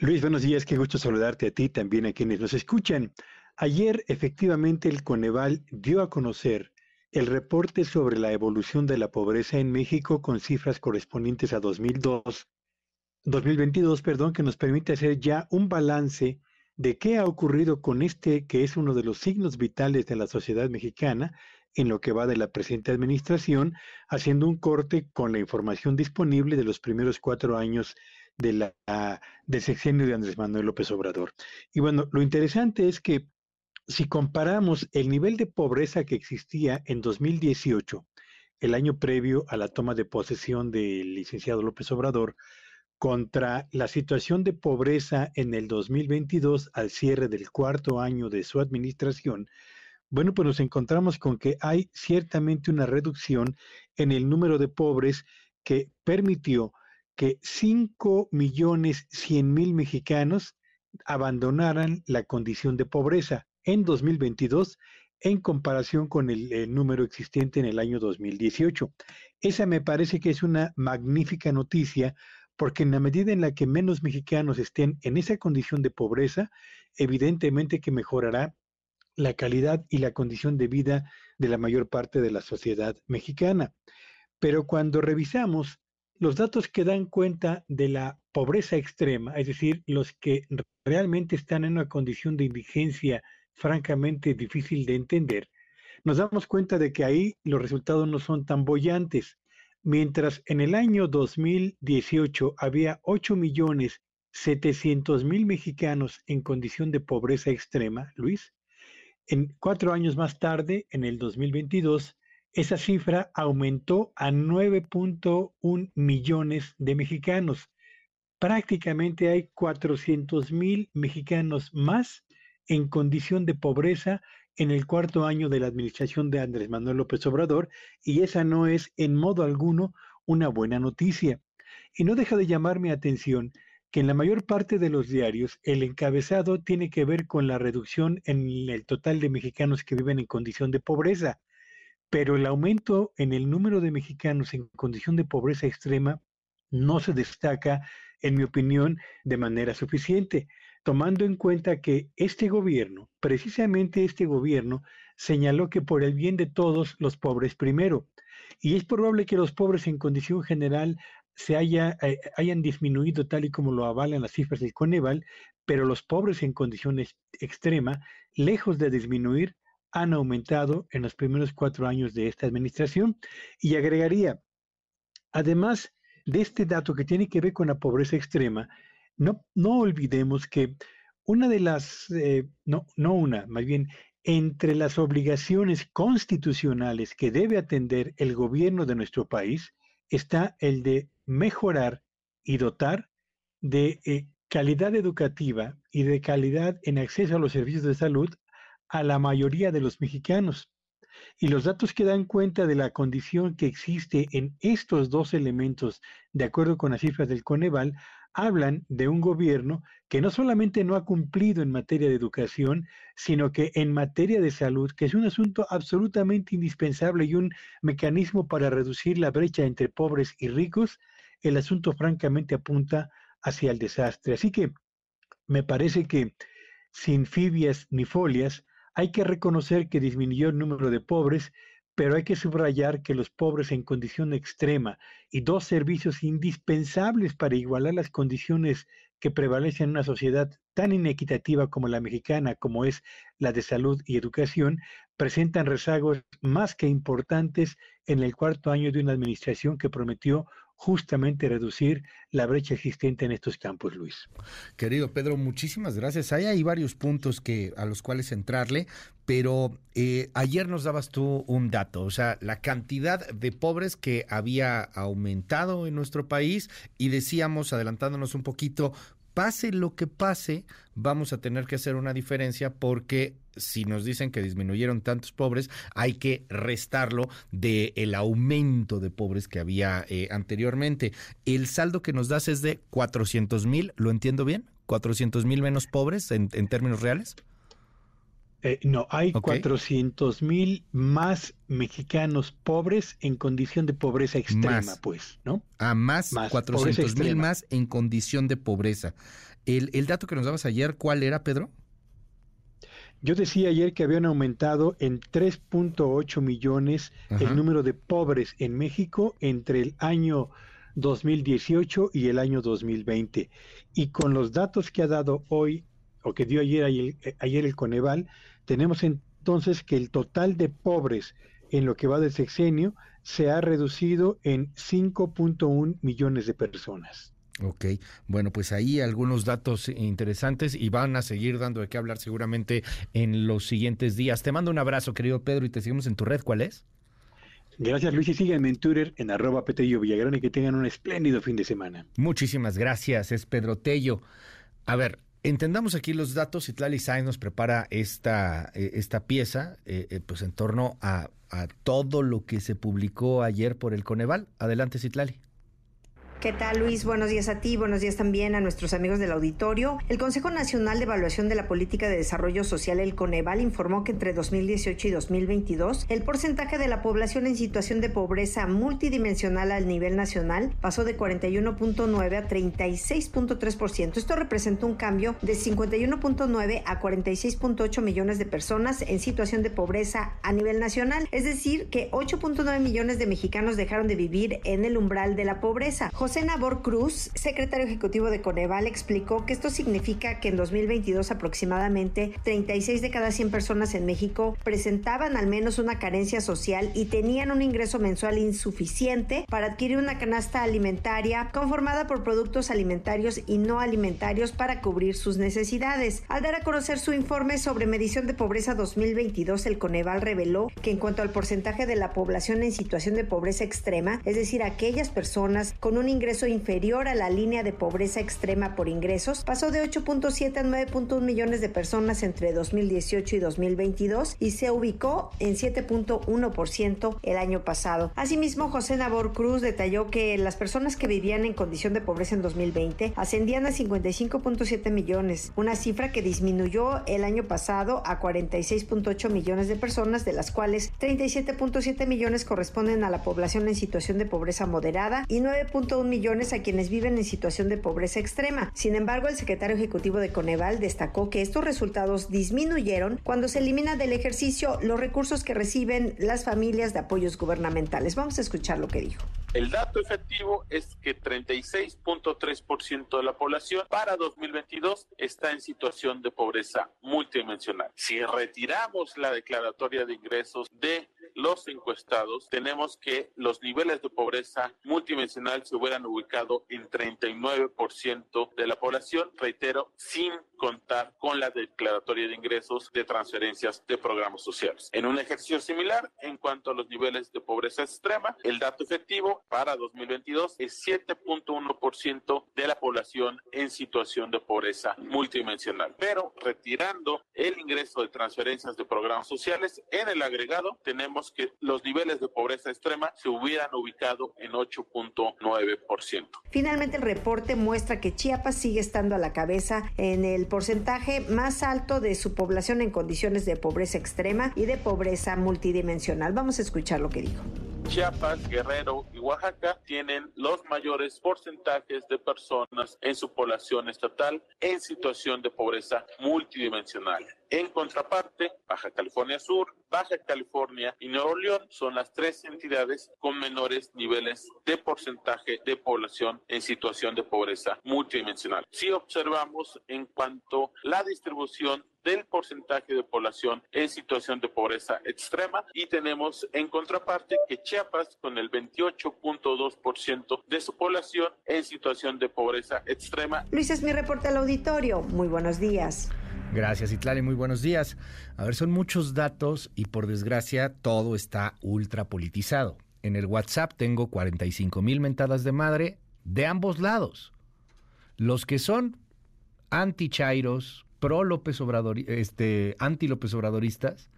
Luis, buenos días, qué gusto saludarte a ti, también a quienes nos escuchan. Ayer efectivamente el Coneval dio a conocer el reporte sobre la evolución de la pobreza en México con cifras correspondientes a 2002, 2022, perdón, que nos permite hacer ya un balance de qué ha ocurrido con este que es uno de los signos vitales de la sociedad mexicana en lo que va de la presente administración, haciendo un corte con la información disponible de los primeros cuatro años de la, del sexenio de Andrés Manuel López Obrador. Y bueno, lo interesante es que si comparamos el nivel de pobreza que existía en 2018, el año previo a la toma de posesión del licenciado López Obrador, contra la situación de pobreza en el 2022 al cierre del cuarto año de su administración, bueno, pues nos encontramos con que hay ciertamente una reducción en el número de pobres que permitió que 5 millones 100 mil mexicanos abandonaran la condición de pobreza en 2022 en comparación con el, número existente en el año 2018. Esa me parece que es una magnífica noticia porque en la medida en la que menos mexicanos estén en esa condición de pobreza, evidentemente que mejorará la calidad y la condición de vida de la mayor parte de la sociedad mexicana. Pero cuando revisamos los datos que dan cuenta de la pobreza extrema, es decir, los que realmente están en una condición de indigencia francamente difícil de entender, nos damos cuenta de que ahí los resultados no son tan bollantes. Mientras en el año 2018 había 8 millones 700 mil mexicanos en condición de pobreza extrema, Luis, En cuatro años más tarde, en el 2022, esa cifra aumentó a 9.1 millones de mexicanos. Prácticamente hay 400 mil mexicanos más en condición de pobreza en el cuarto año de la administración de Andrés Manuel López Obrador y esa no es en modo alguno una buena noticia. Y no deja de llamar mi atención que en la mayor parte de los diarios el encabezado tiene que ver con la reducción en el total de mexicanos que viven en condición de pobreza, pero el aumento en el número de mexicanos en condición de pobreza extrema no se destaca, en mi opinión, de manera suficiente, tomando en cuenta que este gobierno, precisamente este gobierno, señaló que por el bien de todos los pobres primero. Y es probable que los pobres en condición general se haya, eh, hayan disminuido tal y como lo avalan las cifras del Coneval, pero los pobres en condiciones extrema, lejos de disminuir, han aumentado en los primeros cuatro años de esta administración. Y agregaría, además de este dato que tiene que ver con la pobreza extrema, no, olvidemos que una de las, eh, no, no una, más bien, entre las obligaciones constitucionales que debe atender el gobierno de nuestro país está el de mejorar y dotar de eh, calidad educativa y de calidad en acceso a los servicios de salud a la mayoría de los mexicanos. Y los datos que dan cuenta de la condición que existe en estos dos elementos, de acuerdo con las cifras del Coneval, hablan de un gobierno que no solamente no ha cumplido en materia de educación, sino que en materia de salud, que es un asunto absolutamente indispensable y un mecanismo para reducir la brecha entre pobres y ricos, el asunto francamente apunta hacia el desastre. Así que me parece que sin fibias ni folias hay que reconocer que disminuyó el número de pobres, pero hay que subrayar que los pobres en condición extrema y dos servicios indispensables para igualar las condiciones que prevalecen en una sociedad tan inequitativa como la mexicana, como es la de salud y educación, presentan rezagos más que importantes en el cuarto año de una administración que prometió justamente reducir la brecha existente en estos campos, Luis. Querido Pedro, muchísimas gracias. Hay, varios puntos que, a los cuales entrarle, pero eh, ayer nos dabas tú un dato, o sea, la cantidad de pobres que había aumentado en nuestro país y decíamos, adelantándonos un poquito, pase lo que pase, vamos a tener que hacer una diferencia porque si nos dicen que disminuyeron tantos pobres, hay que restarlo del el aumento de pobres que había eh, anteriormente. El saldo que nos das es de 400 mil, ¿lo entiendo bien? ¿400 mil menos pobres en términos reales? Eh, no, hay 400 mil más mexicanos pobres en condición de pobreza extrema, pues, ¿no? Ah, más, más 400 mil más en condición de pobreza. El, el dato que nos dabas ayer, ¿cuál era, Pedro? Yo decía ayer que habían aumentado en 3.8 millones el número de pobres en México entre el año 2018 y el año 2020. Y con los datos que ha dado hoy o que dio ayer, ayer, ayer el Coneval, tenemos entonces que el total de pobres en lo que va del sexenio se ha reducido en 5.1 millones de personas. Ok, bueno, pues ahí algunos datos interesantes y van a seguir dando de qué hablar seguramente en los siguientes días. Te mando un abrazo, querido Pedro, y te seguimos en tu red. ¿Cuál es? Gracias, Luis, y sígueme en Twitter en arroba Petello Villagrán y que tengan un espléndido fin de semana. Muchísimas gracias, es Pedro Tello. A ver, Entendamos aquí los datos. Itlali Sainz nos prepara esta, eh, esta pieza eh, eh, pues en torno a, a, todo lo que se publicó ayer por el Coneval. Adelante, Citlali. ¿Qué tal Luis? Buenos días a ti, buenos días también a nuestros amigos del auditorio. El Consejo Nacional de Evaluación de la Política de Desarrollo Social, el Coneval, informó que entre 2018 y 2022 el porcentaje de la población en situación de pobreza multidimensional al nivel nacional pasó de 41.9 a 36.3%. Esto representa un cambio de 51.9 a 46.8 millones de personas en situación de pobreza a nivel nacional, es decir, que 8.9 millones de mexicanos dejaron de vivir en el umbral de la pobreza. José Nabor Cruz, secretario ejecutivo de Coneval, explicó que esto significa que en 2022 aproximadamente 36 de cada 100 personas en México presentaban al menos una carencia social y tenían un ingreso mensual insuficiente para adquirir una canasta alimentaria conformada por productos alimentarios y no alimentarios para cubrir sus necesidades. Al dar a conocer su informe sobre medición de pobreza 2022, el Coneval reveló que en cuanto al porcentaje de la población en situación de pobreza extrema, es decir, aquellas personas con un ingreso inferior a la línea de pobreza extrema por ingresos, pasó de 8.7 a 9.1 millones de personas entre 2018 y 2022 y se ubicó en 7.1% el año pasado. Asimismo, José Nabor Cruz detalló que las personas que vivían en condición de pobreza en 2020 ascendían a 55.7 millones, una cifra que disminuyó el año pasado a 46.8 millones de personas, de las cuales 37.7 millones corresponden a la población en situación de pobreza moderada y 9.1 millones a quienes viven en situación de pobreza extrema. Sin embargo, el secretario ejecutivo de Coneval destacó que estos resultados disminuyeron cuando se elimina del ejercicio los recursos que reciben las familias de apoyos gubernamentales. Vamos a escuchar lo que dijo. El dato efectivo es que 36.3% de la población para 2022 está en situación de pobreza multidimensional. Si retiramos la declaratoria de ingresos de los encuestados, tenemos que los niveles de pobreza multidimensional se hubieran ubicado en 39% de la población, reitero, sin contar con la declaratoria de ingresos de transferencias de programas sociales. En un ejercicio similar, en cuanto a los niveles de pobreza extrema, el dato efectivo para 2022 es 7.1% de la población en situación de pobreza multidimensional. Pero retirando el ingreso de transferencias de programas sociales, en el agregado tenemos que los niveles de pobreza extrema se hubieran ubicado en 8.9%. Finalmente, el reporte muestra que Chiapas sigue estando a la cabeza en el porcentaje más alto de su población en condiciones de pobreza extrema y de pobreza multidimensional. Vamos a escuchar lo que dijo. Chiapas, Guerrero y Oaxaca tienen los mayores porcentajes de personas en su población estatal en situación de pobreza multidimensional. En contraparte, Baja California Sur, Baja California y Nuevo León son las tres entidades con menores niveles de porcentaje de población en situación de pobreza multidimensional. Si observamos en cuanto a la distribución del porcentaje de población en situación de pobreza extrema y tenemos en contraparte que Chiapas con el 28.2% de su población en situación de pobreza extrema. Luis es mi reporte al auditorio. Muy buenos días. Gracias, Itlali. Muy buenos días. A ver, son muchos datos y por desgracia todo está ultra politizado. En el WhatsApp tengo 45 mil mentadas de madre de ambos lados. Los que son anti-chairos, pro López Obrador, este, anti López Obradoristas,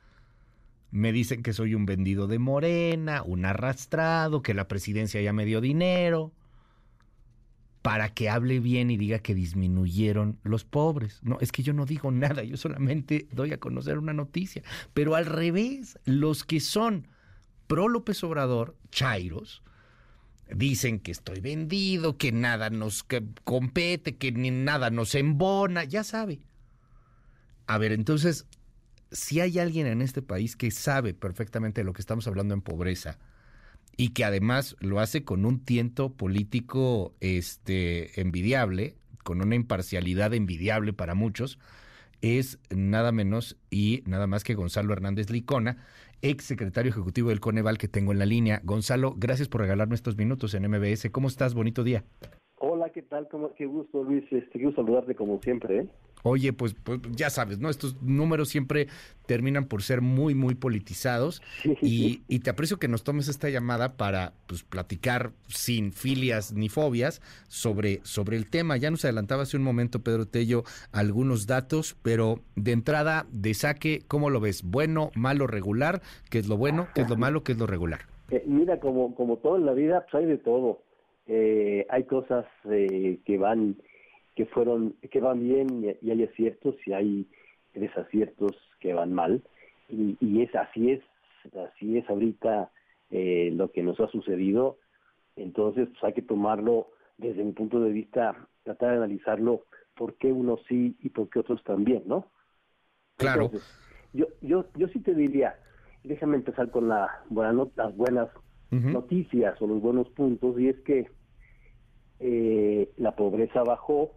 me dicen que soy un vendido de Morena, un arrastrado, que la presidencia ya me dio dinero para que hable bien y diga que disminuyeron los pobres. No, es que yo no digo nada, yo solamente doy a conocer una noticia. Pero al revés, los que son pro López Obrador, Chairos, dicen que estoy vendido, que nada nos compete, que ni nada nos embona, ya sabe. A ver, entonces, si hay alguien en este país que sabe perfectamente de lo que estamos hablando en pobreza, y que además lo hace con un tiento político este, envidiable, con una imparcialidad envidiable para muchos, es nada menos y nada más que Gonzalo Hernández Licona, ex secretario ejecutivo del Coneval que tengo en la línea. Gonzalo, gracias por regalarme estos minutos en MBS. ¿Cómo estás? Bonito día. Hola, ¿qué tal? qué gusto, Luis. Este, quiero saludarte como siempre. ¿eh? Oye, pues, pues, ya sabes, ¿no? Estos números siempre terminan por ser muy, muy politizados. Y, y, te aprecio que nos tomes esta llamada para pues, platicar sin filias ni fobias sobre, sobre el tema. Ya nos adelantaba hace un momento, Pedro Tello, algunos datos, pero de entrada, de saque, ¿cómo lo ves? ¿Bueno, malo, regular? ¿Qué es lo bueno? ¿Qué es lo malo? ¿Qué es lo regular? Eh, mira, como, como todo en la vida, pues hay de todo. Eh, hay cosas eh, que van que fueron que van bien y, hay aciertos y hay desaciertos que van mal. Y, y es así es así es ahorita eh, lo que nos ha sucedido. Entonces pues hay que tomarlo desde mi punto de vista tratar de analizarlo por qué unos sí y por qué otros también no claro. Yo yo yo sí te diría déjame empezar con la buena las buenas noticias o los buenos puntos y es que eh, la pobreza bajó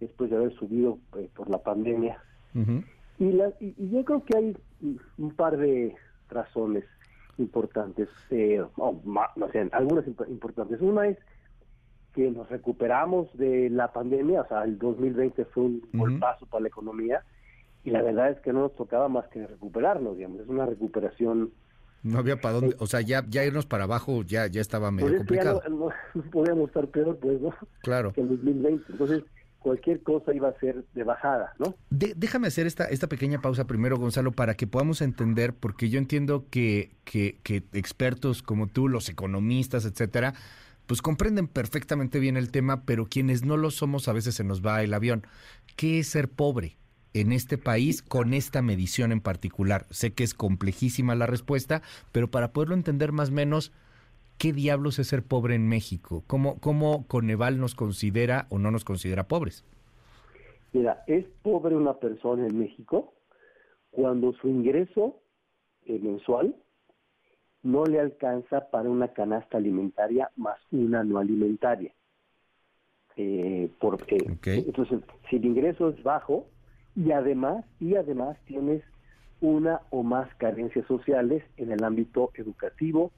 después de haber subido eh, por la pandemia. y, la, y, yo creo que hay un par de razones importantes, eh, no sé, algunas importantes. Una es que nos recuperamos de la pandemia, o sea, el 2020 fue un buen paso para la economía y la verdad es que no nos tocaba más que recuperarnos, digamos, es una recuperación no había para dónde, o sea, ya, ya irnos para abajo ya, ya estaba medio pues complicado. no, podíamos estar peor, pues, ¿no? Claro. Que en 2020. Entonces, cualquier cosa iba a ser de bajada, ¿no? déjame hacer esta, esta pequeña pausa primero, Gonzalo, para que podamos entender, porque yo entiendo que, que, que expertos como tú, los economistas, etcétera, pues comprenden perfectamente bien el tema, pero quienes no lo somos a veces se nos va el avión. ¿Qué es ser pobre? en este país con esta medición en particular? Sé que es complejísima la respuesta, pero para poderlo entender más o menos, ¿qué diablos es ser pobre en México? ¿Cómo, cómo Coneval nos considera o no nos considera pobres? Mira, es pobre una persona en México cuando su ingreso eh, mensual no le alcanza para una canasta alimentaria más una no alimentaria. Eh, porque, Entonces, si el ingreso es bajo, y además, y además tienes una o más carencias sociales en el ámbito educativo,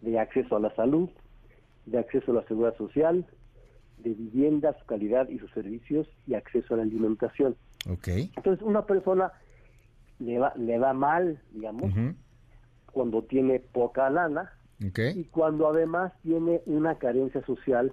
de acceso a la salud, de acceso a la seguridad social, de vivienda, su calidad y sus servicios y acceso a la alimentación. Okay. Entonces, una persona le va, le va mal, digamos, cuando tiene poca lana y cuando además tiene una carencia social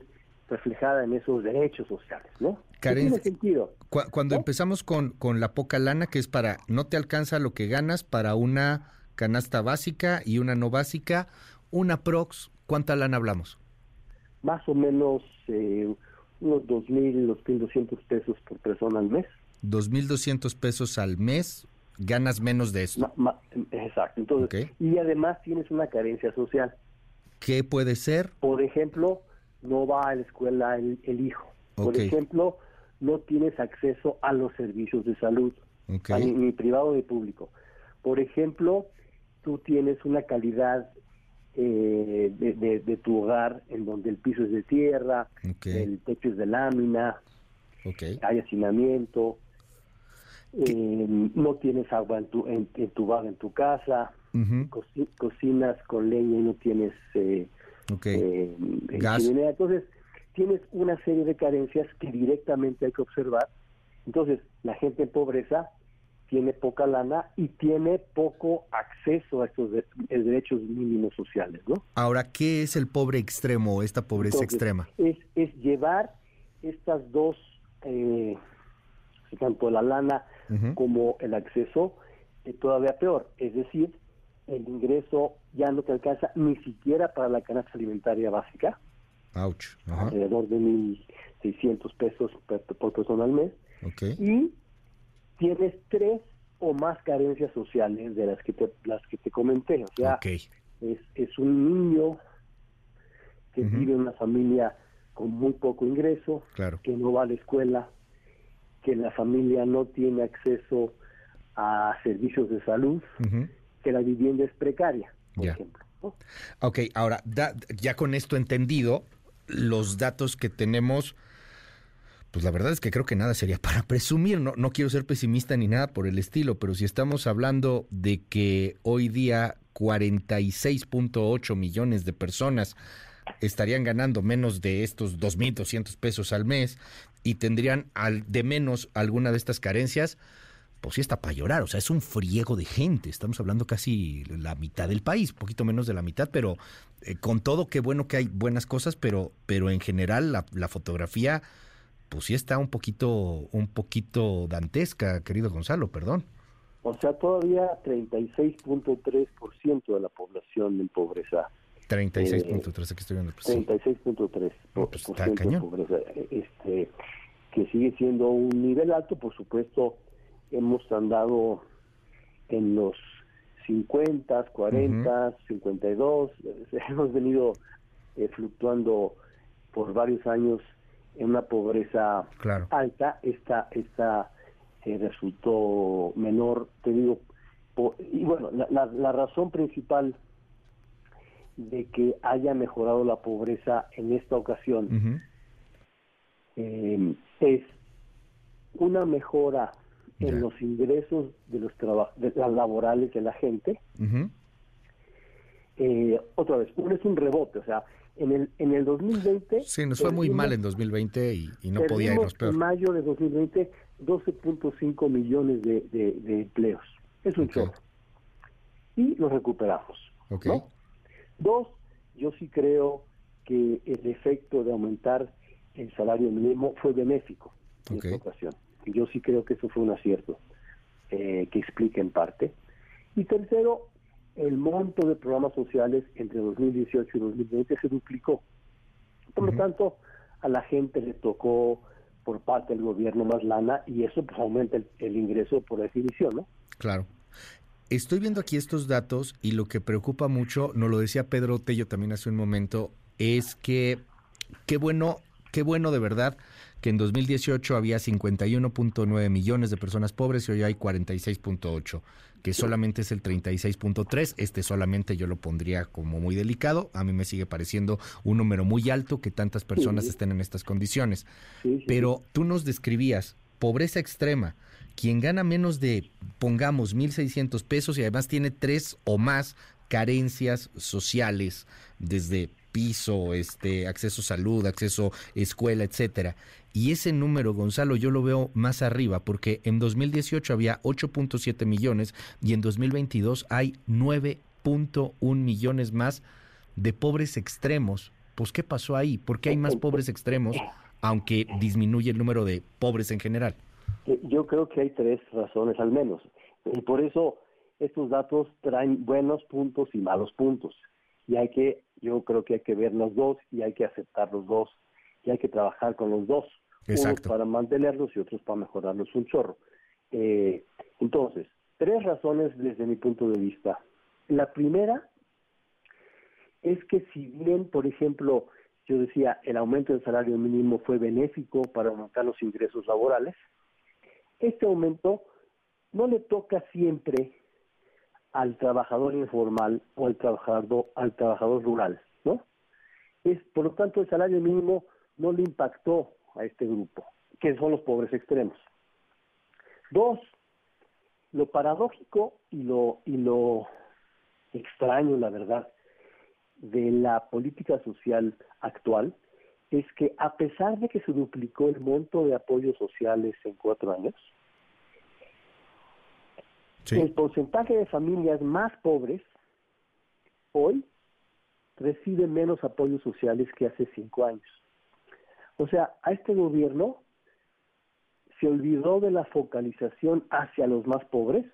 reflejada en esos derechos sociales, ¿no? tiene sentido. cuando empezamos con, con la poca lana, que es para, no te alcanza lo que ganas para una canasta básica y una no básica, una prox, ¿cuánta lana hablamos? Más o menos eh, unos 2.000, 2.200 pesos por persona al mes. 2.200 pesos al mes, ganas menos de eso. exacto. Entonces, y además tienes una carencia social. ¿Qué puede ser? Por ejemplo, no va a la escuela el, hijo. Por ejemplo, no tienes acceso a los servicios de salud, ni, privado ni público. Por ejemplo, tú tienes una calidad eh, de, tu hogar en donde el piso es de tierra, el techo es de lámina, hay hacinamiento, eh, no tienes agua en tu, en, tu en tu casa, cocinas con leña y no tienes eh, eh, Entonces, tienes una serie de carencias que directamente hay que observar. Entonces, la gente en pobreza tiene poca lana y tiene poco acceso a estos derechos mínimos sociales, ¿no? Ahora, ¿qué es el pobre extremo, esta pobreza extrema? Es, es llevar estas dos, eh, tanto la lana como el acceso, eh, todavía peor, es decir, el ingreso ya no te alcanza ni siquiera para la canasta alimentaria básica. Alrededor de 1.600 pesos por, persona al mes. Y tienes tres o más carencias sociales de las que te, las que te comenté. O sea, es, es un niño que vive en una familia con muy poco ingreso, que no va a la escuela, que la familia no tiene acceso a servicios de salud, que la vivienda es precaria, por ejemplo. Ok, ahora, ya con esto entendido, los datos que tenemos, pues la verdad es que creo que nada sería <laughs> para presumir, no, no quiero ser pesimista ni nada por el estilo, pero si estamos hablando de que hoy día 46.8 millones de personas estarían ganando menos de estos 2.200 pesos al mes y tendrían al, de menos alguna de estas carencias, pues sí está para llorar, o sea, es un friego de gente, estamos hablando casi la mitad del país, poquito menos de la mitad, pero eh, con todo, qué bueno que hay buenas cosas, pero, pero en general la fotografía, pues sí está un poquito, un poquito dantesca, querido Gonzalo, perdón. O sea, todavía 36.3% de la población en pobreza. 36.3, aquí estoy viendo. 36.3% pues está cañón. pobreza, este, que sigue siendo un nivel alto, por supuesto, hemos andado en los 50, 40, 52, hemos venido eh, fluctuando por varios años en una pobreza alta, esta, esta eh, resultó menor, te digo, y bueno, la, la, razón principal de que haya mejorado la pobreza en esta ocasión eh, es una mejora en los ingresos de los de las laborales de la gente. eh, otra vez, uno es un rebote, o sea, en el en el 2020 Sí, nos fue muy mal en 2020 y, y no podía irnos peor. en mayo de 2020 12.5 millones de, de, de empleos. Es un chorro. Y lo recuperamos. Ok. ¿no? Dos, yo sí creo que el efecto de aumentar el salario mínimo fue benéfico en esta ocasión. Yo sí creo que eso fue un acierto eh, que explica en parte. Y tercero, el monto de programas sociales entre 2018 y 2020 se duplicó. Por lo tanto, a la gente le tocó por parte del gobierno más lana y eso pues aumenta el, el ingreso por definición, ¿no? Claro. Estoy viendo aquí estos datos y lo que preocupa mucho, nos lo decía Pedro Tello también hace un momento, es que qué bueno, qué bueno de verdad que en 2018 había 51.9 millones de personas pobres y hoy hay 46.8, que solamente es el 36.3. Este solamente yo lo pondría como muy delicado. A mí me sigue pareciendo un número muy alto que tantas personas Sí. estén en estas condiciones. Sí, sí, Pero tú nos describías pobreza extrema. Quien gana menos de, pongamos, 1.600 pesos y además tiene tres o más carencias sociales, desde piso, este, acceso a salud, acceso a escuela, etcétera. Y ese número, Gonzalo, yo lo veo más arriba, porque en 2018 había 8.7 millones y en 2022 hay 9.1 millones más de pobres extremos. Pues, ¿qué pasó ahí? ¿Por qué hay más pobres extremos, aunque disminuye el número de pobres en general? Yo creo que hay tres razones al menos. Y por eso estos datos traen buenos puntos y malos puntos. Y hay que, yo creo que hay que ver los dos y hay que aceptar los dos y hay que trabajar con los dos. Exacto. Unos para mantenerlos y otros para mejorarlos un chorro. Eh, entonces, tres razones desde mi punto de vista. La primera es que si bien, por ejemplo, yo decía, el aumento del salario mínimo fue benéfico para aumentar los ingresos laborales, este aumento no le toca siempre al trabajador informal o al trabajador al trabajador rural, ¿no? Es por lo tanto el salario mínimo no le impactó a este grupo, que son los pobres extremos. Dos, lo paradójico y lo y lo extraño, la verdad, de la política social actual es que a pesar de que se duplicó el monto de apoyos sociales en cuatro años, el porcentaje de familias más pobres hoy recibe menos apoyos sociales que hace cinco años. O sea, a este gobierno se olvidó de la focalización hacia los más pobres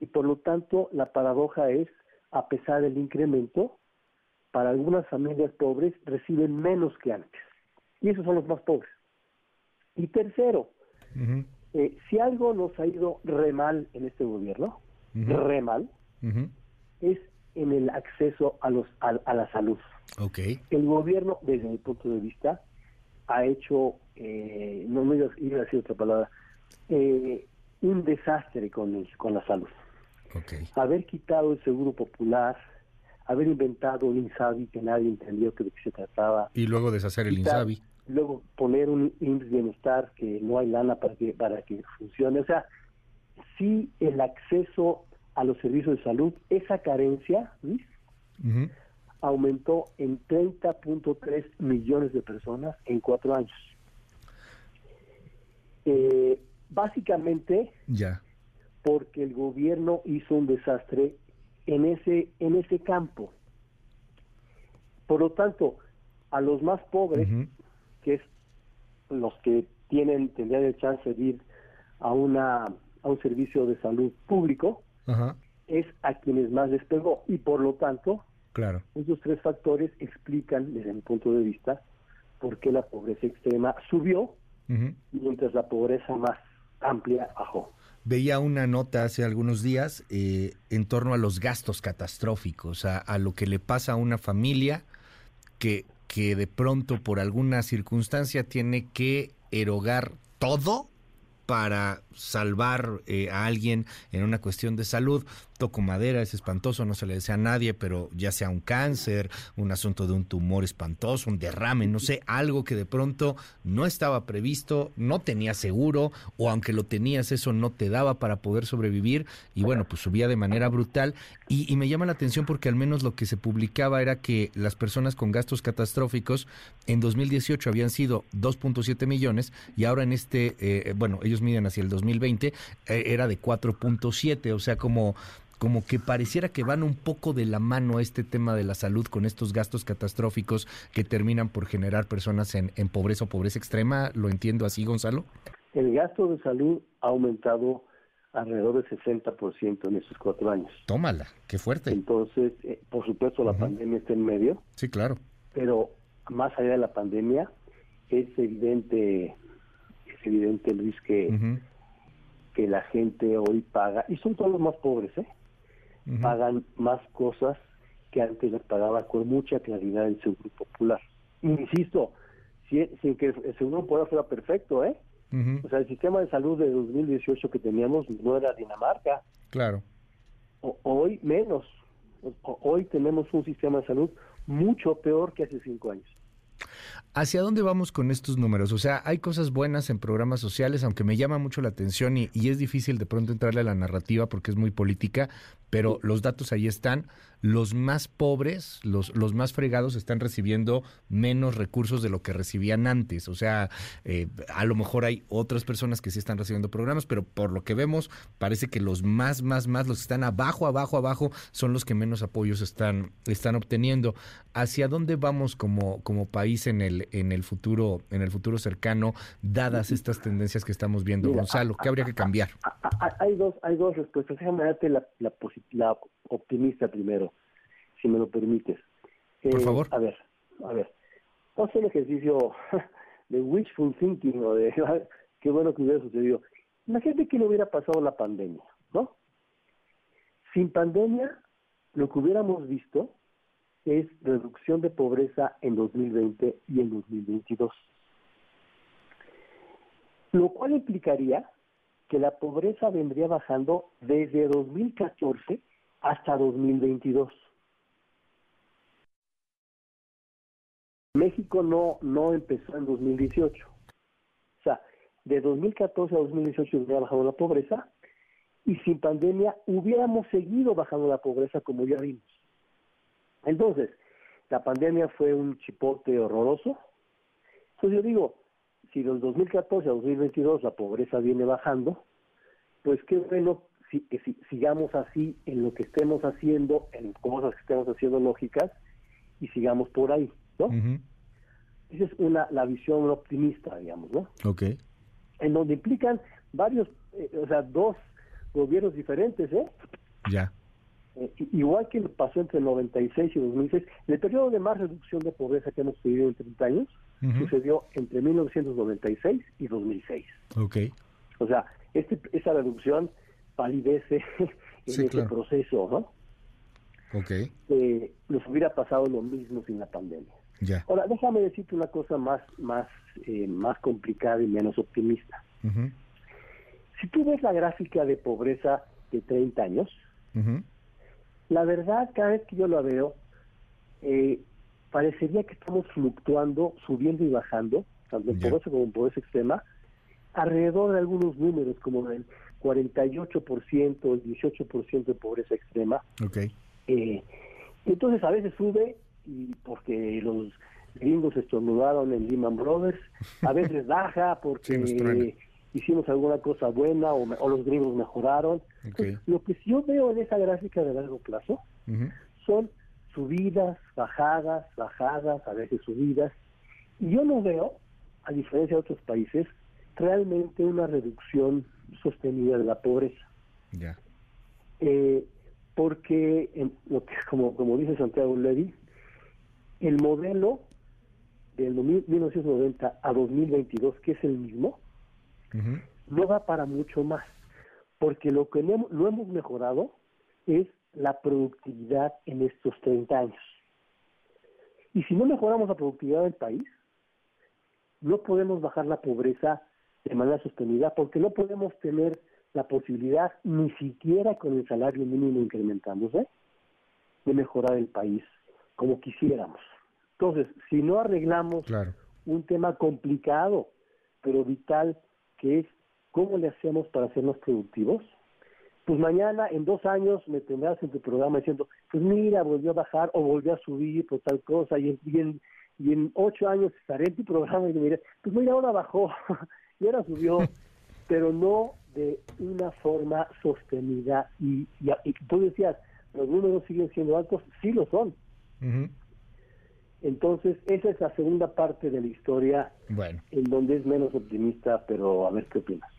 y por lo tanto la paradoja es, a pesar del incremento, para algunas familias pobres reciben menos que antes. Y esos son los más pobres. Y tercero, eh, si algo nos ha ido re mal en este gobierno, re mal, es en el acceso a, los, a, a la salud. Ok. El gobierno, desde mi punto de vista, ha hecho, eh, no me iba a- iba a decir otra palabra, eh, un desastre con, el- con la salud. Haber quitado el seguro popular, haber inventado un INSABI que nadie entendió que de qué se trataba, Y luego deshacer el quitar- INSABI. Luego poner un IMSS bienestar que no hay lana para que, para que funcione. O sea, sí el acceso a los servicios de salud, esa carencia, Luis, aumentó en 30.3 millones de personas en cuatro años. Eh, básicamente Ya. porque el gobierno hizo un desastre en ese en ese campo. Por lo tanto, a los más pobres, que es los que tienen tendrían el chance de ir a una a un servicio de salud público, Ajá. es a quienes más les pegó y por lo tanto Claro. esos tres factores explican desde mi punto de vista por qué la pobreza extrema subió mientras la pobreza más amplia bajó. Veía una nota hace algunos días eh, en torno a los gastos catastróficos, a, a lo que le pasa a una familia que, que de pronto por alguna circunstancia tiene que erogar todo para salvar eh, a alguien en una cuestión de salud. Toco madera, es espantoso, no se le desea a nadie, pero ya sea un cáncer, un asunto de un tumor espantoso, un derrame, no sé, algo que de pronto no estaba previsto, no tenía seguro, o aunque lo tenías, eso no te daba para poder sobrevivir, y bueno, pues subía de manera brutal. Y, me llama la atención porque al menos lo que se publicaba era que las personas con gastos catastróficos en 2018 habían sido 2.7 millones y ahora en este, eh, bueno, ellos miden hacia el 2020, eh, era de 4.7, o sea, como como que pareciera que van un poco de la mano este tema de la salud con estos gastos catastróficos que terminan por generar personas en, en pobreza o pobreza extrema. ¿Lo entiendo así, Gonzalo? El gasto de salud ha aumentado alrededor del 60% en estos cuatro años. Tómala, qué fuerte. Entonces, eh, por supuesto, la pandemia está en medio. Sí, claro. Pero más allá de la pandemia, es evidente, es evidente, Luis, que, que la gente hoy paga, y son todos los más pobres, ¿eh? Pagan más cosas que antes les pagaba con mucha claridad el Seguro Popular. Insisto, sin que el Seguro Popular fuera perfecto, ¿eh? O sea, el sistema de salud de 2018 que teníamos no era Dinamarca. Claro. hoy menos. hoy tenemos un sistema de salud mucho peor que hace cinco años. ¿Hacia dónde vamos con estos números? O sea, hay cosas buenas en programas sociales, aunque me llama mucho la atención y, es difícil de pronto entrarle a la narrativa porque es muy política, pero los datos ahí están. Los más pobres, los, los más fregados están recibiendo menos recursos de lo que recibían antes. O sea, eh, a lo mejor hay otras personas que sí están recibiendo programas, pero por lo que vemos, parece que los más, más, más, los que están abajo, abajo, abajo, son los que menos apoyos están, obteniendo. ¿Hacia dónde vamos como país en el, en el futuro, en el futuro cercano, dadas estas tendencias que estamos viendo, Gonzalo? ¿Qué habría que cambiar? Hay dos, hay dos respuestas. Déjame darte la, la la optimista primero, si me lo permites. Por eh, favor. A ver, a ver. Vamos a hacer un ejercicio <laughs> de wishful thinking o de <laughs> qué bueno que hubiera sucedido. Imagínate que no hubiera pasado la pandemia, ¿no? Sin pandemia, lo que hubiéramos visto es reducción de pobreza en 2020 y en 2022. Lo cual implicaría que la pobreza vendría bajando desde 2014 hasta 2022. México no, no empezó en 2018. O sea, de 2014 a 2018 hubiera bajado la pobreza y sin pandemia hubiéramos seguido bajando la pobreza como ya vimos. Entonces, la pandemia fue un chipote horroroso. Entonces yo digo, si del 2014 a 2022 la pobreza viene bajando, pues qué bueno si, que si, sigamos así en lo que estemos haciendo, en cosas que estemos haciendo lógicas, y sigamos por ahí, ¿no? Esa es una, la visión optimista, digamos, ¿no? Ok. En donde implican varios, eh, o sea, dos gobiernos diferentes, ¿eh? Ya. Eh, igual que pasó entre el 96 y 2006, el periodo de más reducción de pobreza que hemos vivido en 30 años sucedió entre 1996 y 2006. Ok. O sea, este, esa reducción palidece <laughs> en ese proceso, ¿no? Ok. Eh, nos hubiera pasado lo mismo sin la pandemia. Ya. Ahora, déjame decirte una cosa más, más, eh, más complicada y menos optimista. Si tú ves la gráfica de pobreza de 30 años, la verdad, cada vez que yo la veo, eh, parecería que estamos fluctuando, subiendo y bajando, tanto en pobreza como en pobreza extrema, alrededor de algunos números como el 48%, el 18% de pobreza extrema. Okay. Eh, entonces a veces sube y porque los gringos estornudaron en Lehman Brothers, a veces <laughs> baja porque hicimos alguna cosa buena o, los gringos mejoraron. Lo que yo veo en esa gráfica de largo plazo son subidas, bajadas, bajadas, a veces subidas. Y yo no veo, a diferencia de otros países, realmente una reducción sostenida de la pobreza. Ya. Eh, porque, lo que, como, como dice Santiago Levy, el modelo del 1990 a 2022, que es el mismo, no va para mucho más, porque lo que no, no hemos mejorado es la productividad en estos 30 años. Y si no mejoramos la productividad del país, no podemos bajar la pobreza de manera sostenida, porque no podemos tener la posibilidad, ni siquiera con el salario mínimo incrementándose, de mejorar el país como quisiéramos. Entonces, si no arreglamos un tema complicado, pero vital, que es cómo le hacemos para hacernos productivos, pues mañana, en dos años, me tendrás en tu programa diciendo, pues mira, volvió a bajar o volvió a subir por tal cosa, y en, y en, ocho años estaré en tu programa y me diré, pues mira, ahora bajó <laughs> y ahora subió, <laughs> pero no de una forma sostenida. Y, y, tú decías, los números siguen siendo altos, sí lo son. Entonces, esa es la segunda parte de la historia bueno. en donde es menos optimista, pero a ver qué opinas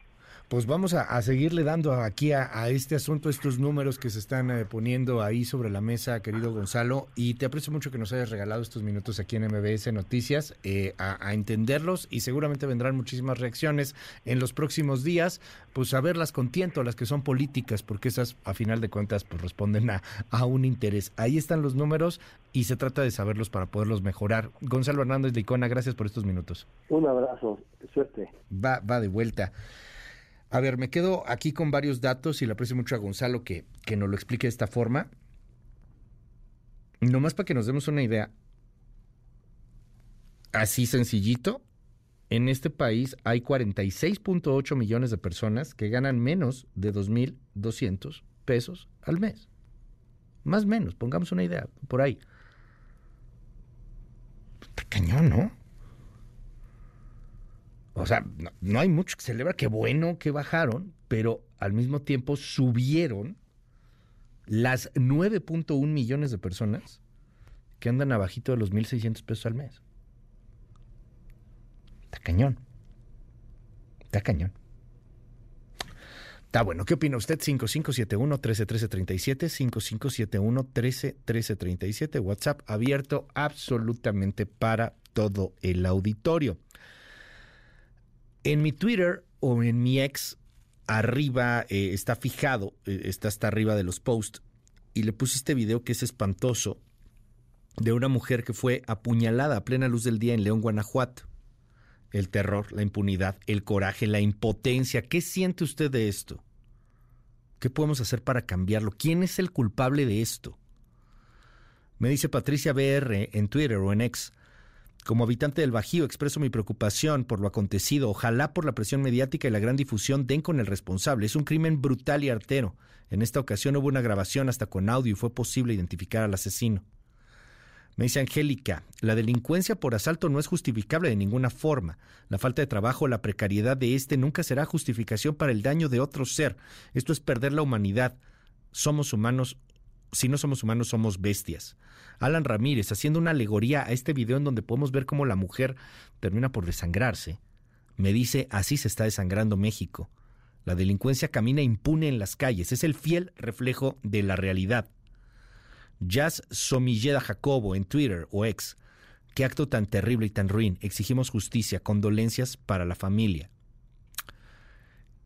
pues vamos a, seguirle dando aquí a, este asunto estos números que se están eh, poniendo ahí sobre la mesa, querido Gonzalo, y te aprecio mucho que nos hayas regalado estos minutos aquí en MBS Noticias eh, a, entenderlos y seguramente vendrán muchísimas reacciones en los próximos días, pues a verlas con tiento, las que son políticas, porque esas a final de cuentas pues responden a, a un interés. Ahí están los números y se trata de saberlos para poderlos mejorar. Gonzalo Hernández de Icona, gracias por estos minutos. Un abrazo, suerte. Va, va de vuelta. A ver, me quedo aquí con varios datos y le aprecio mucho a Gonzalo que, que nos lo explique de esta forma. Nomás para que nos demos una idea. Así sencillito, en este país hay 46.8 millones de personas que ganan menos de 2.200 pesos al mes. Más o menos, pongamos una idea, por ahí. Está cañón, ¿no? O sea, no, hay mucho que celebrar, qué bueno que bajaron, pero al mismo tiempo subieron las 9.1 millones de personas que andan abajito de los 1.600 pesos al mes. Está cañón. Está cañón. Está bueno. ¿Qué opina usted? 5571-131337, 5571-131337, WhatsApp abierto absolutamente para todo el auditorio. En mi Twitter o en mi ex, arriba eh, está fijado, eh, está hasta arriba de los posts, y le puse este video que es espantoso, de una mujer que fue apuñalada a plena luz del día en León, Guanajuato. El terror, la impunidad, el coraje, la impotencia. ¿Qué siente usted de esto? ¿Qué podemos hacer para cambiarlo? ¿Quién es el culpable de esto? Me dice Patricia BR en Twitter o en X. Como habitante del Bajío expreso mi preocupación por lo acontecido. Ojalá por la presión mediática y la gran difusión den con el responsable. Es un crimen brutal y artero. En esta ocasión hubo una grabación hasta con audio y fue posible identificar al asesino. Me dice Angélica, la delincuencia por asalto no es justificable de ninguna forma. La falta de trabajo o la precariedad de éste nunca será justificación para el daño de otro ser. Esto es perder la humanidad. Somos humanos si no somos humanos, somos bestias. Alan Ramírez, haciendo una alegoría a este video en donde podemos ver cómo la mujer termina por desangrarse, me dice, así se está desangrando México. La delincuencia camina impune en las calles, es el fiel reflejo de la realidad. Jazz Somilleda Jacobo en Twitter o ex. Qué acto tan terrible y tan ruin. Exigimos justicia, condolencias para la familia.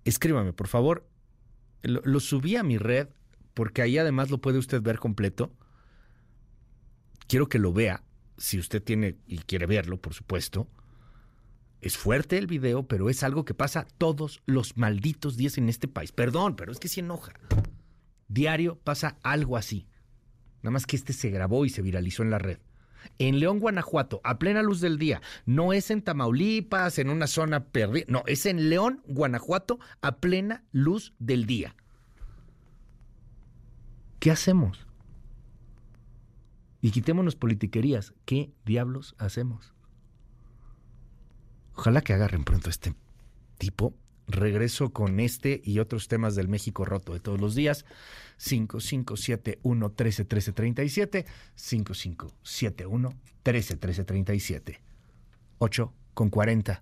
Escríbame, por favor. lo subí a mi red porque ahí además lo puede usted ver completo. Quiero que lo vea, si usted tiene y quiere verlo, por supuesto. Es fuerte el video, pero es algo que pasa todos los malditos días en este país. Perdón, pero es que se enoja. Diario pasa algo así. Nada más que este se grabó y se viralizó en la red. En León, Guanajuato, a plena luz del día. No es en Tamaulipas, en una zona perdida. No, es en León, Guanajuato, a plena luz del día. ¿Qué hacemos? Y quitémonos politiquerías. ¿Qué diablos hacemos? Ojalá que agarren pronto este tipo. Regreso con este y otros temas del México roto de todos los días. 5571 131337 5571 131337 8 con 40.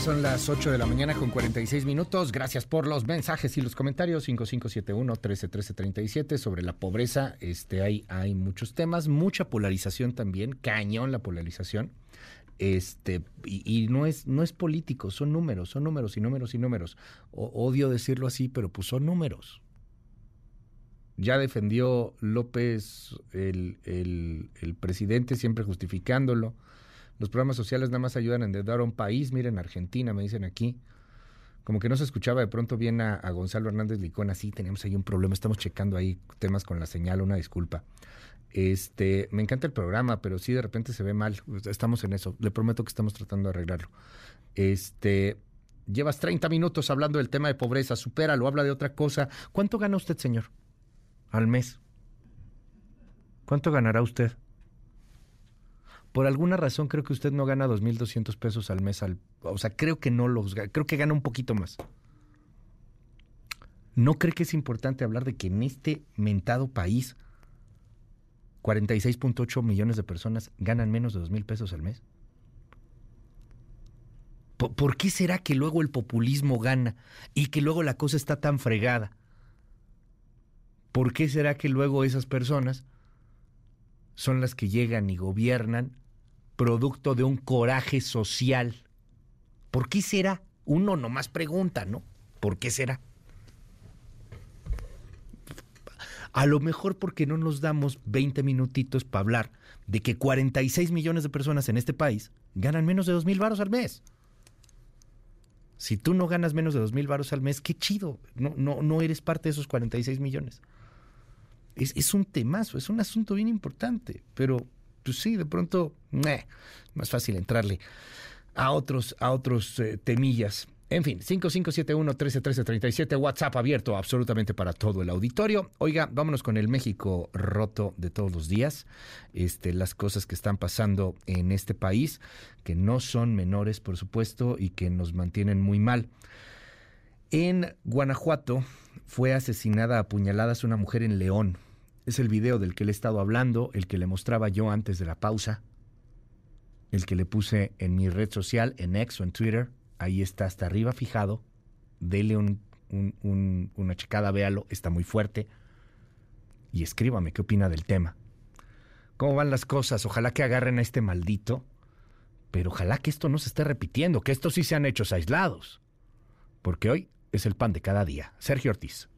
Son las 8 de la mañana con 46 minutos. Gracias por los mensajes y los comentarios. 5571-131337 sobre la pobreza. Este, hay, hay muchos temas, mucha polarización también, cañón la polarización. Este, y, no es, no es político, son números, son números y números y números. odio decirlo así, pero pues son números. Ya defendió López, el, el presidente, siempre justificándolo los programas sociales nada más ayudan a endeudar a un país. Miren, Argentina, me dicen aquí. Como que no se escuchaba de pronto bien a, Gonzalo Hernández Licón. Así tenemos ahí un problema. Estamos checando ahí temas con la señal. Una disculpa. Este, me encanta el programa, pero sí de repente se ve mal. Estamos en eso. Le prometo que estamos tratando de arreglarlo. Este, llevas 30 minutos hablando del tema de pobreza. Supéralo, habla de otra cosa. ¿Cuánto gana usted, señor? Al mes. ¿Cuánto ganará usted? Por alguna razón creo que usted no gana 2.200 pesos al mes. Al, o sea, creo que no los creo que gana un poquito más. ¿No cree que es importante hablar de que en este mentado país 46.8 millones de personas ganan menos de 2.000 pesos al mes? ¿Por qué será que luego el populismo gana y que luego la cosa está tan fregada? ¿Por qué será que luego esas personas son las que llegan y gobiernan producto de un coraje social. ¿Por qué será? Uno nomás pregunta, ¿no? ¿Por qué será? A lo mejor porque no nos damos 20 minutitos para hablar de que 46 millones de personas en este país ganan menos de 2 mil varos al mes. Si tú no ganas menos de 2 mil varos al mes, qué chido. No, no, no eres parte de esos 46 millones. Es, es un temazo, es un asunto bien importante, pero pues sí, de pronto, más fácil entrarle a otros, a otros eh, temillas. En fin, 5571-131337, WhatsApp abierto absolutamente para todo el auditorio. Oiga, vámonos con el México roto de todos los días. Este, las cosas que están pasando en este país, que no son menores, por supuesto, y que nos mantienen muy mal. En Guanajuato fue asesinada a puñaladas una mujer en León. Es el video del que le he estado hablando, el que le mostraba yo antes de la pausa, el que le puse en mi red social, en X o en Twitter. Ahí está hasta arriba fijado. Dele una checada, véalo, está muy fuerte. Y escríbame qué opina del tema. ¿Cómo van las cosas? Ojalá que agarren a este maldito, pero ojalá que esto no se esté repitiendo, que estos sí sean hechos aislados. Porque hoy es el pan de cada día. Sergio Ortiz.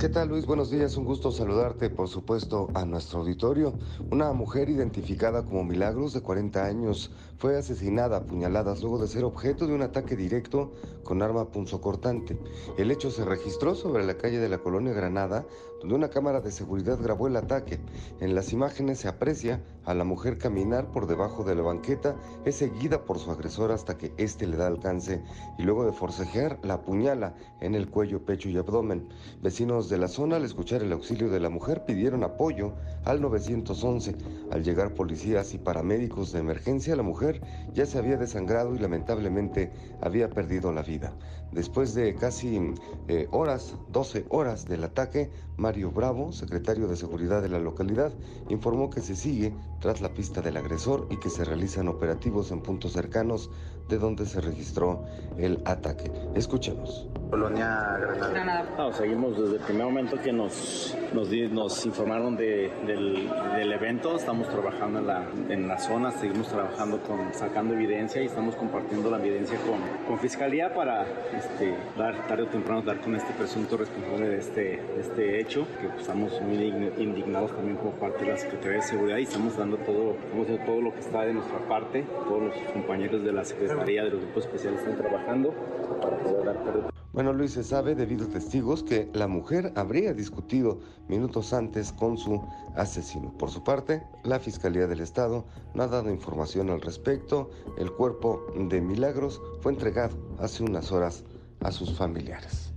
¿Qué tal Luis? Buenos días, un gusto saludarte, por supuesto, a nuestro auditorio. Una mujer identificada como Milagros, de 40 años, fue asesinada a puñaladas luego de ser objeto de un ataque directo con arma punzocortante. El hecho se registró sobre la calle de la colonia Granada, donde una cámara de seguridad grabó el ataque. En las imágenes se aprecia a la mujer caminar por debajo de la banqueta, es seguida por su agresor hasta que éste le da alcance y luego de forcejear la apuñala en el cuello, pecho y abdomen. Vecinos de la zona, al escuchar el auxilio de la mujer, pidieron apoyo al 911. Al llegar policías y paramédicos de emergencia, la mujer ya se había desangrado y lamentablemente había perdido la vida. Después de casi eh, horas, 12 horas del ataque, Mario Bravo, secretario de Seguridad de la localidad, informó que se sigue tras la pista del agresor y que se realizan operativos en puntos cercanos de donde se registró el ataque. Escuchemos. Colonia Granada. No, seguimos desde el primer momento que nos, nos, nos informaron de, del, del, evento. Estamos trabajando en la, en la zona, seguimos trabajando con sacando evidencia y estamos compartiendo la evidencia con, con Fiscalía para este, dar tarde o temprano dar con este presunto responsable de este, de este hecho, que pues, estamos muy indignados también como parte de la Secretaría de Seguridad y estamos dando todo, estamos haciendo todo lo que está de nuestra parte, todos los compañeros de la Secretaría de los grupos especiales están trabajando para poder dar bueno, Luis, se sabe debido a testigos que la mujer habría discutido minutos antes con su asesino. Por su parte, la Fiscalía del Estado no ha dado información al respecto. El cuerpo de Milagros fue entregado hace unas horas a sus familiares.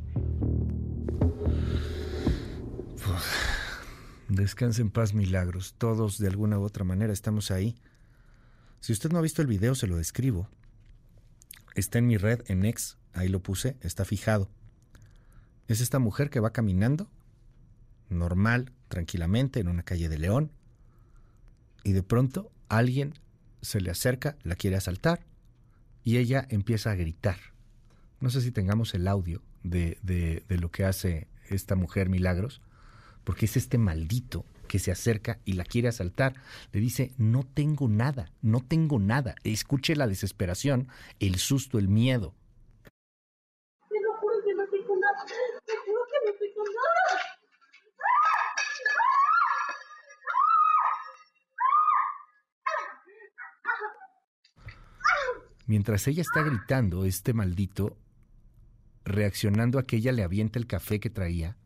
Descanse en paz, Milagros. Todos, de alguna u otra manera, estamos ahí. Si usted no ha visto el video, se lo describo. Está en mi red, en X, ahí lo puse, está fijado. Es esta mujer que va caminando, normal, tranquilamente, en una calle de León, y de pronto alguien se le acerca, la quiere asaltar, y ella empieza a gritar. No sé si tengamos el audio de, de, de lo que hace esta mujer Milagros, porque es este maldito que se acerca y la quiere asaltar. Le dice, no tengo nada, no tengo nada. Escuche la desesperación, el susto, el miedo. Te lo juro que no tengo nada. Te juro que no tengo nada. Mientras ella está gritando, este maldito, reaccionando a que ella le avienta el café que traía,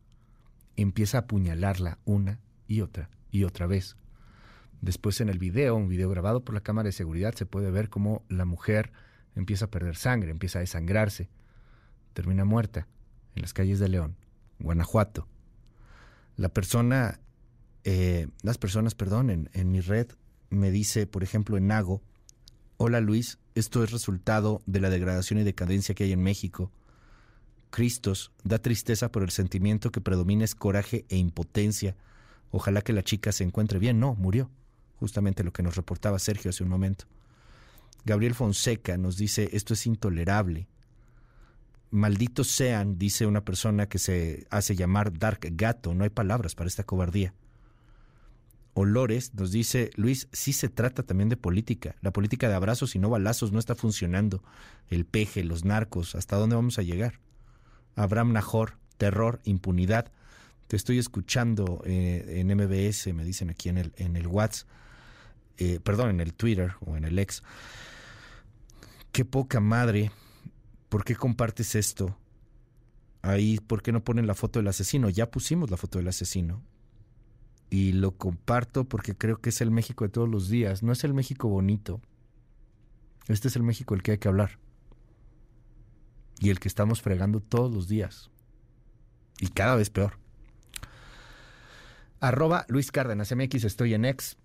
empieza a apuñalarla una y otra y otra vez. Después en el video, un video grabado por la cámara de seguridad, se puede ver cómo la mujer empieza a perder sangre, empieza a desangrarse, termina muerta en las calles de León, Guanajuato. La persona, eh, las personas, perdón, en, mi red me dice, por ejemplo, en Nago, hola Luis, esto es resultado de la degradación y decadencia que hay en México. Cristos da tristeza por el sentimiento que predomina es coraje e impotencia. Ojalá que la chica se encuentre bien. No, murió. Justamente lo que nos reportaba Sergio hace un momento. Gabriel Fonseca nos dice, esto es intolerable. Malditos sean, dice una persona que se hace llamar Dark Gato. No hay palabras para esta cobardía. Olores nos dice, Luis, sí se trata también de política. La política de abrazos y no balazos no está funcionando. El peje, los narcos, ¿hasta dónde vamos a llegar? Abraham Najor, terror, impunidad. Te estoy escuchando eh, en MBS, me dicen aquí en el, en el WhatsApp, eh, perdón, en el Twitter o en el ex. Qué poca madre, ¿por qué compartes esto? Ahí, ¿por qué no ponen la foto del asesino? Ya pusimos la foto del asesino. Y lo comparto porque creo que es el México de todos los días. No es el México bonito. Este es el México del que hay que hablar y el que estamos fregando todos los días. Y cada vez peor. Arroba Luis Cárdenas MX, estoy en ex.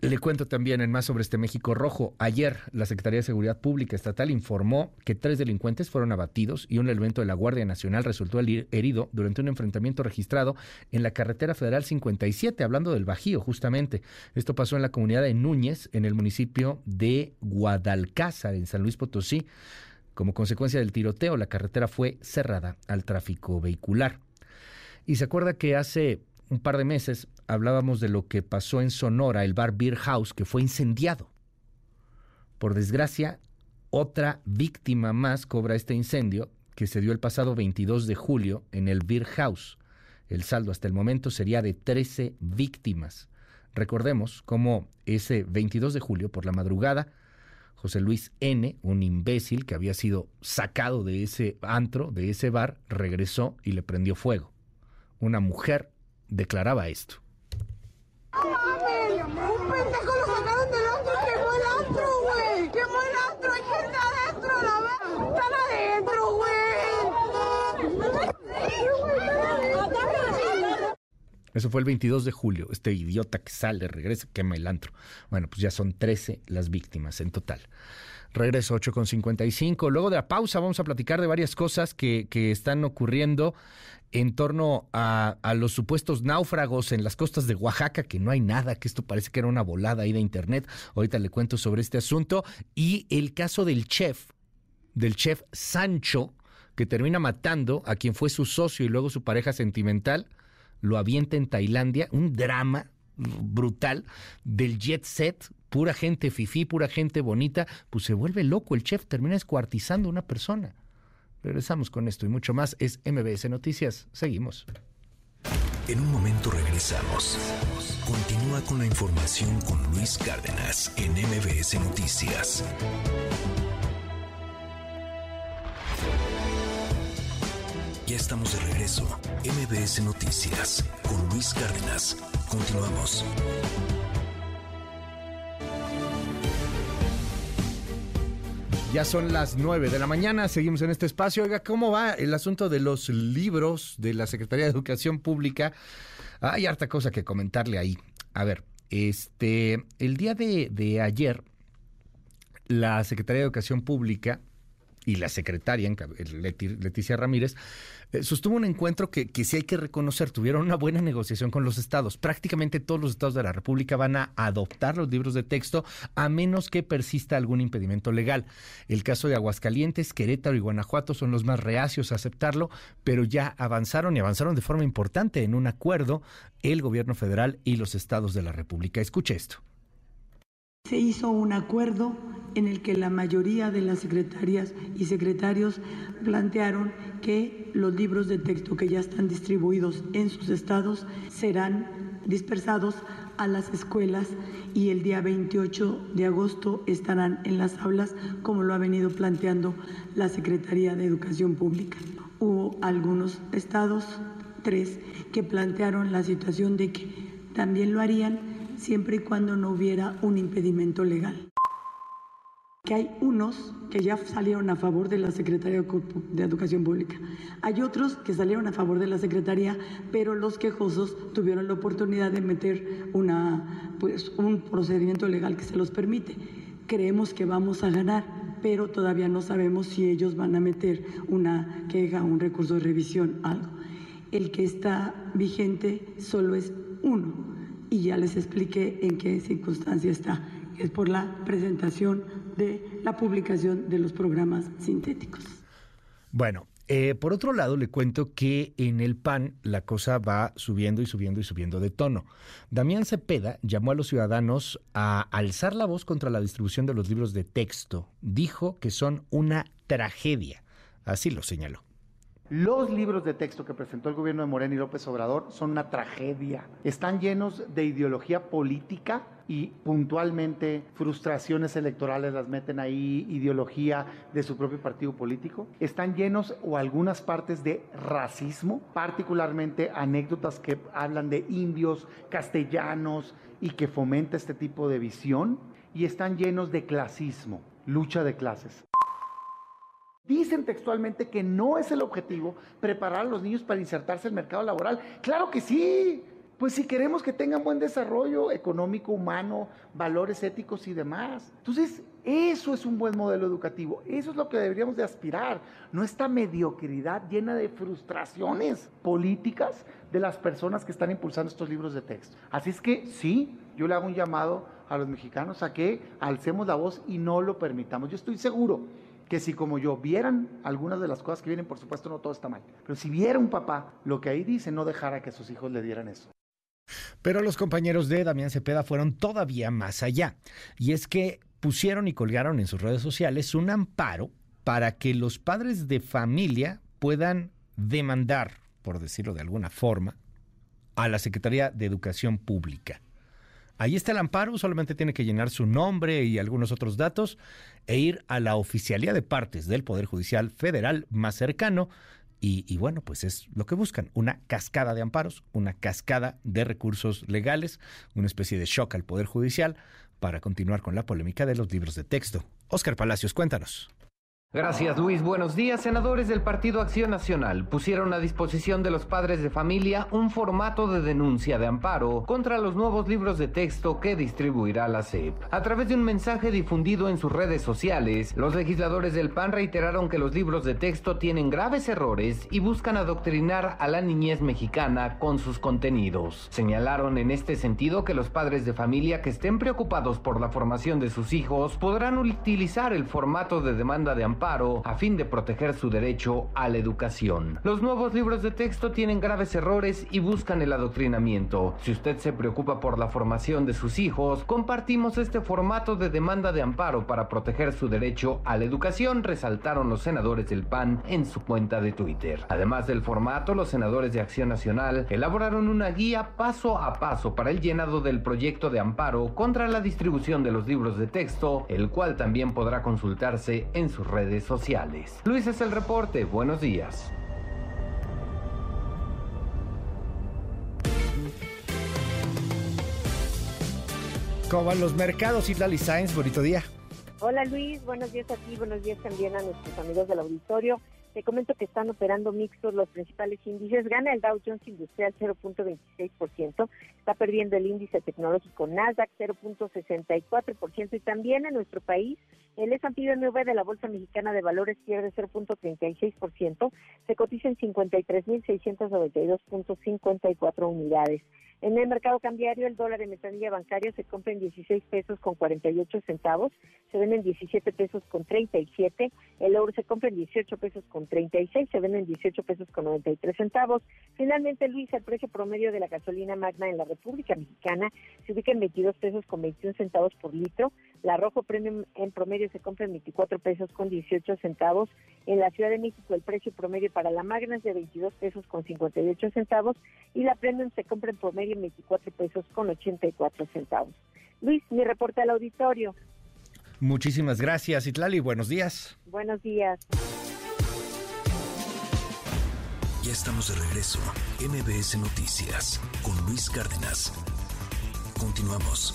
Le cuento también en más sobre este México rojo. Ayer la Secretaría de Seguridad Pública Estatal informó que tres delincuentes fueron abatidos y un elemento de la Guardia Nacional resultó herido durante un enfrentamiento registrado en la carretera federal 57, hablando del Bajío justamente. Esto pasó en la comunidad de Núñez, en el municipio de Guadalcázar, en San Luis Potosí. Como consecuencia del tiroteo, la carretera fue cerrada al tráfico vehicular. Y se acuerda que hace un par de meses hablábamos de lo que pasó en Sonora, el bar Beer House, que fue incendiado. Por desgracia, otra víctima más cobra este incendio que se dio el pasado 22 de julio en el Beer House. El saldo hasta el momento sería de 13 víctimas. Recordemos cómo ese 22 de julio por la madrugada José Luis N., un imbécil que había sido sacado de ese antro, de ese bar, regresó y le prendió fuego. Una mujer declaraba esto. Un pendejo lo sacaron del antro quemó el antro, güey. Quemó el antro, hay gente adentro, la verdad. Están adentro, güey. Eso fue el 22 de julio. Este idiota que sale, regresa, quema el antro. Bueno, pues ya son 13 las víctimas en total. Regreso 8 con 55. Luego de la pausa vamos a platicar de varias cosas que, que están ocurriendo en torno a, a, los supuestos náufragos en las costas de Oaxaca, que no hay nada, que esto parece que era una volada ahí de internet. Ahorita le cuento sobre este asunto. Y el caso del chef, del chef Sancho, que termina matando a quien fue su socio y luego su pareja sentimental lo avienta en Tailandia, un drama brutal del jet set, pura gente fifí, pura gente bonita, pues se vuelve loco el chef, termina escuartizando a una persona. Regresamos con esto y mucho más, es MBS Noticias, seguimos. En un momento regresamos. Continúa con la información con Luis Cárdenas en MBS Noticias. Ya estamos de regreso. MBS Noticias con Luis Cárdenas. Continuamos. Ya son las 9 de la mañana, seguimos en este espacio. Oiga, ¿cómo va el asunto de los libros de la Secretaría de Educación Pública? Hay harta cosa que comentarle ahí. A ver, este, el día de, de ayer, la Secretaría de Educación Pública y la secretaria, Leticia Ramírez, eh, sostuvo un encuentro que, que sí hay que reconocer, tuvieron una buena negociación con los estados. Prácticamente todos los estados de la República van a adoptar los libros de texto a menos que persista algún impedimento legal. El caso de Aguascalientes, Querétaro y Guanajuato son los más reacios a aceptarlo, pero ya avanzaron y avanzaron de forma importante en un acuerdo el gobierno federal y los estados de la República. Escuche esto. Se hizo un acuerdo en el que la mayoría de las secretarias y secretarios plantearon que los libros de texto que ya están distribuidos en sus estados serán dispersados a las escuelas y el día 28 de agosto estarán en las aulas como lo ha venido planteando la Secretaría de Educación Pública. Hubo algunos estados, tres, que plantearon la situación de que también lo harían siempre y cuando no hubiera un impedimento legal. Que hay unos que ya salieron a favor de la Secretaría de Educación Pública. Hay otros que salieron a favor de la Secretaría, pero los quejosos tuvieron la oportunidad de meter una, pues, un procedimiento legal que se los permite. Creemos que vamos a ganar, pero todavía no sabemos si ellos van a meter una queja, un recurso de revisión, algo. El que está vigente solo es uno y ya les expliqué en qué circunstancia está. Es por la presentación de la publicación de los programas sintéticos. Bueno, eh, por otro lado, le cuento que en el PAN la cosa va subiendo y subiendo y subiendo de tono. Damián Cepeda llamó a los ciudadanos a alzar la voz contra la distribución de los libros de texto. Dijo que son una tragedia. Así lo señaló. Los libros de texto que presentó el gobierno de Morena y López Obrador son una tragedia. Están llenos de ideología política y puntualmente frustraciones electorales las meten ahí, ideología de su propio partido político. Están llenos o algunas partes de racismo, particularmente anécdotas que hablan de indios, castellanos y que fomenta este tipo de visión. Y están llenos de clasismo, lucha de clases. Dicen textualmente que no es el objetivo preparar a los niños para insertarse el mercado laboral. Claro que sí. Pues si queremos que tengan buen desarrollo económico, humano, valores éticos y demás. Entonces, eso es un buen modelo educativo. Eso es lo que deberíamos de aspirar. No esta mediocridad llena de frustraciones políticas de las personas que están impulsando estos libros de texto. Así es que sí, yo le hago un llamado a los mexicanos a que alcemos la voz y no lo permitamos. Yo estoy seguro que si como yo vieran algunas de las cosas que vienen, por supuesto no todo está mal, pero si viera un papá lo que ahí dice, no dejara que sus hijos le dieran eso. Pero los compañeros de Damián Cepeda fueron todavía más allá, y es que pusieron y colgaron en sus redes sociales un amparo para que los padres de familia puedan demandar, por decirlo de alguna forma, a la Secretaría de Educación Pública. Ahí está el amparo, solamente tiene que llenar su nombre y algunos otros datos e ir a la oficialía de partes del Poder Judicial Federal más cercano. Y, bueno, pues es lo que buscan, una cascada de amparos, una cascada de recursos legales, una especie de shock al Poder Judicial para continuar con la polémica de los libros de texto. Oscar Palacios, cuéntanos. Gracias Luis. Buenos días. Senadores del Partido Acción Nacional pusieron a disposición de los padres de familia un formato de denuncia de amparo contra los nuevos libros de texto que distribuirá la CEP. A través de un mensaje difundido en sus redes sociales, los legisladores del PAN reiteraron que los libros de texto tienen graves errores y buscan adoctrinar a la niñez mexicana con sus contenidos. Señalaron en este sentido que los padres de familia que estén preocupados por la formación de sus hijos podrán utilizar el formato de demanda de amparo a fin de proteger su derecho a la educación. Los nuevos libros de texto tienen graves errores y buscan el adoctrinamiento. Si usted se preocupa por la formación de sus hijos, compartimos este formato de demanda de amparo para proteger su derecho a la educación, resaltaron los senadores del PAN en su cuenta de Twitter. Además del formato, los senadores de Acción Nacional elaboraron una guía paso a paso para el llenado del proyecto de amparo contra la distribución de los libros de texto, el cual también podrá consultarse en sus redes sociales. Luis es el reporte, buenos días. ¿Cómo van los mercados, Islali Science? Bonito día. Hola Luis, buenos días a ti, buenos días también a nuestros amigos del auditorio. Te comento que están operando mixtos los principales índices. Gana el Dow Jones Industrial 0.26%, está perdiendo el índice tecnológico Nasdaq 0.64% y también en nuestro país el S&P de la Bolsa Mexicana de Valores pierde 0.36%, se cotiza en 53.692.54 unidades. En el mercado cambiario, el dólar en ventanilla bancaria se compra en 16 pesos con 48 centavos, se vende en 17 pesos con 37, el euro se compra en 18 pesos con 36, se vende en 18 pesos con 93 centavos. Finalmente, Luis, el precio promedio de la gasolina magna en la República Mexicana se ubica en 22 pesos con 21 centavos por litro, la Rojo Premium en promedio se compra en 24 pesos con 18 centavos, en la Ciudad de México el precio promedio para la magna es de 22 pesos con 58 centavos y la Premium se compra en promedio 24 pesos con 84 centavos. Luis, mi reporte al auditorio. Muchísimas gracias, Itlali. Buenos días. Buenos días. Ya estamos de regreso. MBS Noticias con Luis Cárdenas. Continuamos.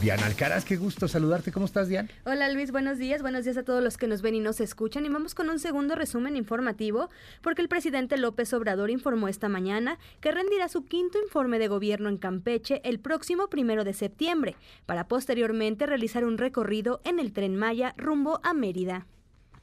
Diana Alcaraz, qué gusto saludarte. ¿Cómo estás, Diana? Hola Luis, buenos días. Buenos días a todos los que nos ven y nos escuchan. Y vamos con un segundo resumen informativo, porque el presidente López Obrador informó esta mañana que rendirá su quinto informe de gobierno en Campeche el próximo primero de septiembre, para posteriormente realizar un recorrido en el tren Maya rumbo a Mérida.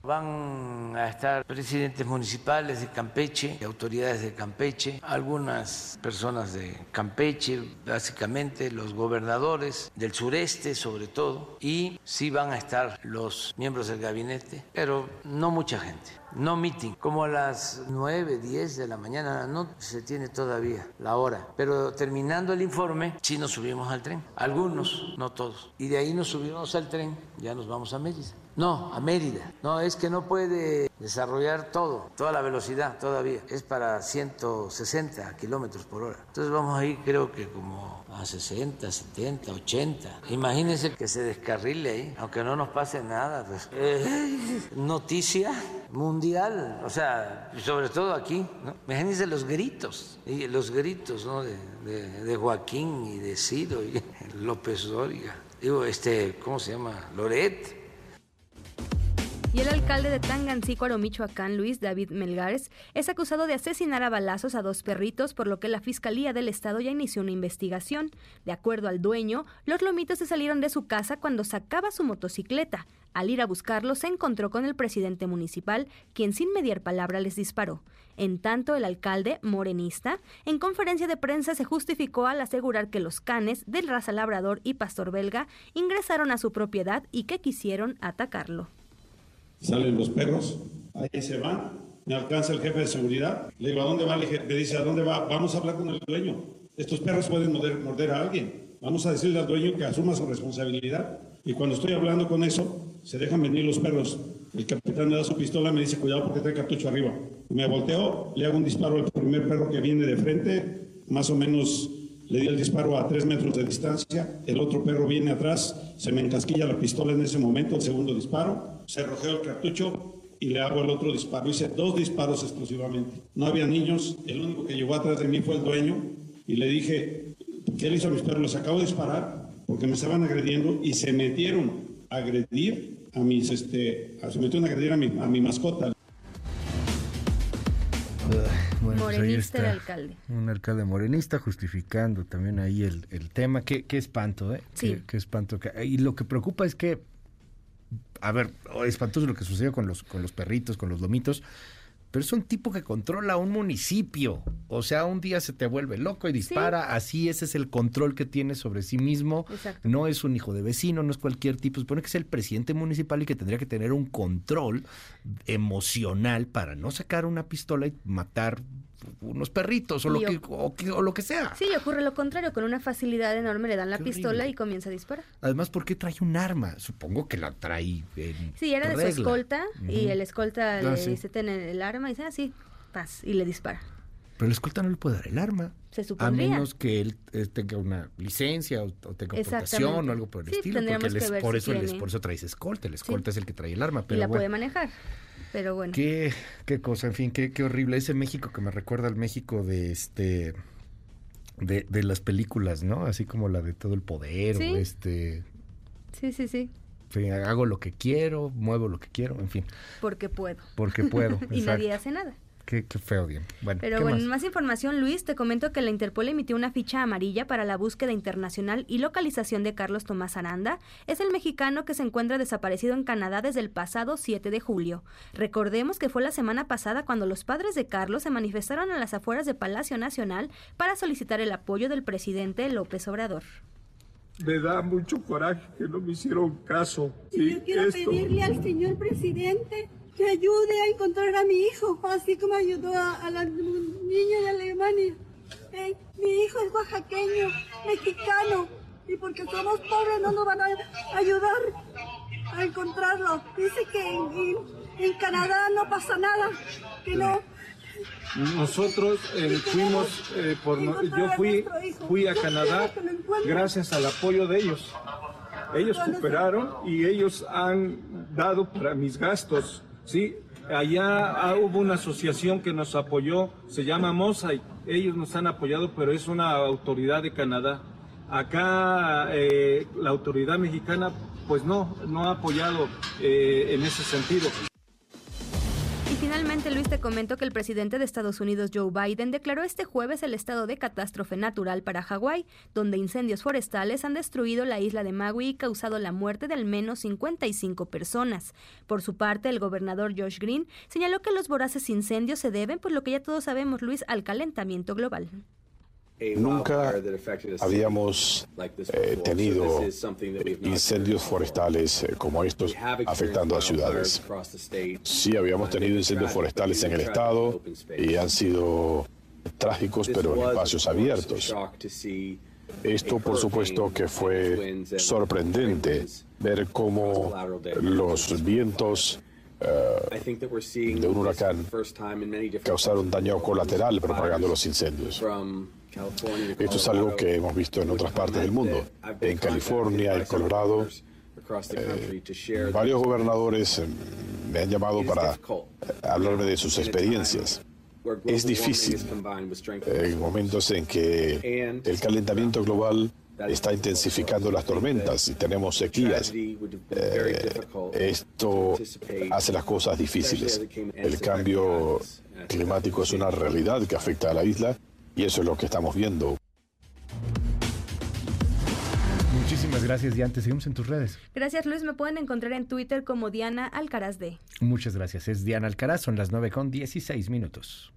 Van a estar presidentes municipales de Campeche, autoridades de Campeche, algunas personas de Campeche, básicamente los gobernadores del sureste sobre todo, y sí van a estar los miembros del gabinete, pero no mucha gente. No meeting, como a las 9, 10 de la mañana, no se tiene todavía la hora, pero terminando el informe, sí nos subimos al tren, algunos, no todos, y de ahí nos subimos al tren, ya nos vamos a Mérida. No, a Mérida. No, es que no puede desarrollar todo, toda la velocidad todavía. Es para 160 kilómetros por hora. Entonces vamos a ir, creo que como a 60, 70, 80. Imagínense que se descarrile ahí, aunque no nos pase nada. Pues. Eh, noticia mundial, o sea, sobre todo aquí. ¿no? Imagínense los gritos, y los gritos ¿no? de, Joaquín y de Ciro y <laughs> López Dóriga. Digo, este, ¿cómo se llama? Loret y el alcalde de Tangancícuaro, Michoacán, Luis David Melgares, es acusado de asesinar a balazos a dos perritos, por lo que la Fiscalía del Estado ya inició una investigación. De acuerdo al dueño, los lomitos se salieron de su casa cuando sacaba su motocicleta. Al ir a buscarlos, se encontró con el presidente municipal, quien sin mediar palabra les disparó. En tanto, el alcalde, morenista, en conferencia de prensa se justificó al asegurar que los canes del raza labrador y pastor belga ingresaron a su propiedad y que quisieron atacarlo. Salen los perros, ahí se van, me alcanza el jefe de seguridad, le digo, ¿a dónde va? Le dice, ¿a dónde va? Vamos a hablar con el dueño. Estos perros pueden morder, morder a alguien. Vamos a decirle al dueño que asuma su responsabilidad. Y cuando estoy hablando con eso, se dejan venir los perros. El capitán me da su pistola, me dice, cuidado porque trae cartucho arriba. Me volteo, le hago un disparo al primer perro que viene de frente, más o menos le di el disparo a tres metros de distancia, el otro perro viene atrás, se me encasquilla la pistola en ese momento, el segundo disparo, se rojeó el cartucho y le hago el otro disparo. Hice dos disparos exclusivamente. No había niños, el único que llegó atrás de mí fue el dueño y le dije, ¿qué le hizo a mis perros? Les acabo de disparar porque me estaban agrediendo y se metieron a agredir a mis, este, se a mi, a mi mascota. Bueno, pues morenista el alcalde. Un alcalde morenista justificando también ahí el, el tema. Qué, qué espanto, ¿eh? Sí. Qué, qué espanto. Y lo que preocupa es que, a ver, espantoso lo que sucedió con los, con los perritos, con los lomitos, pero es un tipo que controla un municipio. O sea, un día se te vuelve loco y dispara. Así ese es el control que tiene sobre sí mismo. Exacto. No es un hijo de vecino, no es cualquier tipo. Supone que es el presidente municipal y que tendría que tener un control emocional para no sacar una pistola y matar unos perritos o lo, Y que, o, que- o lo que sea. Sí, y ocurre lo contrario, con una facilidad enorme le dan la Qué pistola horrible. y comienza a disparar. Además, ¿por qué trae un arma? Supongo que la trae en Sí, era de su escolta y el escolta Ah, le sí. dice ten el arma y dice así, paz, y le dispara. Pero el escolta no le puede dar el arma. Se A supondría. menos que él eh, tenga una licencia o, o tenga protección o algo por el Sí, estilo. Porque que ver por, si eso él es- tiene. por eso traes escolta. El escolta es el que trae el arma. y Pero la bueno. puede manejar. Pero bueno. Qué, qué cosa, en fin, qué, qué horrible. Ese México que me recuerda al México de este de, de las películas, ¿no? Así como la de todo el poder Sí. o este Sí, sí, sí. sí, hago lo que quiero, muevo lo que quiero, en fin, Porque puedo. porque puedo. <laughs> y nadie hace nada. Qué, qué feo, bien. Bueno, Pero ¿qué bueno, más? más? información, Luis, te comento que la Interpol emitió una ficha amarilla para la búsqueda internacional y localización de Carlos Tomás Aranda. Es el mexicano que se encuentra desaparecido en Canadá desde el pasado 7 de julio. Recordemos que fue la semana pasada cuando los padres de Carlos se manifestaron a las afueras de Palacio Nacional para solicitar el apoyo del presidente López Obrador. Me da mucho coraje que no me hicieron caso. Y Yo quiero esto- pedirle al señor presidente que ayude a encontrar a mi hijo, así como ayudó a, a la niña de Alemania. Mi hijo es oaxaqueño, mexicano, y porque somos pobres no nos van a ayudar a encontrarlo. Dice que en, en- en Canadá no pasa nada, que no. Nosotros eh, fuimos, eh, por, yo fui, fui a Canadá gracias al apoyo de ellos. Ellos cooperaron y ellos han dado para mis gastos, ¿sí? Allá ah, hubo una asociación que nos apoyó, se llama Mosaic. Ellos nos han apoyado, pero es una autoridad de Canadá. Acá eh, la autoridad mexicana, pues no, no ha apoyado eh, en ese sentido. Luis, te comento que el presidente de Estados Unidos, Joe Biden, declaró este jueves el estado de catástrofe natural para Hawái, donde incendios forestales han destruido la isla de Maui y causado la muerte de al menos 55 personas. Por su parte, el gobernador Josh Green señaló que los voraces incendios se deben, por lo que ya todos sabemos, Luis, al calentamiento global. Nunca habíamos eh, tenido incendios forestales eh, como estos afectando a ciudades. Sí, habíamos tenido incendios forestales en el estado y han sido trágicos, pero en espacios abiertos. Esto, por supuesto, que fue sorprendente ver cómo los vientos eh, de un huracán causaron daño colateral propagando los incendios. Esto es algo que hemos visto en otras partes del mundo, en California, en Colorado. Eh, varios gobernadores eh, me han llamado para eh, hablarme de sus experiencias. Es difícil eh, en momentos en que el calentamiento global está intensificando las tormentas y tenemos sequías. Eh, esto hace las cosas difíciles. El cambio climático es una realidad que afecta a la isla y eso es lo que estamos viendo. Muchísimas gracias, Diana. Te seguimos en tus redes. Gracias, Luis. Me pueden encontrar en Twitter como Diana Alcaraz D. Muchas gracias. Es Diana Alcaraz, son las 9 con 16 minutos.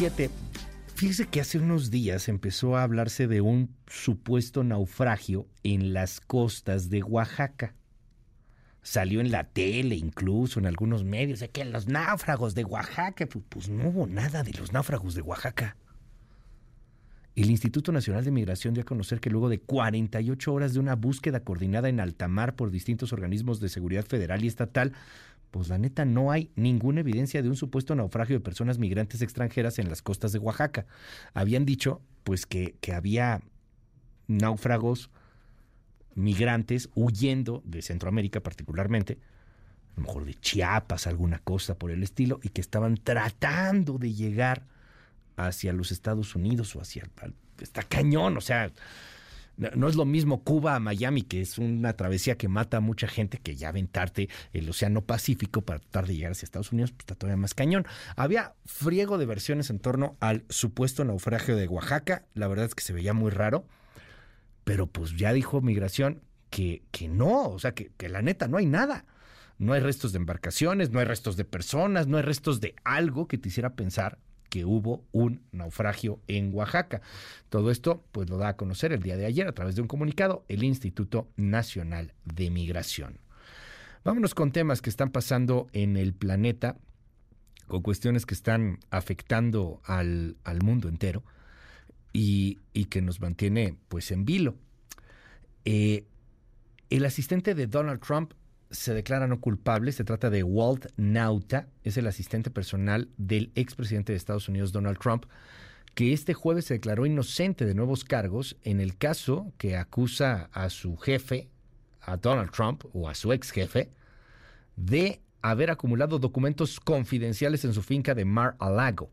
7. Fíjese que hace unos días empezó a hablarse de un supuesto naufragio en las costas de Oaxaca. Salió en la tele, incluso en algunos medios, de que los náufragos de Oaxaca, pues, pues no hubo nada de los náufragos de Oaxaca. El Instituto Nacional de Migración dio a conocer que luego de 48 horas de una búsqueda coordinada en alta mar por distintos organismos de seguridad federal y estatal, pues la neta no hay ninguna evidencia de un supuesto naufragio de personas migrantes extranjeras en las costas de Oaxaca. Habían dicho pues que, que había náufragos migrantes huyendo de Centroamérica particularmente, a lo mejor de Chiapas, alguna cosa por el estilo, y que estaban tratando de llegar hacia los Estados Unidos o hacia... Está cañón, o sea, no, es lo mismo Cuba a Miami, que es una travesía que mata a mucha gente, que ya aventarte el Océano Pacífico para tratar de llegar hacia Estados Unidos, pues está todavía más cañón. Había friego de versiones en torno al supuesto naufragio de Oaxaca, la verdad es que se veía muy raro, pero pues ya dijo Migración que, que no, o sea, que la neta no hay nada. No hay restos de embarcaciones, no hay restos de personas, no hay restos de algo que te hiciera pensar que hubo un naufragio en Oaxaca. Todo esto pues lo da a conocer el día de ayer a través de un comunicado el Instituto Nacional de Migración. Vámonos con temas que están pasando en el planeta, con cuestiones que están afectando al, al mundo entero y, y, que nos mantiene pues en vilo. Eh, el asistente de Donald Trump se declara no culpable. Se trata de Walt Nauta, es el asistente personal del expresidente de Estados Unidos, Donald Trump, que este jueves se declaró inocente de nuevos cargos en el caso que acusa a su jefe, a Donald Trump, o a su ex jefe, de haber acumulado documentos confidenciales en su finca de Mar-a-Lago.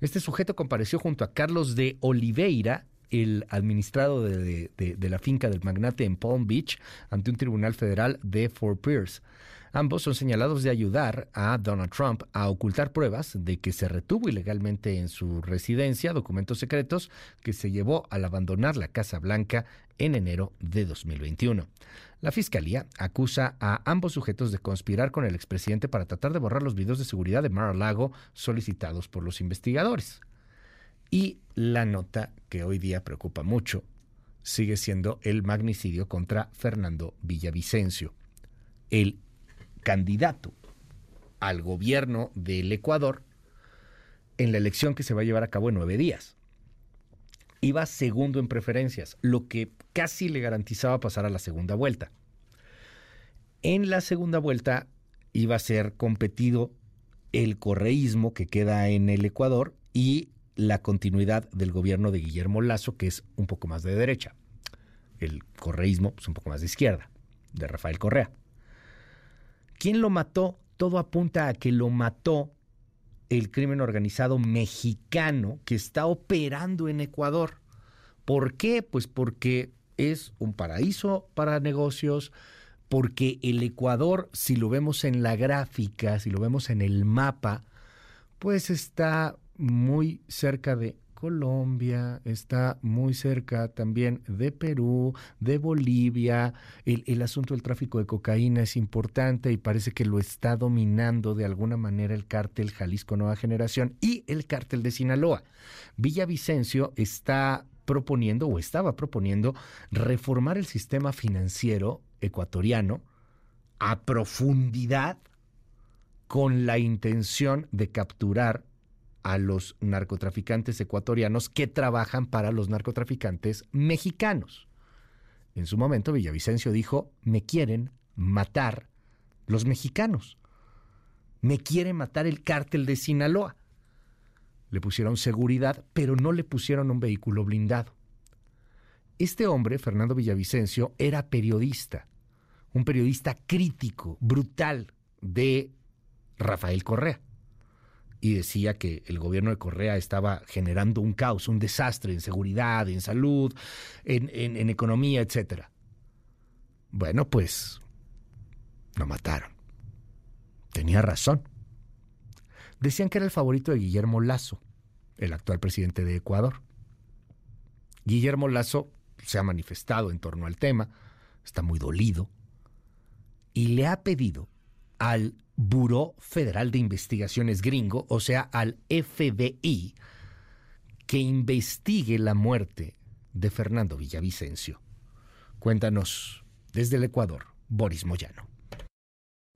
Este sujeto compareció junto a Carlos de Oliveira, el administrado de, la finca del magnate en Palm Beach ante un tribunal federal de Fort Pierce. Ambos son señalados de ayudar a Donald Trump a ocultar pruebas de que se retuvo ilegalmente en su residencia documentos secretos que se llevó al abandonar la Casa Blanca en enero de 2021. La fiscalía acusa a ambos sujetos de conspirar con el expresidente para tratar de borrar los videos de seguridad de Mar-a-Lago solicitados por los investigadores. Y la nota que hoy día preocupa mucho sigue siendo el magnicidio contra Fernando Villavicencio, el candidato al gobierno del Ecuador en la elección que se va a llevar a cabo en nueve días. Iba segundo en preferencias, lo que casi le garantizaba pasar a la segunda vuelta. En la segunda vuelta iba a ser competido el correísmo que queda en el Ecuador y la continuidad del gobierno de Guillermo Lazo, que es un poco más de derecha. El correísmo, pues un poco más de izquierda, de Rafael Correa. ¿Quién lo mató? Todo apunta a que lo mató el crimen organizado mexicano que está operando en Ecuador. ¿Por qué? Pues porque es un paraíso para negocios, porque el Ecuador, si lo vemos en la gráfica, si lo vemos en el mapa, pues está muy cerca de Colombia, está muy cerca también de Perú, de Bolivia. El, asunto del tráfico de cocaína es importante y parece que lo está dominando de alguna manera el cártel Jalisco Nueva Generación y el cártel de Sinaloa. Villavicencio está proponiendo o estaba proponiendo reformar el sistema financiero ecuatoriano a profundidad con la intención de capturar a los narcotraficantes ecuatorianos que trabajan para los narcotraficantes mexicanos. En su momento Villavicencio dijo, me quieren matar los mexicanos. Me quiere matar el cártel de Sinaloa. Le pusieron seguridad, pero no le pusieron un vehículo blindado. Este hombre, Fernando Villavicencio, era periodista, un periodista crítico, brutal de Rafael Correa y decía que el gobierno de Correa estaba generando un caos, un desastre en seguridad, en salud, en, economía, etc. Bueno, pues lo mataron. Tenía razón. Decían que era el favorito de Guillermo Lazo, el actual presidente de Ecuador. Guillermo Lazo se ha manifestado en torno al tema, está muy dolido, y le ha pedido al Buró Federal de Investigaciones gringo, o sea, al FBI, que investigue la muerte de Fernando Villavicencio. Cuéntanos desde el Ecuador, Boris Moyano.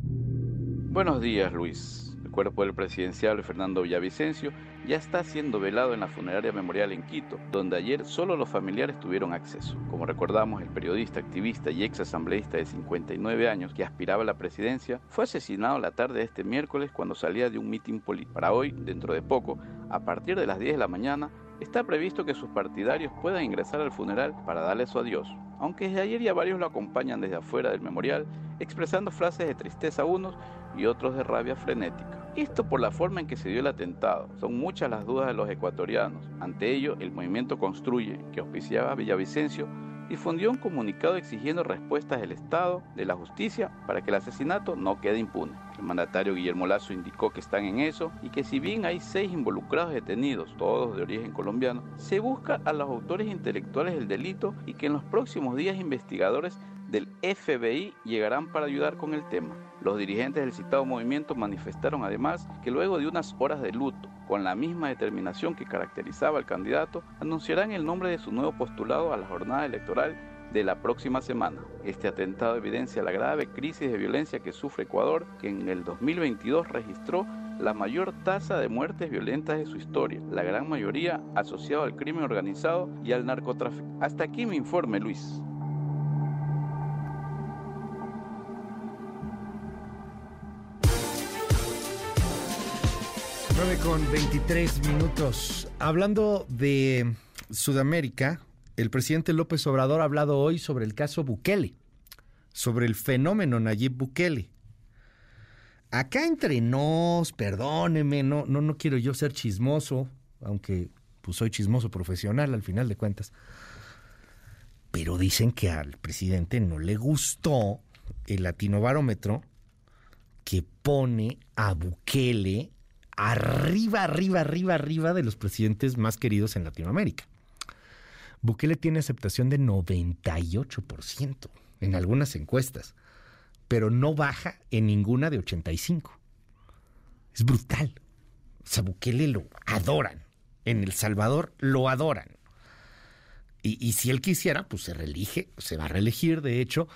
Buenos días, Luis. Cuerpo del presidencial Fernando Villavicencio ya está siendo velado en la funeraria memorial en Quito, donde ayer solo los familiares tuvieron acceso. Como recordamos, el periodista, activista y ex asambleísta de 59 años que aspiraba a la presidencia fue asesinado la tarde de este miércoles cuando salía de un mitin político. Para hoy, dentro de poco, a partir de las 10 de la mañana, está previsto que sus partidarios puedan ingresar al funeral para darle su adiós. Aunque desde ayer ya varios lo acompañan desde afuera del memorial, expresando frases de tristeza a unos y otros de rabia frenética. Esto por la forma en que se dio el atentado. Son muchas las dudas de los ecuatorianos. Ante ello, el movimiento Construye, que auspiciaba a Villavicencio, difundió un comunicado exigiendo respuestas del Estado, de la justicia, para que el asesinato no quede impune. El mandatario Guillermo Lazo indicó que están en eso y que si bien hay seis involucrados detenidos, todos de origen colombiano, se busca a los autores intelectuales del delito y que en los próximos días investigadores del FBI llegarán para ayudar con el tema. Los dirigentes del citado movimiento manifestaron además que luego de unas horas de luto, con la misma determinación que caracterizaba al candidato, anunciarán el nombre de su nuevo postulado a la jornada electoral de la próxima semana. Este atentado evidencia la grave crisis de violencia que sufre Ecuador, que en el 2022 registró la mayor tasa de muertes violentas de su historia, la gran mayoría asociado al crimen organizado y al narcotráfico. Hasta aquí mi informe, Luis. 9 con 23 minutos. Hablando de Sudamérica, el presidente López Obrador ha hablado hoy sobre el caso Bukele, sobre el fenómeno Nayib Bukele. Acá entre nos, perdóneme, no, no, no quiero yo ser chismoso, aunque pues soy chismoso profesional al final de cuentas. Pero dicen que al presidente no le gustó el latino barómetro que pone a Bukele arriba, arriba, arriba, arriba de los presidentes más queridos en Latinoamérica. Bukele tiene aceptación de 98% en algunas encuestas, pero no baja en ninguna de 85. Es brutal. O sea, Bukele lo adoran. En El Salvador lo adoran. Y, y, si él quisiera, pues se reelige, se va a reelegir, de hecho,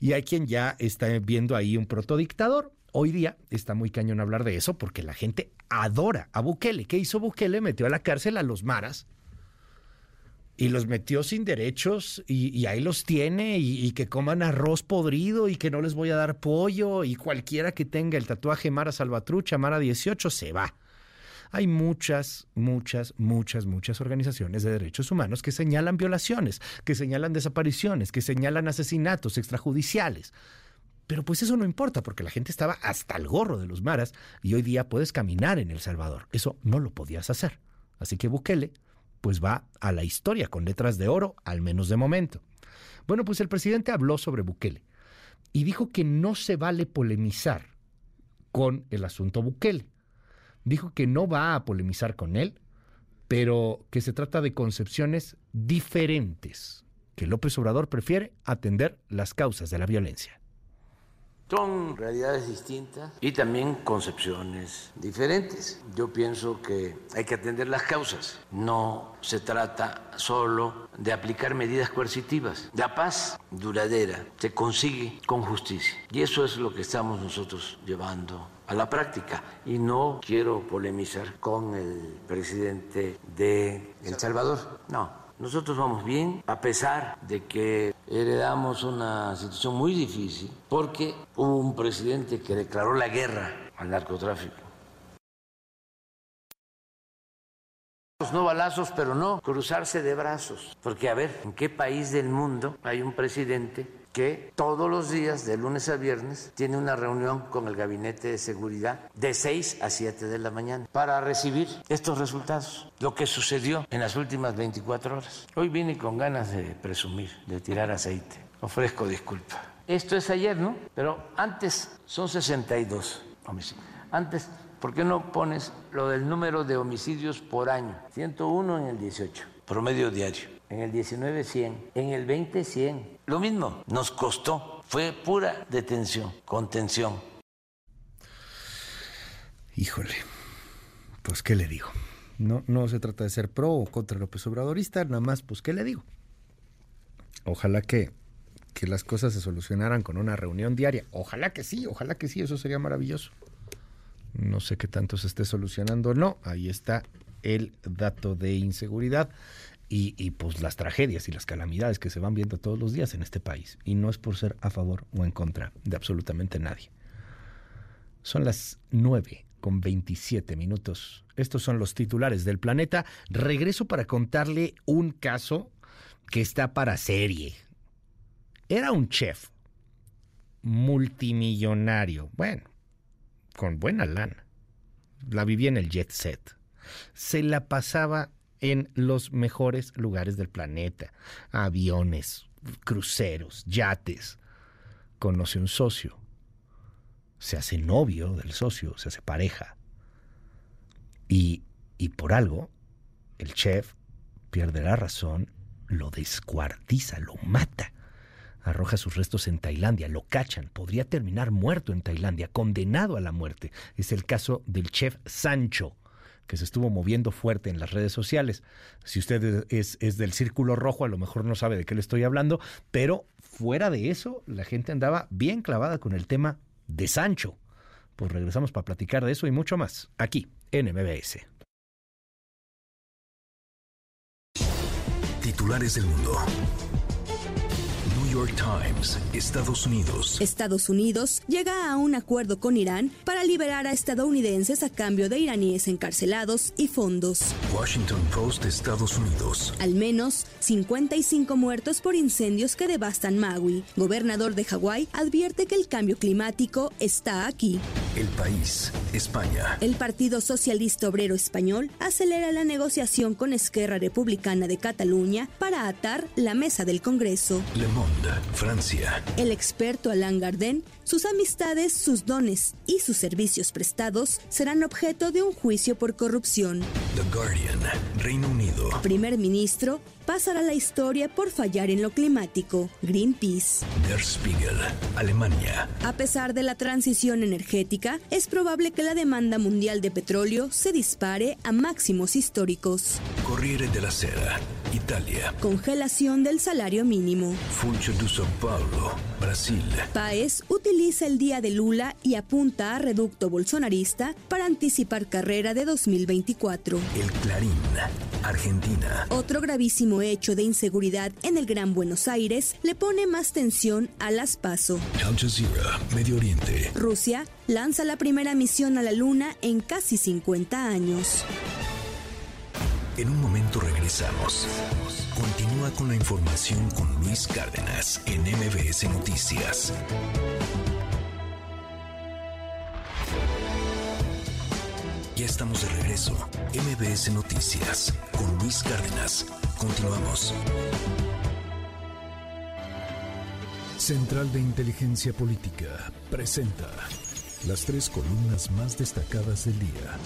y hay quien ya está viendo ahí un protodictador. Hoy día está muy cañón hablar de eso porque la gente adora a Bukele. ¿Qué hizo Bukele? Metió a la cárcel a los maras y los metió sin derechos y, ahí los tiene y, que coman arroz podrido y que no les voy a dar pollo y cualquiera que tenga el tatuaje Mara Salvatrucha, Mara 18, se va. Hay muchas, muchas, muchas, muchas organizaciones de derechos humanos que señalan violaciones, que señalan desapariciones, que señalan asesinatos extrajudiciales. Pero pues eso no importa porque la gente estaba hasta el gorro de los maras y hoy día puedes caminar en El Salvador. Eso no lo podías hacer. Así que Bukele pues va a la historia con letras de oro, al menos de momento. Bueno, pues el presidente habló sobre Bukele y dijo que no se vale polemizar con el asunto Bukele. Dijo que no va a polemizar con él, pero que se trata de concepciones diferentes, que López Obrador prefiere atender las causas de la violencia. Son realidades distintas y también concepciones diferentes. Yo pienso que hay que atender las causas. No se trata solo de aplicar medidas coercitivas. La paz duradera se consigue con justicia. Y eso es lo que estamos nosotros llevando a la práctica. Y no quiero polemizar con el presidente de El Salvador. No, nosotros vamos bien, a pesar de que heredamos una situación muy difícil, porque hubo un presidente que declaró la guerra al narcotráfico. No balazos, pero no cruzarse de brazos. Porque a ver, ¿en qué país del mundo hay un presidente que todos los días, de lunes a viernes, tiene una reunión con el Gabinete de Seguridad de 6 a 7 de la mañana para recibir estos resultados, lo que sucedió en las últimas 24 horas. Hoy vine con ganas de presumir, de tirar aceite. Ofrezco disculpa. Esto es ayer, ¿no? Pero antes son 62 homicidios. Antes, ¿por qué no pones lo del número de homicidios por año? 101 en el 18, promedio diario en el 19 100, en el 20 100. Lo mismo, nos costó, fue pura detención, contención. Híjole, pues qué le digo. No, no se trata de ser pro o contra López Obradorista, nada más, pues qué le digo. Ojalá que, que las cosas se solucionaran con una reunión diaria. Ojalá que sí, ojalá que sí, eso sería maravilloso. No sé qué tanto se esté solucionando no. Ahí está el dato de inseguridad y, pues las tragedias y las calamidades que se van viendo todos los días en este país. Y no es por ser a favor o en contra de absolutamente nadie. Son las 9 con 27 minutos. Estos son los titulares del planeta. Regreso para contarle un caso que está para serie. Era un chef multimillonario, bueno, con buena lana. La vivía en el jet set. Se la pasaba en los mejores lugares del planeta. Aviones, cruceros, yates. Conoce un socio. Se hace novio del socio, se hace pareja. Y, y por algo, el chef pierde la razón, lo descuartiza, lo mata arroja sus restos en Tailandia, lo cachan, podría terminar muerto en Tailandia, condenado a la muerte. Es el caso del chef Sancho que se estuvo moviendo fuerte en las redes sociales. Si usted es, es, del círculo rojo, a lo mejor no sabe de qué le estoy hablando, pero fuera de eso, la gente andaba bien clavada con el tema de Sancho. Pues regresamos para platicar de eso y mucho más, aquí en MBS. Titulares del mundo. York Times, Estados Unidos. Estados Unidos llega a un acuerdo con Irán para liberar a estadounidenses a cambio de iraníes encarcelados y fondos. Washington Post, Estados Unidos. Al menos 55 muertos por incendios que devastan Maui. Gobernador de Hawái advierte que el cambio climático está aquí. El país, España. El Partido Socialista Obrero Español acelera la negociación con Esquerra Republicana de Cataluña para atar la mesa del Congreso. Le Monde. Francia. El experto Alain Garden, sus amistades, sus dones y sus servicios prestados serán objeto de un juicio por corrupción. The Guardian, Reino Unido. Primer ministro pasará la historia por fallar en lo climático. Greenpeace. Der Spiegel, Alemania. A pesar de la transición energética, es probable que la demanda mundial de petróleo se dispare a máximos históricos. Corriere della Sera, Italia. Congelación del salario mínimo. Funcho de São Paulo, Brasil. Paes utiliza el día de Lula y apunta a reducto bolsonarista para anticipar carrera de 2024. El Clarín, Argentina. Otro gravísimo hecho de inseguridad en el Gran Buenos Aires le pone más tensión a las PASO. Al Jazeera, Medio Oriente. Rusia lanza la primera misión a la Luna en casi 50 años. En un momento regresamos. Continúa con la información con Luis Cárdenas en MBS Noticias. Ya estamos de regreso. MBS Noticias con Luis Cárdenas. Continuamos. Central de Inteligencia Política presenta las tres columnas más destacadas del día.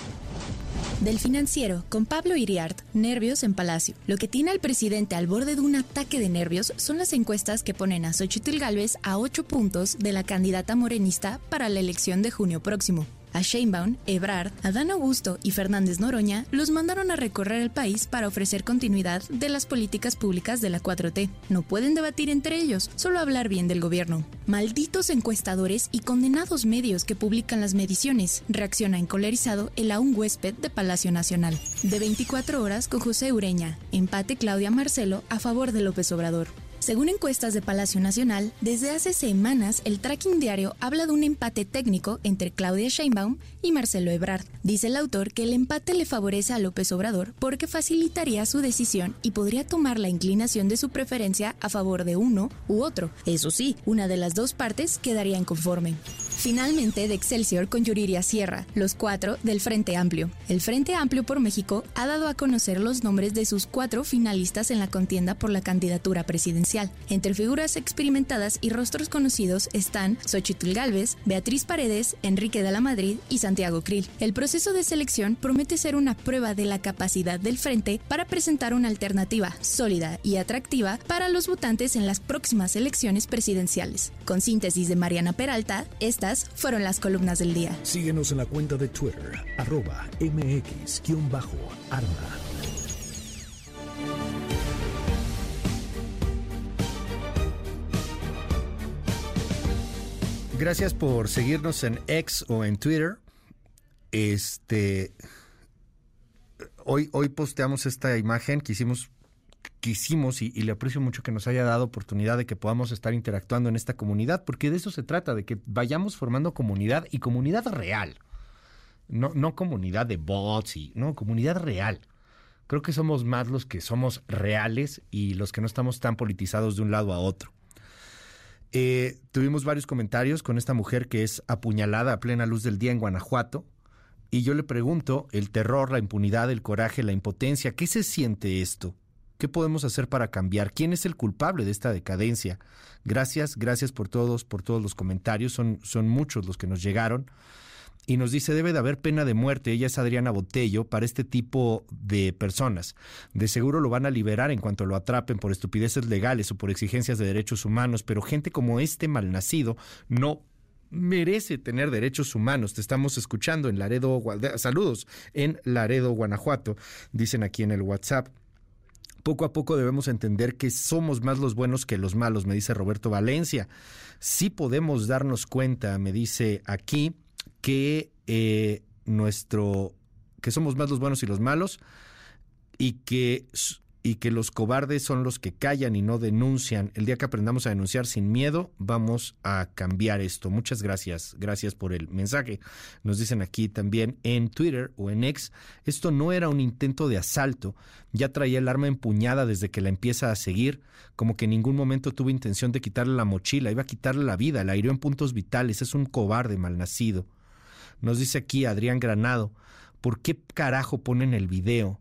Del financiero, con Pablo Iriart, nervios en Palacio. Lo que tiene al presidente al borde de un ataque de nervios son las encuestas que ponen a Xochitl Gálvez a ocho puntos de la candidata morenista para la elección de junio próximo. A Sheinbaum, Ebrard, Adán Augusto y Fernández Noroña los mandaron a recorrer el país para ofrecer continuidad de las políticas públicas de la 4T. No pueden debatir entre ellos, solo hablar bien del gobierno. Malditos encuestadores y condenados medios que publican las mediciones, reacciona encolerizado el aún huésped de Palacio Nacional. De 24 horas con José Ureña, empate Claudia Marcelo a favor de López Obrador. Según encuestas de Palacio Nacional, desde hace semanas el tracking diario habla de un empate técnico entre Claudia Sheinbaum y Marcelo Ebrard. Dice el autor que el empate le favorece a López Obrador porque facilitaría su decisión y podría tomar la inclinación de su preferencia a favor de uno u otro. Eso sí, una de las dos partes quedaría inconforme. Finalmente, de Excelsior con Yuriria Sierra, los cuatro del Frente Amplio. El Frente Amplio por México ha dado a conocer los nombres de sus cuatro finalistas en la contienda por la candidatura presidencial. Entre figuras experimentadas y rostros conocidos están Xochitl Galvez, Beatriz Paredes, Enrique de la Madrid y Santiago Krill. El proceso de selección promete ser una prueba de la capacidad del Frente para presentar una alternativa sólida y atractiva para los votantes en las próximas elecciones presidenciales. Con síntesis de Mariana Peralta, esta fueron las columnas del día. Síguenos en la cuenta de Twitter, arroba mx-arma. Gracias por seguirnos en X o en Twitter. Este hoy, hoy posteamos esta imagen que hicimos quisimos y, le aprecio mucho que nos haya dado oportunidad de que podamos estar interactuando en esta comunidad, porque de eso se trata, de que vayamos formando comunidad y comunidad real. No, no comunidad de bots y no, comunidad real. Creo que somos más los que somos reales y los que no estamos tan politizados de un lado a otro. Eh, tuvimos varios comentarios con esta mujer que es apuñalada a plena luz del día en Guanajuato. Y yo le pregunto, el terror, la impunidad, el coraje, la impotencia, ¿qué se siente esto? ¿Qué podemos hacer para cambiar? ¿Quién es el culpable de esta decadencia? Gracias, gracias por todos, por todos los comentarios. Son, son muchos los que nos llegaron. Y nos dice, debe de haber pena de muerte, ella es Adriana Botello, para este tipo de personas. De seguro lo van a liberar en cuanto lo atrapen por estupideces legales o por exigencias de derechos humanos, pero gente como este malnacido no merece tener derechos humanos. Te estamos escuchando en Laredo, saludos, en Laredo, Guanajuato, dicen aquí en el WhatsApp. Poco a poco debemos entender que somos más los buenos que los malos, me dice Roberto Valencia. Sí podemos darnos cuenta, me dice aquí, que eh, nuestro que somos más los buenos y los malos y que y que los cobardes son los que callan y no denuncian. El día que aprendamos a denunciar sin miedo, vamos a cambiar esto. Muchas gracias. Gracias por el mensaje. Nos dicen aquí también en Twitter o en X, esto no era un intento de asalto. Ya traía el arma empuñada desde que la empieza a seguir, como que en ningún momento tuvo intención de quitarle la mochila, iba a quitarle la vida, la hirió en puntos vitales. Es un cobarde malnacido. Nos dice aquí Adrián Granado, ¿por qué carajo ponen el video?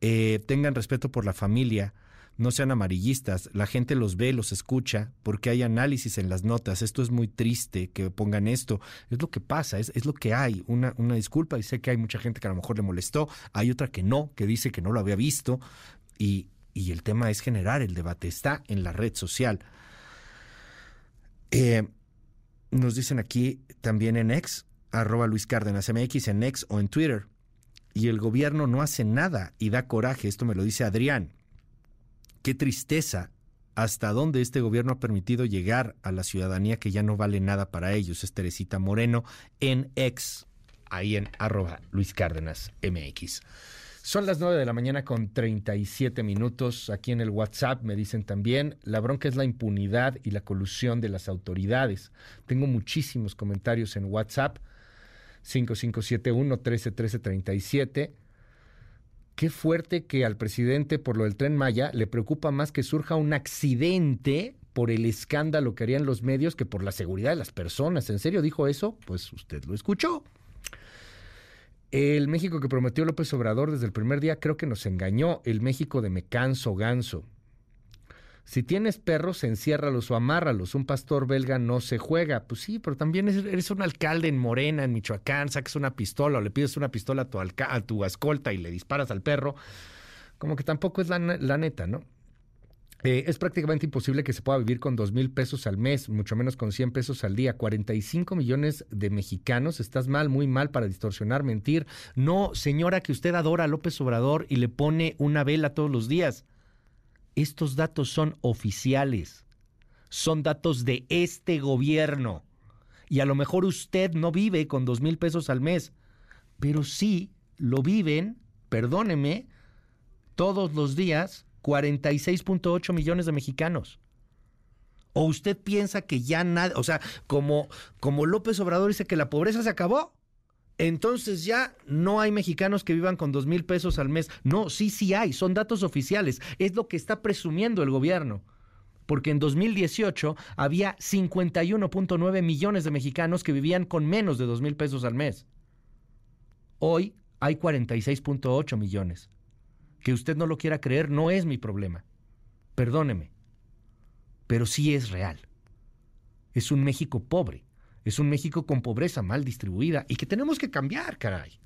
Eh, tengan respeto por la familia, no sean amarillistas, la gente los ve, los escucha, porque hay análisis en las notas, esto es muy triste que pongan esto, es lo que pasa, es, es lo que hay, una, una disculpa, y sé que hay mucha gente que a lo mejor le molestó, hay otra que no, que dice que no lo había visto, y, y el tema es generar el debate, está en la red social. Eh, nos dicen aquí también en ex, arroba Luis Cárdenas MX, en ex o en Twitter y el gobierno no hace nada y da coraje. Esto me lo dice Adrián. Qué tristeza hasta dónde este gobierno ha permitido llegar a la ciudadanía que ya no vale nada para ellos. Es Teresita Moreno en ex, ahí en arroba Luis Cárdenas MX. Son las 9 de la mañana con 37 minutos. Aquí en el WhatsApp me dicen también, la bronca es la impunidad y la colusión de las autoridades. Tengo muchísimos comentarios en WhatsApp. 5571-131337. Qué fuerte que al presidente por lo del tren Maya le preocupa más que surja un accidente por el escándalo que harían los medios que por la seguridad de las personas. ¿En serio dijo eso? Pues usted lo escuchó. El México que prometió López Obrador desde el primer día creo que nos engañó. El México de me canso ganso. Si tienes perros, enciérralos o amárralos. Un pastor belga no se juega. Pues sí, pero también eres un alcalde en Morena, en Michoacán, saques una pistola o le pides una pistola a tu, a tu escolta y le disparas al perro. Como que tampoco es la, neta, ¿no? Eh, es prácticamente imposible que se pueda vivir con dos mil pesos al mes, mucho menos con 100 pesos al día. 45 millones de mexicanos. Estás mal, muy mal para distorsionar, mentir. No, señora, que usted adora a López Obrador y le pone una vela todos los días. Estos datos son oficiales, son datos de este gobierno. Y a lo mejor usted no vive con dos mil pesos al mes, pero sí lo viven, perdóneme, todos los días 46.8 millones de mexicanos. ¿O usted piensa que ya nada, o sea, como, como López Obrador dice que la pobreza se acabó? Entonces ya no hay mexicanos que vivan con dos mil pesos al mes. No, sí, sí hay, son datos oficiales. Es lo que está presumiendo el gobierno. Porque en 2018 había 51.9 millones de mexicanos que vivían con menos de dos mil pesos al mes. Hoy hay 46.8 millones. Que usted no lo quiera creer no es mi problema. Perdóneme. Pero sí es real. Es un México pobre es un México con pobreza mal distribuida y que tenemos que cambiar, caray.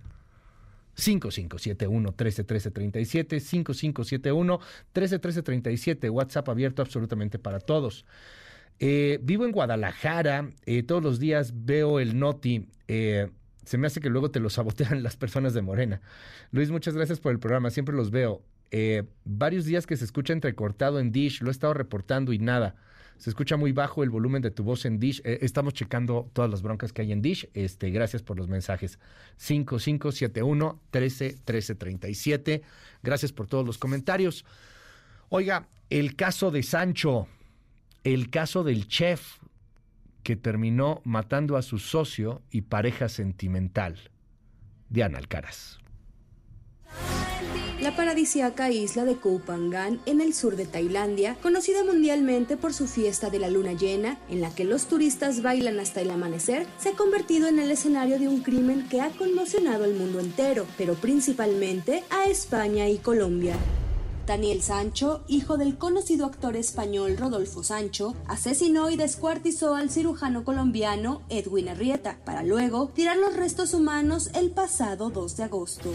5571-131337, 5571-131337, WhatsApp abierto absolutamente para todos. Eh, vivo en Guadalajara, eh, todos los días veo el Noti. Eh, se me hace que luego te lo sabotean <laughs> las personas de Morena. Luis, muchas gracias por el programa, siempre los veo. varios días que se escucha entrecortado en Dish, lo he estado reportando y nada. Se escucha muy bajo el volumen de tu voz en Dish. Eh, estamos checando todas las broncas que hay en Dish. Este, gracias por los mensajes. 5571 13 37. Gracias por todos los comentarios. Oiga, el caso de Sancho, el caso del chef que terminó matando a su socio y pareja sentimental, Diana Alcaraz. La paradisiaca isla de Koh Phangan, en el sur de Tailandia, conocida mundialmente por su fiesta de la luna llena, en la que los turistas bailan hasta el amanecer, se ha convertido en el escenario de un crimen que ha conmocionado al mundo entero, pero principalmente a España y Colombia. Daniel Sancho, hijo del conocido actor español Rodolfo Sancho, asesinó y descuartizó al cirujano colombiano Edwin Arrieta para luego tirar los restos humanos el pasado 2 de agosto.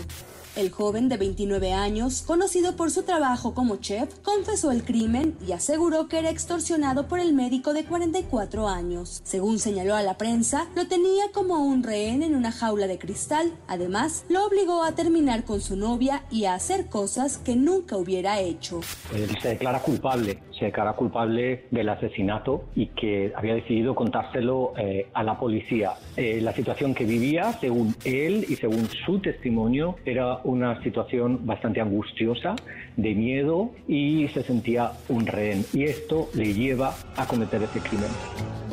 El joven de 29 años, conocido por su trabajo como chef, confesó el crimen y aseguró que era extorsionado por el médico de 44 años. Según señaló a la prensa, lo tenía como un rehén en una jaula de cristal. Además, lo obligó a terminar con su novia y a hacer cosas que nunca hubiera hecho. Él se declara culpable, se declara culpable del asesinato y que había decidido contárselo eh, a la policía. Eh, la situación que vivía, según él y según su testimonio, era una situación bastante angustiosa, de miedo y se sentía un rehén. Y esto le lleva a cometer ese crimen.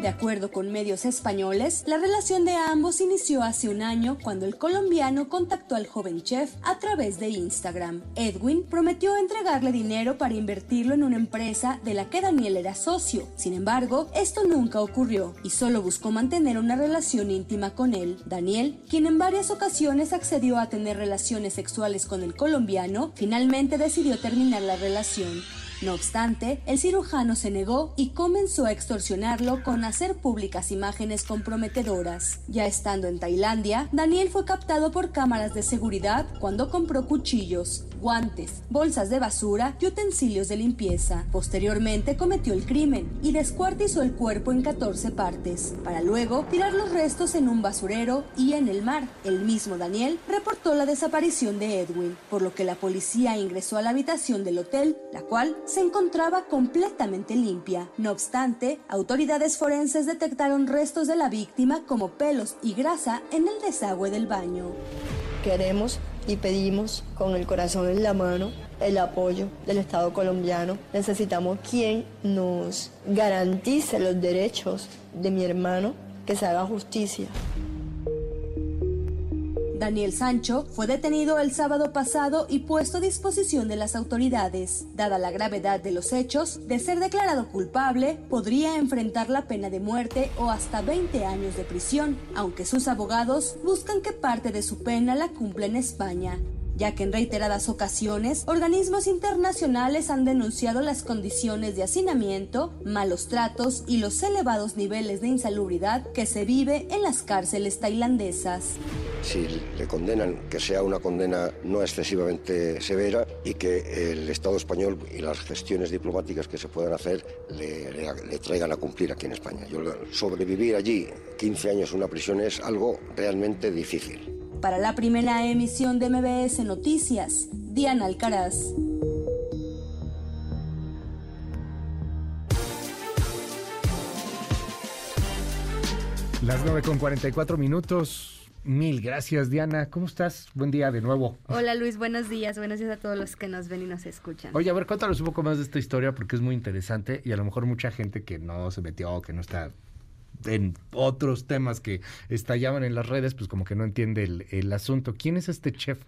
De acuerdo con medios españoles, la relación de ambos inició hace un año cuando el colombiano contactó al joven chef a través de Instagram. Edwin prometió entregarle dinero para invertirlo en una empresa de la que Daniel era socio. Sin embargo, esto nunca ocurrió y solo buscó mantener una relación íntima con él. Daniel, quien en varias ocasiones accedió a tener relaciones sexuales con el colombiano, finalmente decidió terminar la relación. No obstante, el cirujano se negó y comenzó a extorsionarlo con hacer públicas imágenes comprometedoras. Ya estando en Tailandia, Daniel fue captado por cámaras de seguridad cuando compró cuchillos, guantes, bolsas de basura y utensilios de limpieza. Posteriormente cometió el crimen y descuartizó el cuerpo en 14 partes, para luego tirar los restos en un basurero y en el mar. El mismo Daniel reportó la desaparición de Edwin, por lo que la policía ingresó a la habitación del hotel, la cual se encontraba completamente limpia. No obstante, autoridades forenses detectaron restos de la víctima como pelos y grasa en el desagüe del baño. Queremos y pedimos con el corazón en la mano el apoyo del Estado colombiano. Necesitamos quien nos garantice los derechos de mi hermano, que se haga justicia. Daniel Sancho fue detenido el sábado pasado y puesto a disposición de las autoridades. Dada la gravedad de los hechos, de ser declarado culpable, podría enfrentar la pena de muerte o hasta 20 años de prisión, aunque sus abogados buscan que parte de su pena la cumpla en España ya que en reiteradas ocasiones organismos internacionales han denunciado las condiciones de hacinamiento, malos tratos y los elevados niveles de insalubridad que se vive en las cárceles tailandesas. Si le condenan, que sea una condena no excesivamente severa y que el Estado español y las gestiones diplomáticas que se puedan hacer le, le traigan a cumplir aquí en España. Yo, sobrevivir allí 15 años en una prisión es algo realmente difícil. Para la primera emisión de MBS Noticias, Diana Alcaraz. Las 9 con 44 minutos. Mil gracias, Diana. ¿Cómo estás? Buen día de nuevo. Hola, Luis. Buenos días. Buenos días a todos los que nos ven y nos escuchan. Oye, a ver, cuéntanos un poco más de esta historia porque es muy interesante y a lo mejor mucha gente que no se metió, que no está en otros temas que estallaban en las redes, pues como que no entiende el, el asunto. ¿Quién es este chef?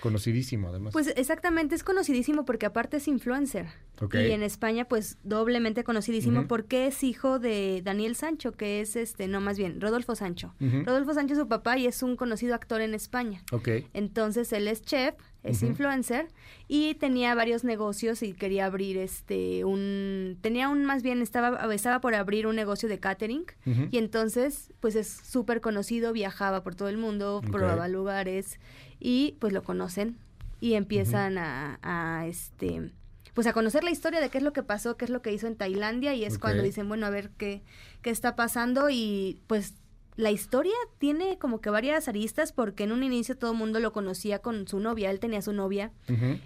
Conocidísimo, además. Pues exactamente, es conocidísimo porque aparte es influencer. Y en España, pues doblemente conocidísimo porque es hijo de Daniel Sancho, que es este, no más bien, Rodolfo Sancho. Rodolfo Sancho es su papá y es un conocido actor en España. Okay. Entonces él es chef, es influencer y tenía varios negocios y quería abrir este un tenía un más bien estaba estaba por abrir un negocio de catering y entonces pues es súper conocido viajaba por todo el mundo probaba lugares y pues lo conocen y empiezan a, a, este pues a conocer la historia de qué es lo que pasó, qué es lo que hizo en Tailandia y es cuando dicen, bueno, a ver qué, qué está pasando y pues la historia tiene como que varias aristas porque en un inicio todo el mundo lo conocía con su novia, él tenía su novia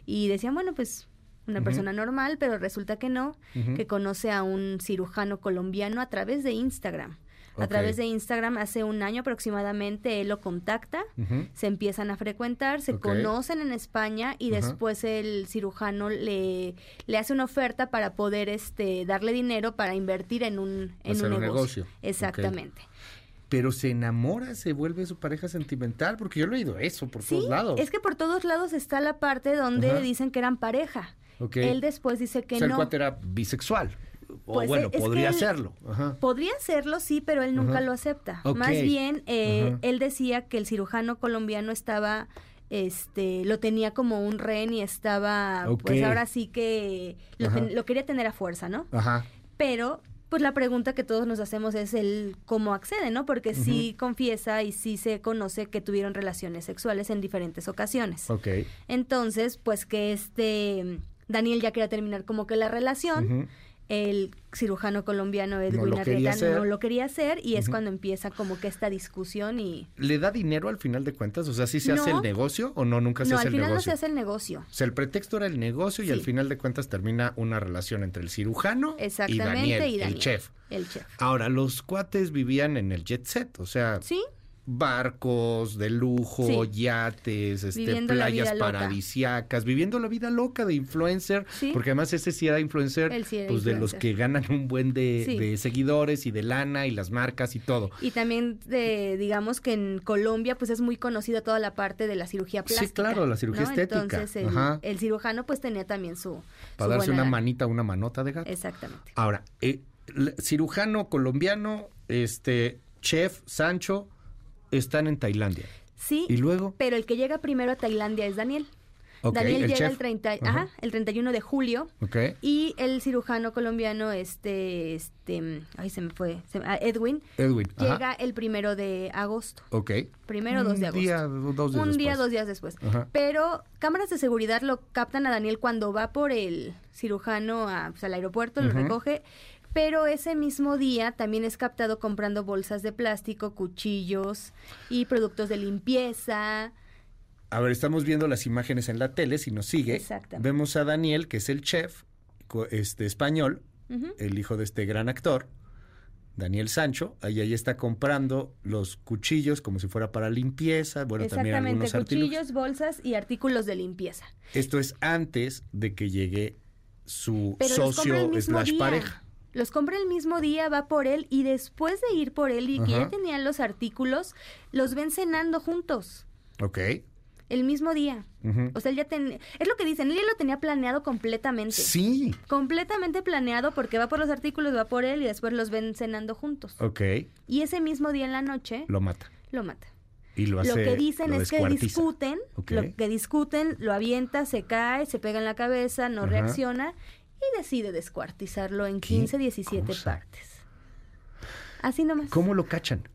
y decían, bueno, pues una persona normal, pero resulta que no, que conoce a un cirujano colombiano a través de Instagram a través de Instagram hace un año aproximadamente él lo contacta, se empiezan a frecuentar, se conocen en España y después el cirujano le, le hace una oferta para poder este darle dinero para invertir en un, en un, negocio. Exactamente. pero se enamora, se vuelve su pareja sentimental, porque yo he leído eso por todos lados. Es que por todos lados está la parte donde dicen que eran pareja. Él después dice que no. El cuate era bisexual. Pues, o bueno, podría serlo. Podría serlo, sí, pero él nunca lo acepta. Más bien, eh, él decía que el cirujano colombiano estaba este lo tenía como un rehén y estaba pues ahora sí que lo, quería tener a fuerza, ¿no? Ajá. Pero pues la pregunta que todos nos hacemos es el cómo accede, ¿no? Porque sí confiesa y sí se conoce que tuvieron relaciones sexuales en diferentes ocasiones. Ok. Entonces, pues que este Daniel ya quería terminar como que la relación el cirujano colombiano Edwin no Arrieta no lo quería hacer y es cuando empieza como que esta discusión y... ¿Le da dinero al final de cuentas? O sea, ¿sí se hace el negocio o no nunca se hace el negocio? No, al final no se hace el negocio. O sea, el pretexto era el negocio y al final de cuentas termina una relación entre el cirujano y Daniel, y, el chef. El chef. Ahora, los cuates vivían en el jet set, o sea... Sí barcos de lujo, yates, este, playas paradisiacas, viviendo la vida loca de influencer, porque además ese sí era influencer, pues de los que ganan un buen de, seguidores y de lana y las marcas y todo. Y también de, digamos que en Colombia pues es muy conocida toda la parte de la cirugía plástica. Sí, claro, la cirugía estética. Entonces el, cirujano pues tenía también su... Para darse una manita, una manota de gato. Exactamente. Ahora, eh, cirujano colombiano, este, chef, Sancho, están en Tailandia. Sí. ¿Y luego? Pero el que llega primero a Tailandia es Daniel. Daniel llega el, 30, ajá, el 31 de julio. Okay. Y el cirujano colombiano, este, este, ay, se me fue, ah, Edwin, Edwin llega el primero de agosto. Ok. Primero, dos de agosto. Día, dos días Un día, dos días después. Pero cámaras de seguridad lo captan a Daniel cuando va por el cirujano a, pues, al aeropuerto, lo recoge pero ese mismo día también es captado comprando bolsas de plástico, cuchillos y productos de limpieza. A ver, estamos viendo las imágenes en la tele, si nos sigue. Vemos a Daniel, que es el chef este español, el hijo de este gran actor, Daniel Sancho, ahí, ahí está comprando los cuchillos como si fuera para limpieza, bueno, también algunos cuchillos, bolsas y artículos de limpieza. Esto es antes de que llegue su socio slash pareja. Los compra el mismo día, va por él y después de ir por él y que ya tenían los artículos, los ven cenando juntos. Ok. El mismo día. O sea, él ya tenía... Es lo que dicen, él ya lo tenía planeado completamente. Sí. Completamente planeado porque va por los artículos, va por él y después los ven cenando juntos. Ok. Y ese mismo día en la noche... Lo mata. Lo mata. Y lo, hace, lo que dicen es que discuten, lo que discuten, lo avienta, se cae, se pega en la cabeza, no reacciona y decide descuartizarlo en 15, 17 partes. Así nomás. ¿Cómo lo cachan?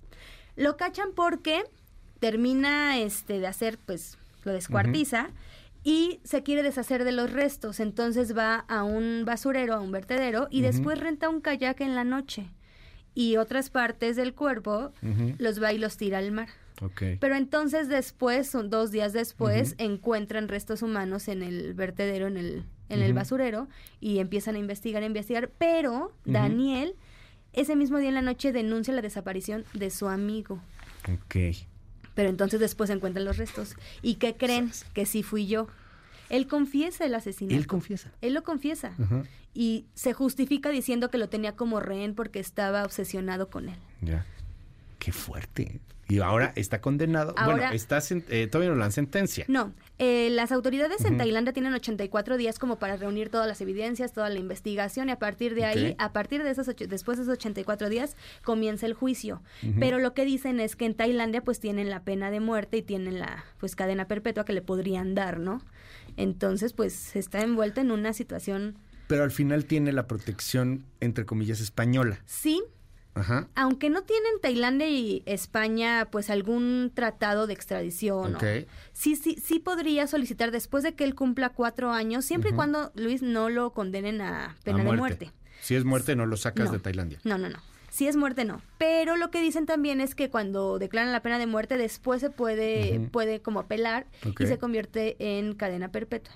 Lo cachan porque termina este de hacer, pues, lo descuartiza y se quiere deshacer de los restos. Entonces va a un basurero, a un vertedero, y después renta un kayak en la noche. Y otras partes del cuerpo los va y los tira al mar. Pero entonces después, dos días después, encuentran restos humanos en el vertedero, en el en el basurero y empiezan a investigar, a investigar, pero Daniel ese mismo día en la noche denuncia la desaparición de su amigo. Ok. Pero entonces después encuentran los restos. ¿Y qué creen? Que sí fui yo. Él confiesa el asesinato. Él confiesa. Él lo confiesa. Y se justifica diciendo que lo tenía como rehén porque estaba obsesionado con él. Ya. Qué fuerte. Y ahora está condenado. bueno, está, eh, todavía no la sentencia. No, eh, las autoridades en Tailandia tienen 84 días como para reunir todas las evidencias, toda la investigación y a partir de ahí, a partir de esos después de esos 84 días comienza el juicio. Pero lo que dicen es que en Tailandia pues tienen la pena de muerte y tienen la pues cadena perpetua que le podrían dar, ¿no? Entonces pues está envuelto en una situación pero al final tiene la protección entre comillas española. Sí, aunque no tienen Tailandia y España pues algún tratado de extradición, sí, sí, sí podría solicitar después de que él cumpla cuatro años, siempre y cuando Luis no lo condenen a pena de muerte. Si es muerte no lo sacas de Tailandia. No, no, no. Si es muerte no. Pero lo que dicen también es que cuando declaran la pena de muerte después se puede, puede como apelar y se convierte en cadena perpetua.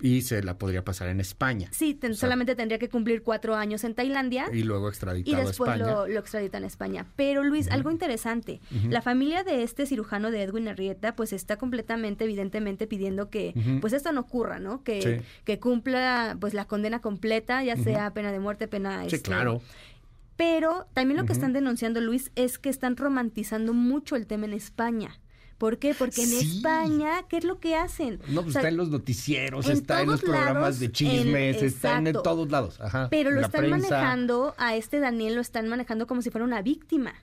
Y se la podría pasar en España. Sí, solamente tendría que cumplir cuatro años en Tailandia. Y luego extraditado a España. Y después lo, extraditan a España. Pero Luis, algo interesante. La familia de este cirujano de Edwin Arrieta, pues está completamente, evidentemente, pidiendo que, pues esto no ocurra, ¿no? Que, que cumpla, pues la condena completa, ya sea pena de muerte, pena... Sí, este, claro. Pero también lo que están denunciando, Luis, es que están romantizando mucho el tema en España. ¿Por qué? Porque en España, ¿qué es lo que hacen? No, pues está en los noticieros, está en los programas de chismes, está en todos lados. Ajá, Pero lo están manejando, a este Daniel lo están manejando como si fuera una víctima.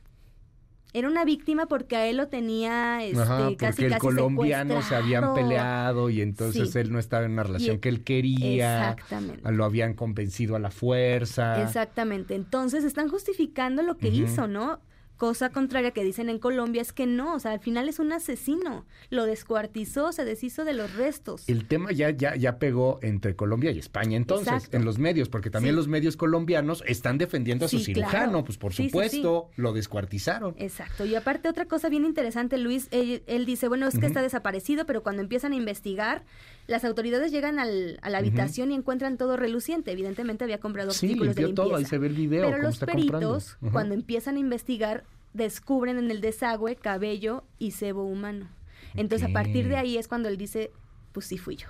era una víctima porque a él lo tenía este, Ajá, casi porque el casi colombiano se habían peleado y entonces Sí. él no estaba en una relación Y- que él quería. Exactamente. Lo habían convencido a la fuerza. Exactamente. Entonces están justificando lo que hizo, ¿no? Cosa contraria que dicen en Colombia es que no, o sea, al final es un asesino. Lo descuartizó, se deshizo de los restos. El tema ya, ya, ya pegó entre Colombia y España entonces, Exacto. en los medios, porque también Sí. los medios colombianos están defendiendo a su cirujano, claro. pues por Sí, supuesto, lo descuartizaron. Exacto. Y aparte otra cosa bien interesante, Luis, él, él dice, bueno, es que está desaparecido, pero cuando empiezan a investigar, las autoridades llegan al- a la habitación y encuentran todo reluciente. Evidentemente había comprado Sí, artículos de limpieza. todo, ahí se ve el video, Pero los está comprando. peritos, cuando empiezan a investigar, descubren en el desagüe cabello y sebo humano. Entonces, a partir de ahí es cuando él dice, pues sí fui yo.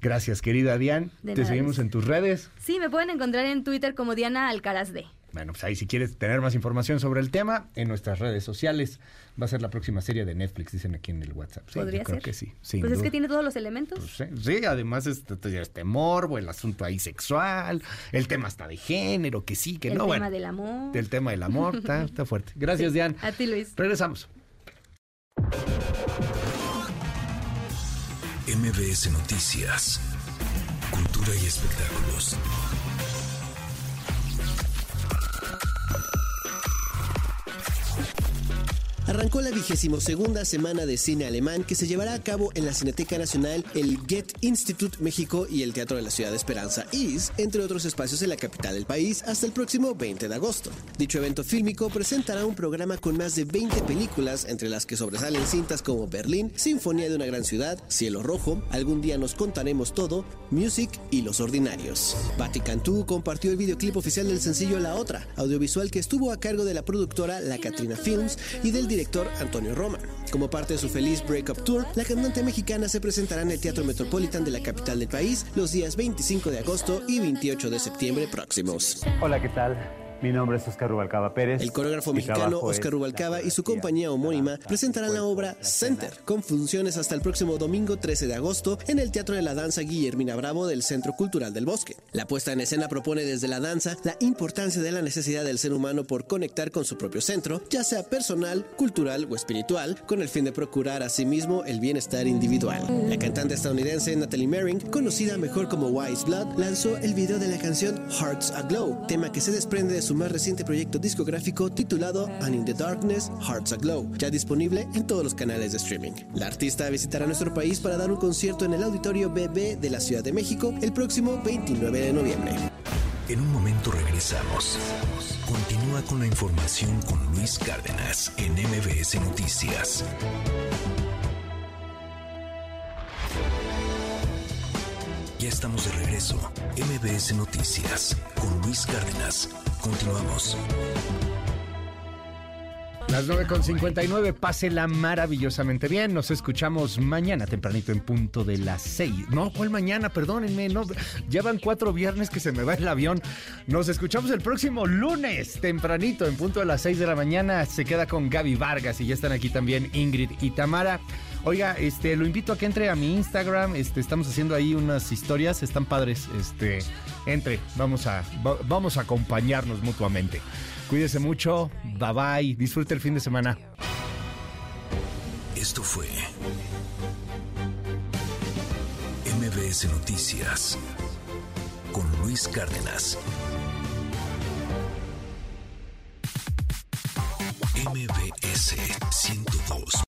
Gracias, querida Diane. De Te nada, seguimos Luis. en tus redes. Sí, me pueden encontrar en Twitter como Diana Alcaraz D. Bueno, pues ahí si quieres tener más información sobre el tema, en nuestras redes sociales. Va a ser la próxima serie de Netflix, dicen aquí en el WhatsApp. Sí, ¿Podría yo creo ser? que sí. sin pues es que tiene todos los elementos. Sí, sí, además este, este morbo, el asunto ahí sexual, el tema hasta de género, que sí, que el no. tema bueno, del amor. el tema del amor, <laughs> está, está fuerte. Gracias, Sí, Diane. A ti, Luis. Regresamos. MBS Noticias. Cultura y espectáculos. Arrancó la vigésimo segunda semana de cine alemán que se llevará a cabo en la Cineteca Nacional, el Goethe Institut México y el Teatro de la Ciudad de Esperanza IS, entre otros espacios en la capital del país, hasta el próximo 20 de agosto. Dicho evento fílmico presentará un programa con más de 20 películas, entre las que sobresalen cintas como Berlín, Sinfonía de una gran ciudad, Cielo Rojo, Algún día nos contaremos todo, Music y Los Ordinarios. 2 compartió el videoclip oficial del sencillo La Otra, audiovisual que estuvo a cargo de la productora La Catrina Films y del director Antonio Roma. Como parte de su feliz Breakup Tour, la cantante mexicana se presentará en el Teatro Metropolitan de la capital del país los días 25 de agosto y 28 de septiembre próximos. Hola, ¿qué tal? Mi nombre es Oscar Rubalcaba Pérez. El coreógrafo mexicano Oscar Rubalcaba y su compañía homónima presentarán la obra Center, con funciones hasta el próximo domingo 13 de agosto en el Teatro de la Danza Guillermina Bravo del Centro Cultural del Bosque. La puesta en escena propone desde la danza la importancia de la necesidad del ser humano por conectar con su propio centro, ya sea personal, cultural o espiritual, con el fin de procurar a sí mismo el bienestar individual. La cantante estadounidense Natalie Merring, conocida mejor como Wise Blood, lanzó el video de la canción Hearts Aglow, tema que se desprende de su más reciente proyecto discográfico titulado And in the Darkness, Hearts Aglow, ya disponible en todos los canales de streaming. La artista visitará nuestro país para dar un concierto en el Auditorio BB de la Ciudad de México el próximo 29 de noviembre. En un momento regresamos. Continúa con la información con Luis Cárdenas en MBS Noticias. Ya estamos de regreso. MBS Noticias con Luis Cárdenas. Continuamos. Las 9.59, pásela maravillosamente bien. Nos escuchamos mañana tempranito en punto de las 6. No, ¿cuál mañana? Perdónenme, no. Ya van cuatro viernes que se me va el avión. Nos escuchamos el próximo lunes tempranito en punto de las 6 de la mañana. Se queda con Gaby Vargas y ya están aquí también Ingrid y Tamara. Oiga, este, lo invito a que entre a mi Instagram. Este, estamos haciendo ahí unas historias, están padres. Este, entre, vamos a, va- vamos a acompañarnos mutuamente. Cuídese mucho, bye bye, disfrute el fin de semana. Esto fue MBS Noticias con Luis Cárdenas. MBS 102.